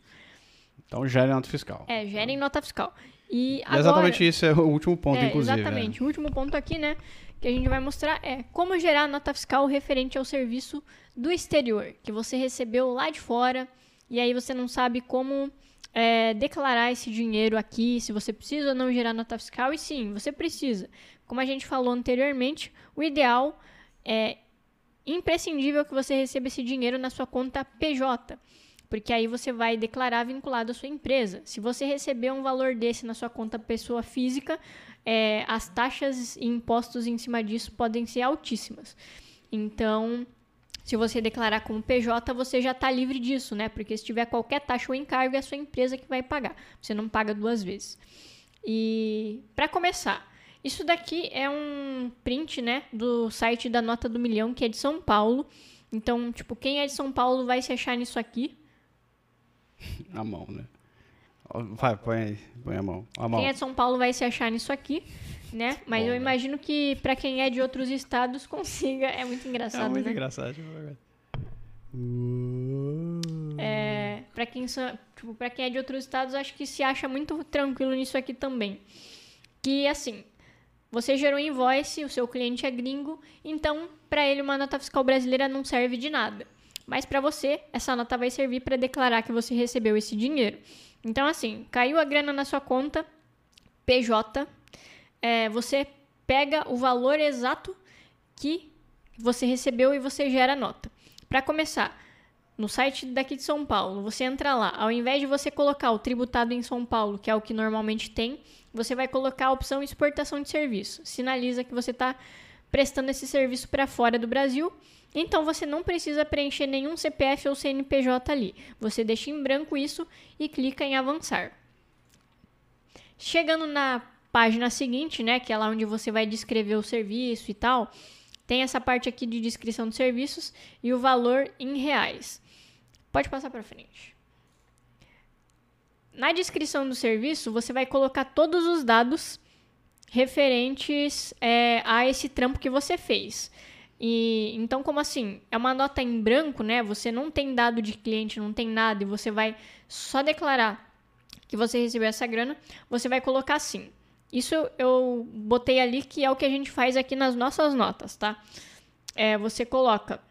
[SPEAKER 1] Então gere nota fiscal.
[SPEAKER 2] É, gerem nota fiscal. E
[SPEAKER 1] E
[SPEAKER 2] agora,
[SPEAKER 1] exatamente isso é o último ponto,
[SPEAKER 2] é,
[SPEAKER 1] inclusive.
[SPEAKER 2] Exatamente. O último ponto aqui, né, que a gente vai mostrar é como gerar nota fiscal referente ao serviço do exterior, que você recebeu lá de fora, e aí você não sabe como é, declarar esse dinheiro aqui, se você precisa ou não gerar nota fiscal, e sim, você precisa. Como a gente falou anteriormente, o ideal é imprescindível que você receba esse dinheiro na sua conta PJ, porque aí você vai declarar vinculado à sua empresa. Se você receber um valor desse na sua conta pessoa física, é, as taxas e impostos em cima disso podem ser altíssimas. Então, se você declarar como PJ, você já está livre disso, né? Porque se tiver qualquer taxa ou encargo, é a sua empresa que vai pagar. Você não paga duas vezes. E para começar, isso daqui é um print, né, do site da Nota do Milhão, que é de São Paulo. Então, tipo, quem é de São Paulo vai se achar nisso aqui.
[SPEAKER 1] A mão, né? Vai, põe aí. Põe a mão. A mão.
[SPEAKER 2] Quem é de São Paulo vai se achar nisso aqui, né? Mas
[SPEAKER 1] Bom,
[SPEAKER 2] eu
[SPEAKER 1] né?
[SPEAKER 2] imagino que para quem é de outros estados consiga. É muito engraçado,
[SPEAKER 1] É muito
[SPEAKER 2] né?
[SPEAKER 1] engraçado.
[SPEAKER 2] É, para quem tipo, quem é de outros estados, acho que se acha muito tranquilo nisso aqui também. Que assim, você gerou invoice, o seu cliente é gringo, então para ele uma nota fiscal brasileira não serve de nada. Mas para você, essa nota vai servir para declarar que você recebeu esse dinheiro. Então assim, caiu a grana na sua conta PJ, é, você pega o valor exato que você recebeu e você gera a nota. Para começar, no site daqui de São Paulo, você entra lá, ao invés de você colocar o tributado em São Paulo, que é o que normalmente tem, você vai colocar a opção exportação de serviço. Sinaliza que você está prestando esse serviço para fora do Brasil. Então você não precisa preencher nenhum CPF ou CNPJ ali. Você deixa em branco isso e clica em avançar. Chegando na página seguinte, né, que é lá onde você vai descrever o serviço e tal, tem essa parte aqui de descrição de serviços e o valor em reais. Pode passar para frente. Na descrição do serviço, você vai colocar todos os dados referentes é, a esse trampo que você fez. E então, como assim? É uma nota em branco, né? Você não tem dado de cliente, não tem nada, e você vai só declarar que você recebeu essa grana, você vai colocar assim. Isso eu botei ali que é o que a gente faz aqui nas nossas notas, tá? É, você coloca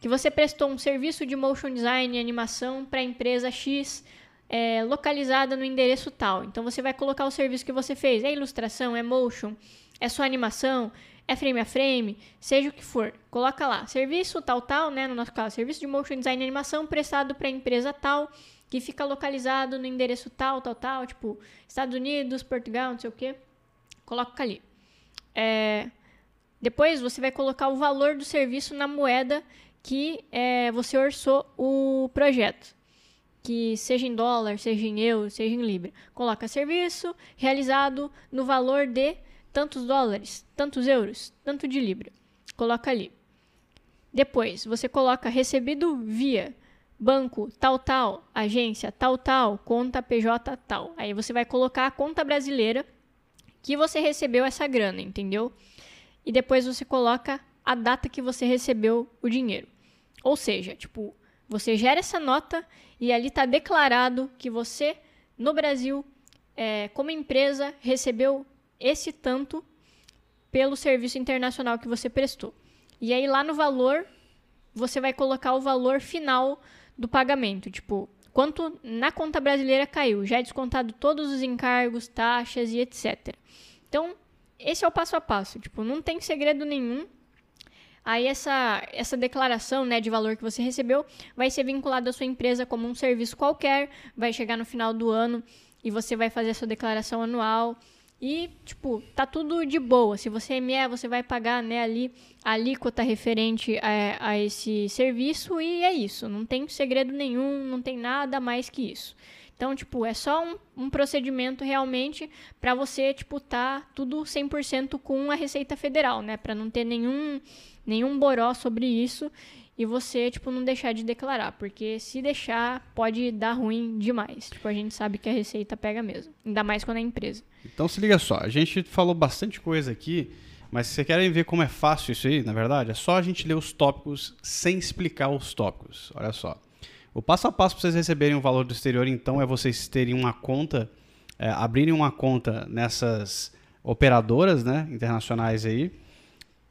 [SPEAKER 2] que você prestou um serviço de motion design e animação para a empresa X é, localizada no endereço tal. Então você vai colocar o serviço que você fez. É ilustração, é motion, é sua animação, é frame a frame, seja o que for. Coloca lá, serviço tal, tal, né? No nosso caso, serviço de motion design e animação prestado para a empresa tal, que fica localizado no endereço tal, tal, tal, tipo Estados Unidos, Portugal, não sei o que. Coloca ali. É, depois você vai colocar o valor do serviço na moeda que é, você orçou o projeto que seja em dólar, seja em euro, seja em libra. Coloca serviço realizado no valor de tantos dólares, tantos euros, tanto de libra. Coloca ali. Depois, você coloca recebido via banco tal tal, agência tal tal, conta PJ tal. Aí você vai colocar a conta brasileira que você recebeu essa grana, entendeu? E depois você coloca a data que você recebeu o dinheiro. Ou seja, tipo, você gera essa nota e ali está declarado que você, no Brasil, é, como empresa, recebeu esse tanto pelo serviço internacional que você prestou. E aí lá no valor, você vai colocar o valor final do pagamento. Tipo, quanto na conta brasileira caiu. Já é descontado todos os encargos, taxas e etc. Então, esse é o passo a passo. Tipo, não tem segredo nenhum. Aí essa, essa declaração né, de valor que você recebeu vai ser vinculada à sua empresa como um serviço qualquer, vai chegar no final do ano e você vai fazer a sua declaração anual. E, tipo, tá tudo de boa. Se você é ME, você vai pagar né, ali a alíquota referente a, a esse serviço e é isso. Não tem segredo nenhum, não tem nada mais que isso. Então, tipo, é só um, um procedimento realmente para você, tipo, tá tudo 100% com a Receita Federal, né? Para não ter nenhum nenhum boró sobre isso e você, tipo, não deixar de declarar, porque se deixar, pode dar ruim demais. Tipo, a gente sabe que a receita pega mesmo, ainda mais quando é empresa.
[SPEAKER 1] Então se liga só, a gente falou bastante coisa aqui, mas se vocês querem ver como é fácil isso aí, na verdade, é só a gente ler os tópicos sem explicar os tópicos. Olha só. O passo a passo para vocês receberem o valor do exterior, então, é vocês terem uma conta, é, abrirem uma conta nessas operadoras né, internacionais aí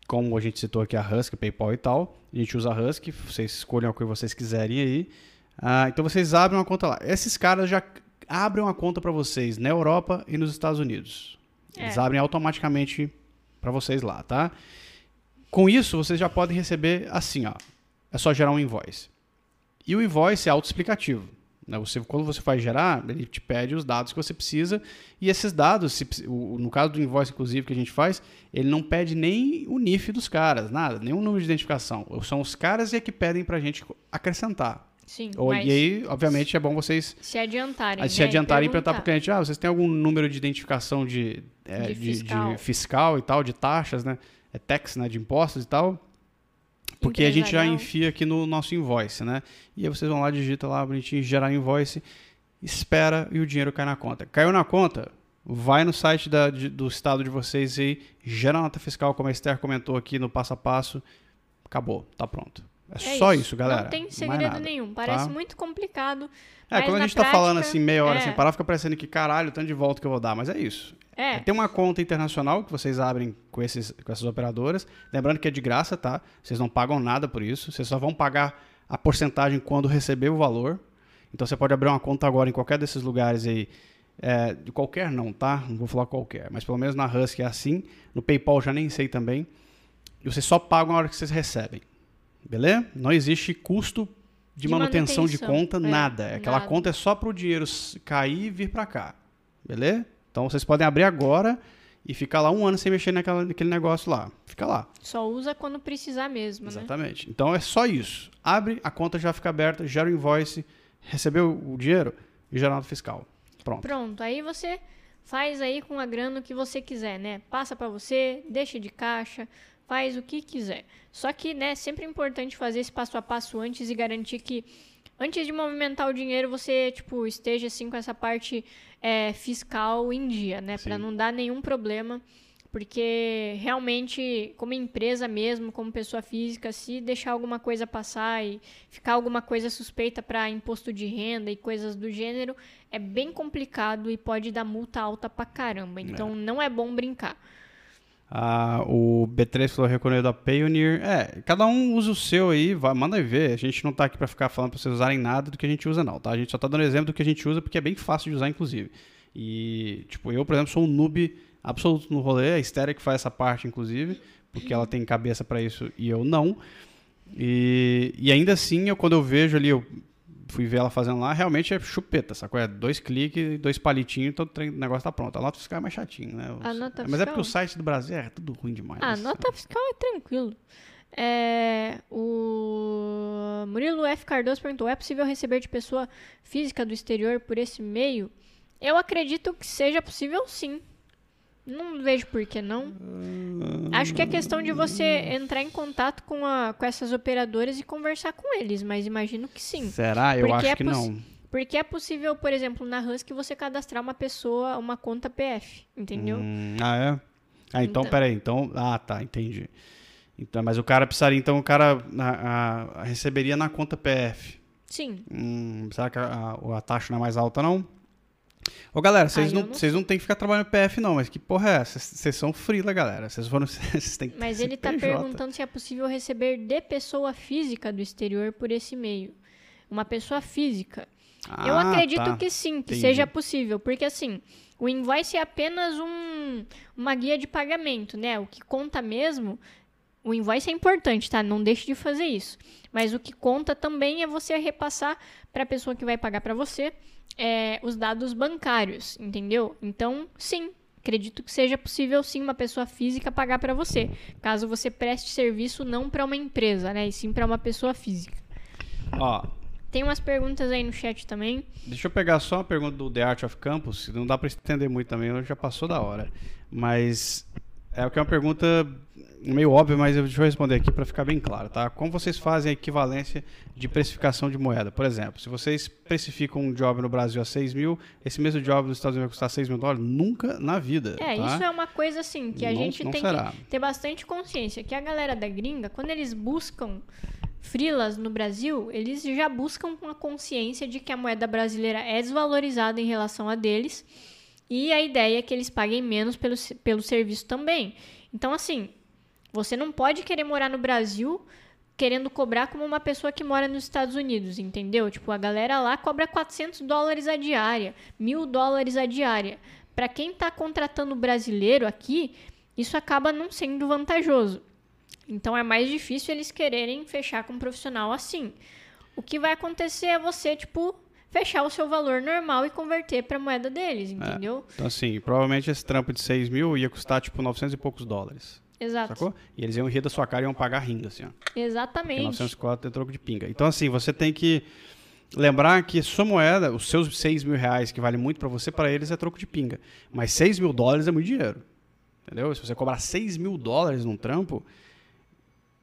[SPEAKER 1] como a gente citou aqui a Husky, PayPal e tal, a gente usa a Husky, vocês escolhem o que vocês quiserem aí. Ah, então vocês abrem uma conta lá. Esses caras já abrem uma conta para vocês na Europa e nos Estados Unidos. É. Eles abrem automaticamente para vocês lá, tá? Com isso, vocês já podem receber assim, ó. É só gerar um invoice. E o invoice é autoexplicativo. Né? Você, quando você faz gerar, ele te pede os dados que você precisa. E esses dados, se, no caso do invoice, inclusive, que a gente faz, ele não pede nem o NIF dos caras, nada, nenhum número de identificação. São os caras é que pedem para a gente acrescentar.
[SPEAKER 2] Sim,
[SPEAKER 1] Ou, e aí, obviamente, é bom vocês
[SPEAKER 2] se adiantarem.
[SPEAKER 1] Se né? adiantarem e perguntar para o cliente: ah, vocês têm algum número de identificação de, é, de, de, fiscal. de, fiscal. e tal, de taxas, né? É tax, né? De impostos e tal. Porque a gente já enfia aqui no nosso invoice, né? E aí vocês vão lá, digita lá bonitinho, gerar invoice, espera e o dinheiro cai na conta. Caiu na conta, vai no site da, de, do estado de vocês e gera nota fiscal, como a Esther comentou aqui no passo a passo. Acabou, tá pronto. É, é só isso. isso. galera.
[SPEAKER 2] Não tem segredo nenhum. Parece tá? muito complicado.
[SPEAKER 1] É, quando a gente tá
[SPEAKER 2] prática,
[SPEAKER 1] falando assim, meia hora é. sem parar, fica parecendo que caralho, tanto de volta que eu vou dar. Mas é isso. É. Tem uma conta internacional que vocês abrem com, esses, com essas operadoras. Lembrando que é de graça, tá? Vocês não pagam nada por isso. Vocês só vão pagar a porcentagem quando receber o valor. Então você pode abrir uma conta agora em qualquer desses lugares aí. É, de qualquer não, tá? Não vou falar qualquer. Mas pelo menos na Husky é assim. No PayPal já nem sei também. E vocês só pagam a hora que vocês recebem. Beleza? Não existe custo de,
[SPEAKER 2] De
[SPEAKER 1] manutenção, de
[SPEAKER 2] manutenção,
[SPEAKER 1] conta,
[SPEAKER 2] é,
[SPEAKER 1] nada. Aquela
[SPEAKER 2] nada.
[SPEAKER 1] conta é só para o dinheiro cair e vir para cá. Beleza? Então vocês podem abrir agora e ficar lá um ano sem mexer naquela, naquele negócio lá. Fica lá.
[SPEAKER 2] Só usa quando precisar mesmo, né?
[SPEAKER 1] Exatamente. Então é só isso. Abre, a conta já fica aberta, gera o invoice, recebeu o dinheiro e gera nota fiscal. Pronto.
[SPEAKER 2] Pronto, aí você faz aí com a grana o que você quiser, né? Passa pra você, deixa de caixa, faz o que quiser. Só que, né, sempre é importante fazer esse passo a passo antes e garantir que antes de movimentar o dinheiro você, tipo, esteja assim com essa parte é, fiscal em dia, né?
[SPEAKER 1] Sim.
[SPEAKER 2] não dar nenhum problema. Porque realmente, como empresa mesmo, como pessoa física, se deixar alguma coisa passar e ficar alguma coisa suspeita para imposto de renda e coisas do gênero, é bem complicado e pode dar multa alta pra caramba. Então não é bom brincar.
[SPEAKER 1] Ah, o B3 falou reconhecido a Payoneer. É, cada um usa o seu aí, vai, manda aí ver. A gente não tá aqui pra ficar falando pra vocês usarem nada do que a gente usa, não, tá? A gente só tá dando exemplo do que a gente usa porque é bem fácil de usar, inclusive. E, tipo, eu, por exemplo, sou um noob absoluto no rolê. A Estéreo que faz essa parte, inclusive, porque ela tem cabeça pra isso e eu não. E, e ainda assim, eu, quando eu vejo ali, eu fui ver ela fazendo lá, realmente é chupeta, sacou? É dois cliques, dois palitinhos, todo o negócio tá pronto. A nota fiscal é mais chatinho, né?
[SPEAKER 2] A nota
[SPEAKER 1] Mas é porque o site do Brasil é tudo ruim demais.
[SPEAKER 2] Ah, nota fiscal é tranquilo. É, o Murilo F. Cardoso perguntou: é possível receber de pessoa física do exterior por esse meio? Eu acredito que seja possível sim. Não vejo por que não. Acho que é questão de você entrar em contato com, a, com essas operadoras e conversar com eles, mas imagino que sim.
[SPEAKER 1] Será? Eu
[SPEAKER 2] Porque
[SPEAKER 1] acho
[SPEAKER 2] é
[SPEAKER 1] que não.
[SPEAKER 2] Porque é possível, por exemplo, na Husky você cadastrar uma pessoa, uma conta PF, entendeu?
[SPEAKER 1] Hum, ah, é? Ah, então,
[SPEAKER 2] Então.
[SPEAKER 1] peraí. Então, ah, tá, entendi. Então, mas o cara precisaria, então, o cara a- a- receberia na conta PF.
[SPEAKER 2] Sim.
[SPEAKER 1] Hum, será que a, a- a taxa não é mais alta, não? Ô, galera, vocês não,
[SPEAKER 2] eu não
[SPEAKER 1] vocês não tem que ficar trabalhando PF, não. Mas que porra é essa? Vocês são frila, galera. Vocês foram... Vocês têm que
[SPEAKER 2] Mas ele tá
[SPEAKER 1] CPJ.
[SPEAKER 2] perguntando se é possível receber de pessoa física do exterior por esse meio. Uma pessoa física. Eu
[SPEAKER 1] Ah,
[SPEAKER 2] acredito
[SPEAKER 1] tá.
[SPEAKER 2] que sim, que
[SPEAKER 1] Entendi.
[SPEAKER 2] seja possível. Porque assim, o invoice é apenas um, uma guia de pagamento, né? O que conta mesmo. O invoice é importante, tá? Não deixe de fazer isso. Mas o que conta também é você repassar para a pessoa que vai pagar para você é, os dados bancários, entendeu? Então, sim, acredito que seja possível sim uma pessoa física pagar para você, caso você preste serviço não para uma empresa, né? E sim para uma pessoa física.
[SPEAKER 1] Ó,
[SPEAKER 2] Tem umas perguntas aí no chat também.
[SPEAKER 1] Deixa eu pegar só uma pergunta do The Art of Campus. Não dá para estender muito também, já passou da hora. Mas é o que é uma pergunta meio óbvia, mas eu deixa eu responder aqui para ficar bem claro, tá? Como vocês fazem a equivalência de precificação de moeda? Por exemplo, se vocês precificam um job no Brasil a 6 mil, esse mesmo job nos Estados Unidos vai custar 6 mil dólares? Nunca na vida.
[SPEAKER 2] É,
[SPEAKER 1] tá?
[SPEAKER 2] isso é uma coisa assim que a
[SPEAKER 1] Não-
[SPEAKER 2] gente
[SPEAKER 1] não
[SPEAKER 2] tem
[SPEAKER 1] será.
[SPEAKER 2] que ter bastante consciência. Que a galera da gringa, quando eles buscam frilas no Brasil, eles já buscam com a consciência de que a moeda brasileira é desvalorizada em relação a deles. E a ideia é que eles paguem menos pelo, pelo serviço também. Então, assim, você não pode querer morar no Brasil querendo cobrar como uma pessoa que mora nos Estados Unidos, entendeu? Tipo, a galera lá cobra 400 dólares a diária, mil dólares a diária. Para quem está contratando brasileiro aqui, isso acaba não sendo vantajoso. Então é mais difícil eles quererem fechar com um profissional assim. O que vai acontecer é você, tipo, fechar o seu valor normal e converter para moeda deles, entendeu?
[SPEAKER 1] Então, assim, provavelmente esse trampo de 6 mil ia custar, tipo, 900 e poucos dólares.
[SPEAKER 2] Exato.
[SPEAKER 1] Sacou? E eles iam rir da sua cara e iam pagar rindo, assim, ó. Porque
[SPEAKER 2] Exatamente.
[SPEAKER 1] 904 é troco de pinga. Então, assim, você tem que lembrar que sua moeda, os seus 6 mil reais, que vale muito pra você, pra eles é troco de pinga. Mas 6 mil dólares é muito dinheiro. Entendeu? Se você cobrar 6 mil dólares num trampo,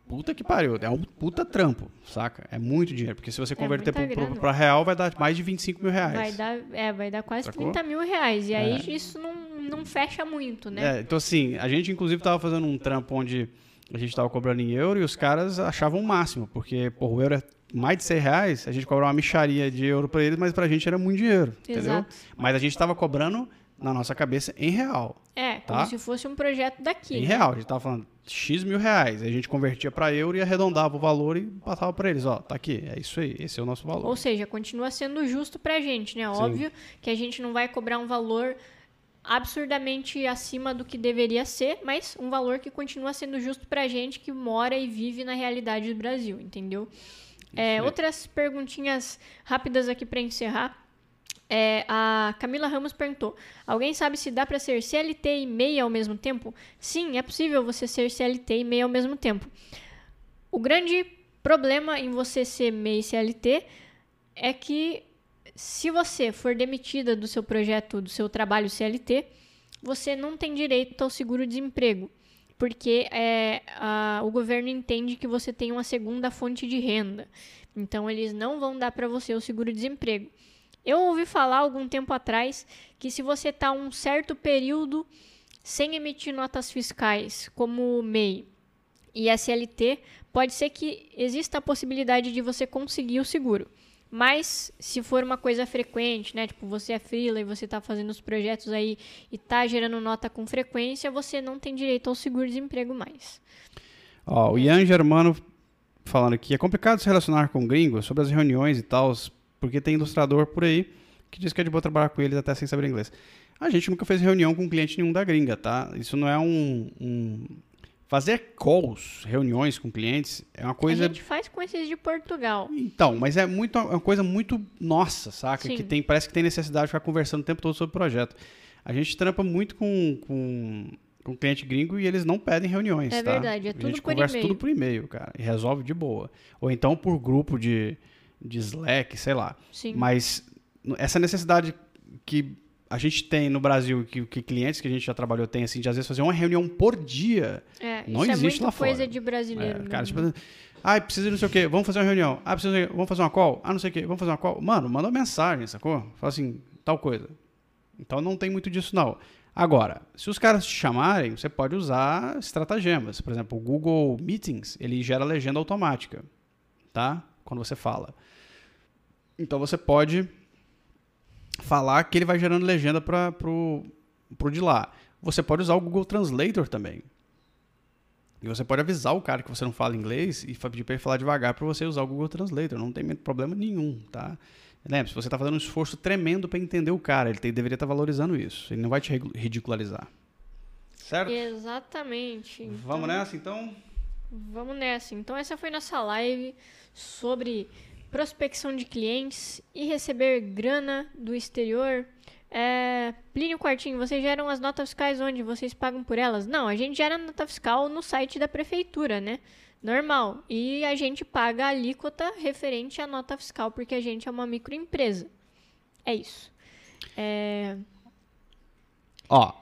[SPEAKER 1] puta que pariu. É um puta trampo, saca? É muito dinheiro. Porque se você converter pro, pro,
[SPEAKER 2] grana.
[SPEAKER 1] pra real, vai dar mais de 25 mil reais.
[SPEAKER 2] Vai dar, é, vai dar quase
[SPEAKER 1] Sacou?
[SPEAKER 2] 30 mil reais. E aí isso não, não fecha muito, né?
[SPEAKER 1] É, então assim, a gente inclusive tava fazendo um trampo onde a gente tava cobrando em euro e os caras achavam o máximo, porque por o euro é mais de 100 reais, a gente cobra uma micharia de euro pra eles, mas pra gente era muito dinheiro, entendeu?
[SPEAKER 2] Exato.
[SPEAKER 1] Mas a gente tava cobrando na nossa cabeça em real.
[SPEAKER 2] É, como
[SPEAKER 1] Tá.
[SPEAKER 2] se fosse um projeto daqui.
[SPEAKER 1] Em
[SPEAKER 2] né?
[SPEAKER 1] real, a gente tava falando X mil reais, aí a gente convertia pra euro e arredondava o valor e passava pra eles, ó, tá aqui, é isso aí, esse é o nosso valor.
[SPEAKER 2] Ou seja, continua sendo justo pra gente, né? Óbvio que a gente não vai cobrar um valor absurdamente acima do que deveria ser, mas um valor que continua sendo justo pra gente que mora e vive na realidade do Brasil, entendeu? É, outras perguntinhas rápidas aqui para encerrar. É, a Camila Ramos perguntou: Alguém sabe se dá para ser CLT e MEI ao mesmo tempo? Sim, é possível você ser CLT e MEI ao mesmo tempo. O grande problema em você ser MEI e CLT é que se você for demitida do seu projeto, do seu trabalho CLT, você não tem direito ao seguro-desemprego, porque é, a- o governo entende que você tem uma segunda fonte de renda. Então, eles não vão dar para você o seguro-desemprego. Eu ouvi falar algum tempo atrás que se você está um certo período sem emitir notas fiscais, como o MEI e SLT, pode ser que exista a possibilidade de você conseguir o seguro. Mas se for uma coisa frequente, né, tipo você é freela e você está fazendo os projetos aí e está gerando nota com frequência, você não tem direito ao seguro-desemprego mais.
[SPEAKER 1] Ó, o Ian Germano falando aqui, é complicado se relacionar com gringos sobre as reuniões e tal, porque tem ilustrador por aí que diz que é de boa trabalhar com eles até sem saber inglês. A gente nunca fez reunião com cliente nenhum da gringa, tá? Isso não é um... um- Fazer calls, reuniões com clientes, é uma coisa...
[SPEAKER 2] A gente faz com esses de Portugal.
[SPEAKER 1] Então, mas é muito é uma coisa muito nossa, saca?
[SPEAKER 2] Sim.
[SPEAKER 1] Que tem, parece que tem necessidade de ficar conversando o tempo todo sobre o projeto. A gente trampa muito com, com, com cliente gringo e eles não pedem reuniões,
[SPEAKER 2] É
[SPEAKER 1] tá?
[SPEAKER 2] verdade, é
[SPEAKER 1] a gente
[SPEAKER 2] tudo por
[SPEAKER 1] conversa
[SPEAKER 2] e-mail.
[SPEAKER 1] tudo por e-mail, cara, e resolve de boa. Ou então por grupo de, de Slack, sei lá.
[SPEAKER 2] Sim.
[SPEAKER 1] Mas essa necessidade que a gente tem no Brasil, que, que clientes que a gente já trabalhou tem, assim, de às vezes fazer uma reunião por dia,
[SPEAKER 2] É,
[SPEAKER 1] não
[SPEAKER 2] isso
[SPEAKER 1] existe
[SPEAKER 2] é muito
[SPEAKER 1] lá
[SPEAKER 2] coisa
[SPEAKER 1] fora.
[SPEAKER 2] de brasileiro.
[SPEAKER 1] é, cara,
[SPEAKER 2] mesmo.
[SPEAKER 1] tipo, ah, precisa de não sei o quê, vamos fazer uma reunião. Ah, precisa de, vamos fazer uma call? Ah, não sei o quê, vamos fazer uma call. Mano, manda uma mensagem, sacou? Fala assim, tal coisa. Então não tem muito disso, não. Agora, se os caras te chamarem, você pode usar estratagemas. Por exemplo, o Google Meetings, ele gera legenda automática, tá? Quando você fala. Então você pode falar que ele vai gerando legenda para pro, pro de lá. Você pode usar o Google Translator também. E você pode avisar o cara que você não fala inglês e pedir para ele falar devagar para você usar o Google Translator. Não tem problema nenhum, tá? Lembre, se você está fazendo um esforço tremendo para entender o cara, ele te- deveria estar valorizando isso. Ele não vai te ridicularizar. Certo?
[SPEAKER 2] Exatamente.
[SPEAKER 1] Vamos
[SPEAKER 2] Então,
[SPEAKER 1] nessa, então?
[SPEAKER 2] Vamos nessa. Então, essa foi nossa live sobre prospecção de clientes e receber grana do exterior. É, Plínio Quartinho, vocês geram as notas fiscais onde? Vocês pagam por elas? Não, a gente gera nota fiscal no site da prefeitura, né? Normal. E a gente paga a alíquota referente à nota fiscal, porque a gente é uma microempresa. É isso. É,
[SPEAKER 1] Ó,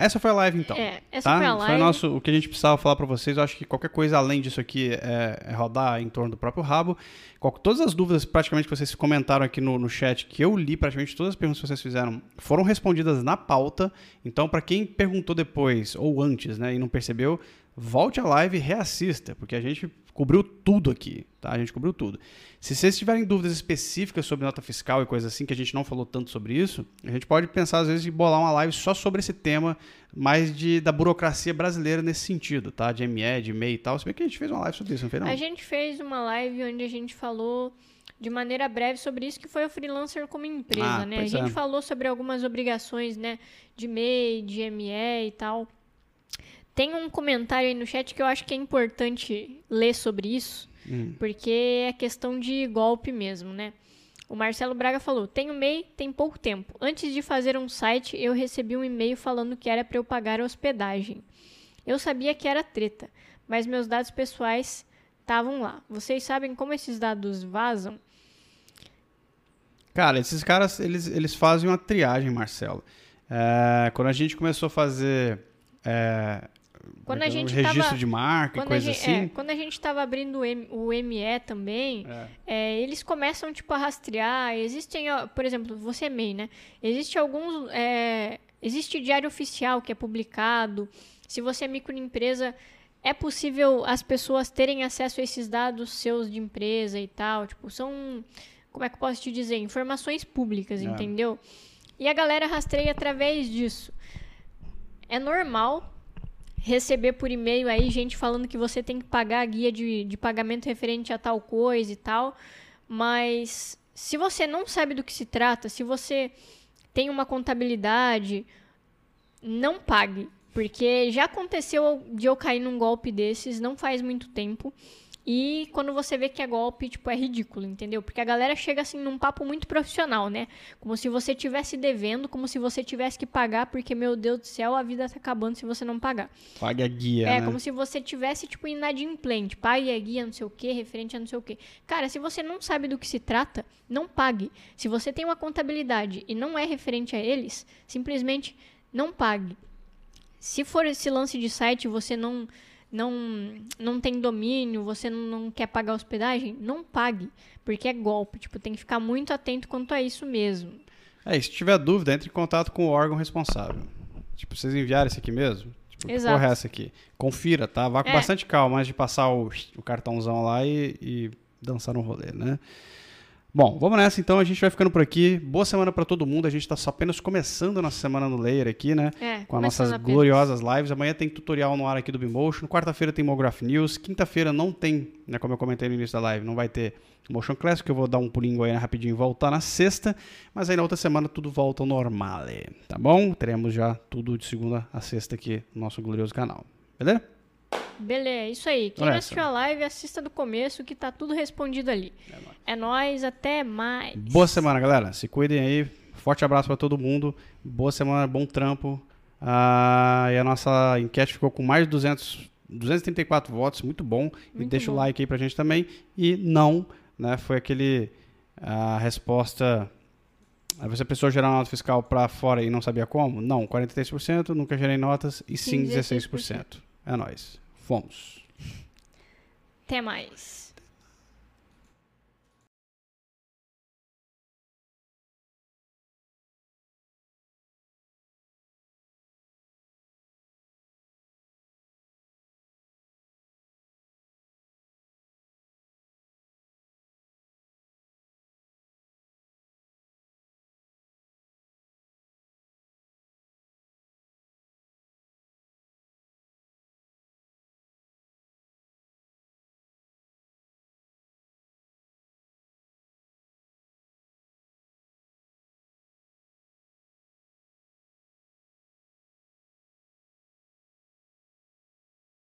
[SPEAKER 1] essa foi a live então.
[SPEAKER 2] É, essa
[SPEAKER 1] tá?
[SPEAKER 2] foi a
[SPEAKER 1] Foi
[SPEAKER 2] live.
[SPEAKER 1] nosso, o que a gente precisava falar para vocês. Eu acho que qualquer coisa além disso aqui é, é rodar em torno do próprio rabo. Qual- todas as dúvidas praticamente que vocês comentaram aqui no, no chat, que eu li, praticamente todas as perguntas que vocês fizeram foram respondidas na pauta. Então, para quem perguntou depois ou antes né, e não percebeu, volte a live e reassista, porque a gente cobriu tudo aqui, tá? A gente cobriu tudo. Se vocês tiverem dúvidas específicas sobre nota fiscal e coisas assim, que a gente não falou tanto sobre isso, a gente pode pensar, às vezes, em bolar uma live só sobre esse tema, mais de, da burocracia brasileira nesse sentido, tá? De ME, de MEI e tal. Se bem que a gente fez uma live sobre isso, não fez não?
[SPEAKER 2] A gente fez uma live onde a gente falou de maneira breve sobre isso, que foi o freelancer como empresa,
[SPEAKER 1] Ah,
[SPEAKER 2] né? A gente
[SPEAKER 1] é.
[SPEAKER 2] falou sobre algumas obrigações, né? De MEI, de ME e tal. Tem um comentário aí no chat que eu acho que é importante ler sobre isso,
[SPEAKER 1] Hum.
[SPEAKER 2] porque é questão de golpe mesmo, né? O Marcelo Braga falou: Tenho MEI tem pouco tempo. Antes de fazer um site, eu recebi um e-mail falando que era para eu pagar a hospedagem. Eu sabia que era treta, mas meus dados pessoais estavam lá. Vocês sabem como esses dados vazam?
[SPEAKER 1] Cara, esses caras, eles, eles fazem uma triagem, Marcelo. É, quando a gente começou a fazer é,
[SPEAKER 2] Quando a gente
[SPEAKER 1] registro
[SPEAKER 2] tava-
[SPEAKER 1] de marca e coisa
[SPEAKER 2] gente, é,
[SPEAKER 1] assim...
[SPEAKER 2] quando a gente estava abrindo o, M- o ME também,
[SPEAKER 1] É.
[SPEAKER 2] é, eles começam tipo a rastrear. Existem, por exemplo, você é MEI, né? Existe alguns, é, existe diário oficial que é publicado. Se você é microempresa, é possível as pessoas terem acesso a esses dados seus de empresa e tal. Tipo, são, como é que eu posso te dizer, informações públicas,
[SPEAKER 1] É.
[SPEAKER 2] entendeu? E a galera rastreia através disso. É normal receber por e-mail aí gente falando que você tem que pagar a guia de, de pagamento referente a tal coisa e tal. Mas se você não sabe do que se trata, se você tem uma contabilidade, não pague. Porque já aconteceu de eu cair num golpe desses, não faz muito tempo. E quando você vê que é golpe, tipo, é ridículo, entendeu? Porque a galera chega assim num papo muito profissional, né? Como se você tivesse devendo, como se você tivesse que pagar, porque, meu Deus do céu, a vida tá acabando se você não pagar.
[SPEAKER 1] Pague a guia,
[SPEAKER 2] É,
[SPEAKER 1] né?
[SPEAKER 2] como se você tivesse, tipo, inadimplente. Pague a guia, não sei o quê, referente a não sei o quê. Cara, se você não sabe do que se trata, não pague. Se você tem uma contabilidade e não é referente a eles, simplesmente não pague. Se for esse lance de site, você não não não tem domínio, você não, não quer pagar hospedagem, não pague, porque é golpe. Tipo, tem que ficar muito atento quanto a isso mesmo.
[SPEAKER 1] É, e se tiver dúvida, entre em contato com o órgão responsável. Tipo, vocês enviaram esse aqui mesmo? Tipo, que
[SPEAKER 2] Exato.
[SPEAKER 1] porra é essa aqui? Confira, tá? Vá com
[SPEAKER 2] É.
[SPEAKER 1] bastante calma antes de passar o, o cartãozão lá e, e dançar no rolê, né? Bom, vamos nessa então, a gente vai ficando por aqui. Boa semana pra todo mundo. A gente tá só apenas começando a nossa semana no Layer aqui, né?
[SPEAKER 2] É,
[SPEAKER 1] com as nossas
[SPEAKER 2] apenas.
[SPEAKER 1] gloriosas lives. Amanhã tem tutorial no ar aqui do Bimotion. Quarta-feira tem Mograph News. Quinta-feira não tem, né, como eu comentei no início da live, não vai ter Motion Classic, que eu vou dar um pulinho aí né, rapidinho e voltar na sexta. Mas aí na outra semana tudo volta ao normal, tá bom? Teremos já tudo de segunda a sexta aqui no nosso glorioso canal. Beleza?
[SPEAKER 2] Beleza, é isso aí. Quem não
[SPEAKER 1] essa.
[SPEAKER 2] assistiu a live, assista do começo que tá tudo respondido ali. É nóis, até mais.
[SPEAKER 1] Boa semana, galera. Se cuidem aí. Forte abraço pra todo mundo. Boa semana, bom trampo. Ah, e a nossa enquete ficou com mais de 200, 234 votos, muito bom. e
[SPEAKER 2] Muito
[SPEAKER 1] deixa o
[SPEAKER 2] bom.
[SPEAKER 1] like aí pra gente também. E não, né? Foi aquele a resposta. ah, Você precisou gerar uma nota fiscal pra fora e não sabia como? Não, 43%, nunca gerei notas e sim
[SPEAKER 2] Sim,
[SPEAKER 1] 16%. É nóis. Fomos.
[SPEAKER 2] Até mais.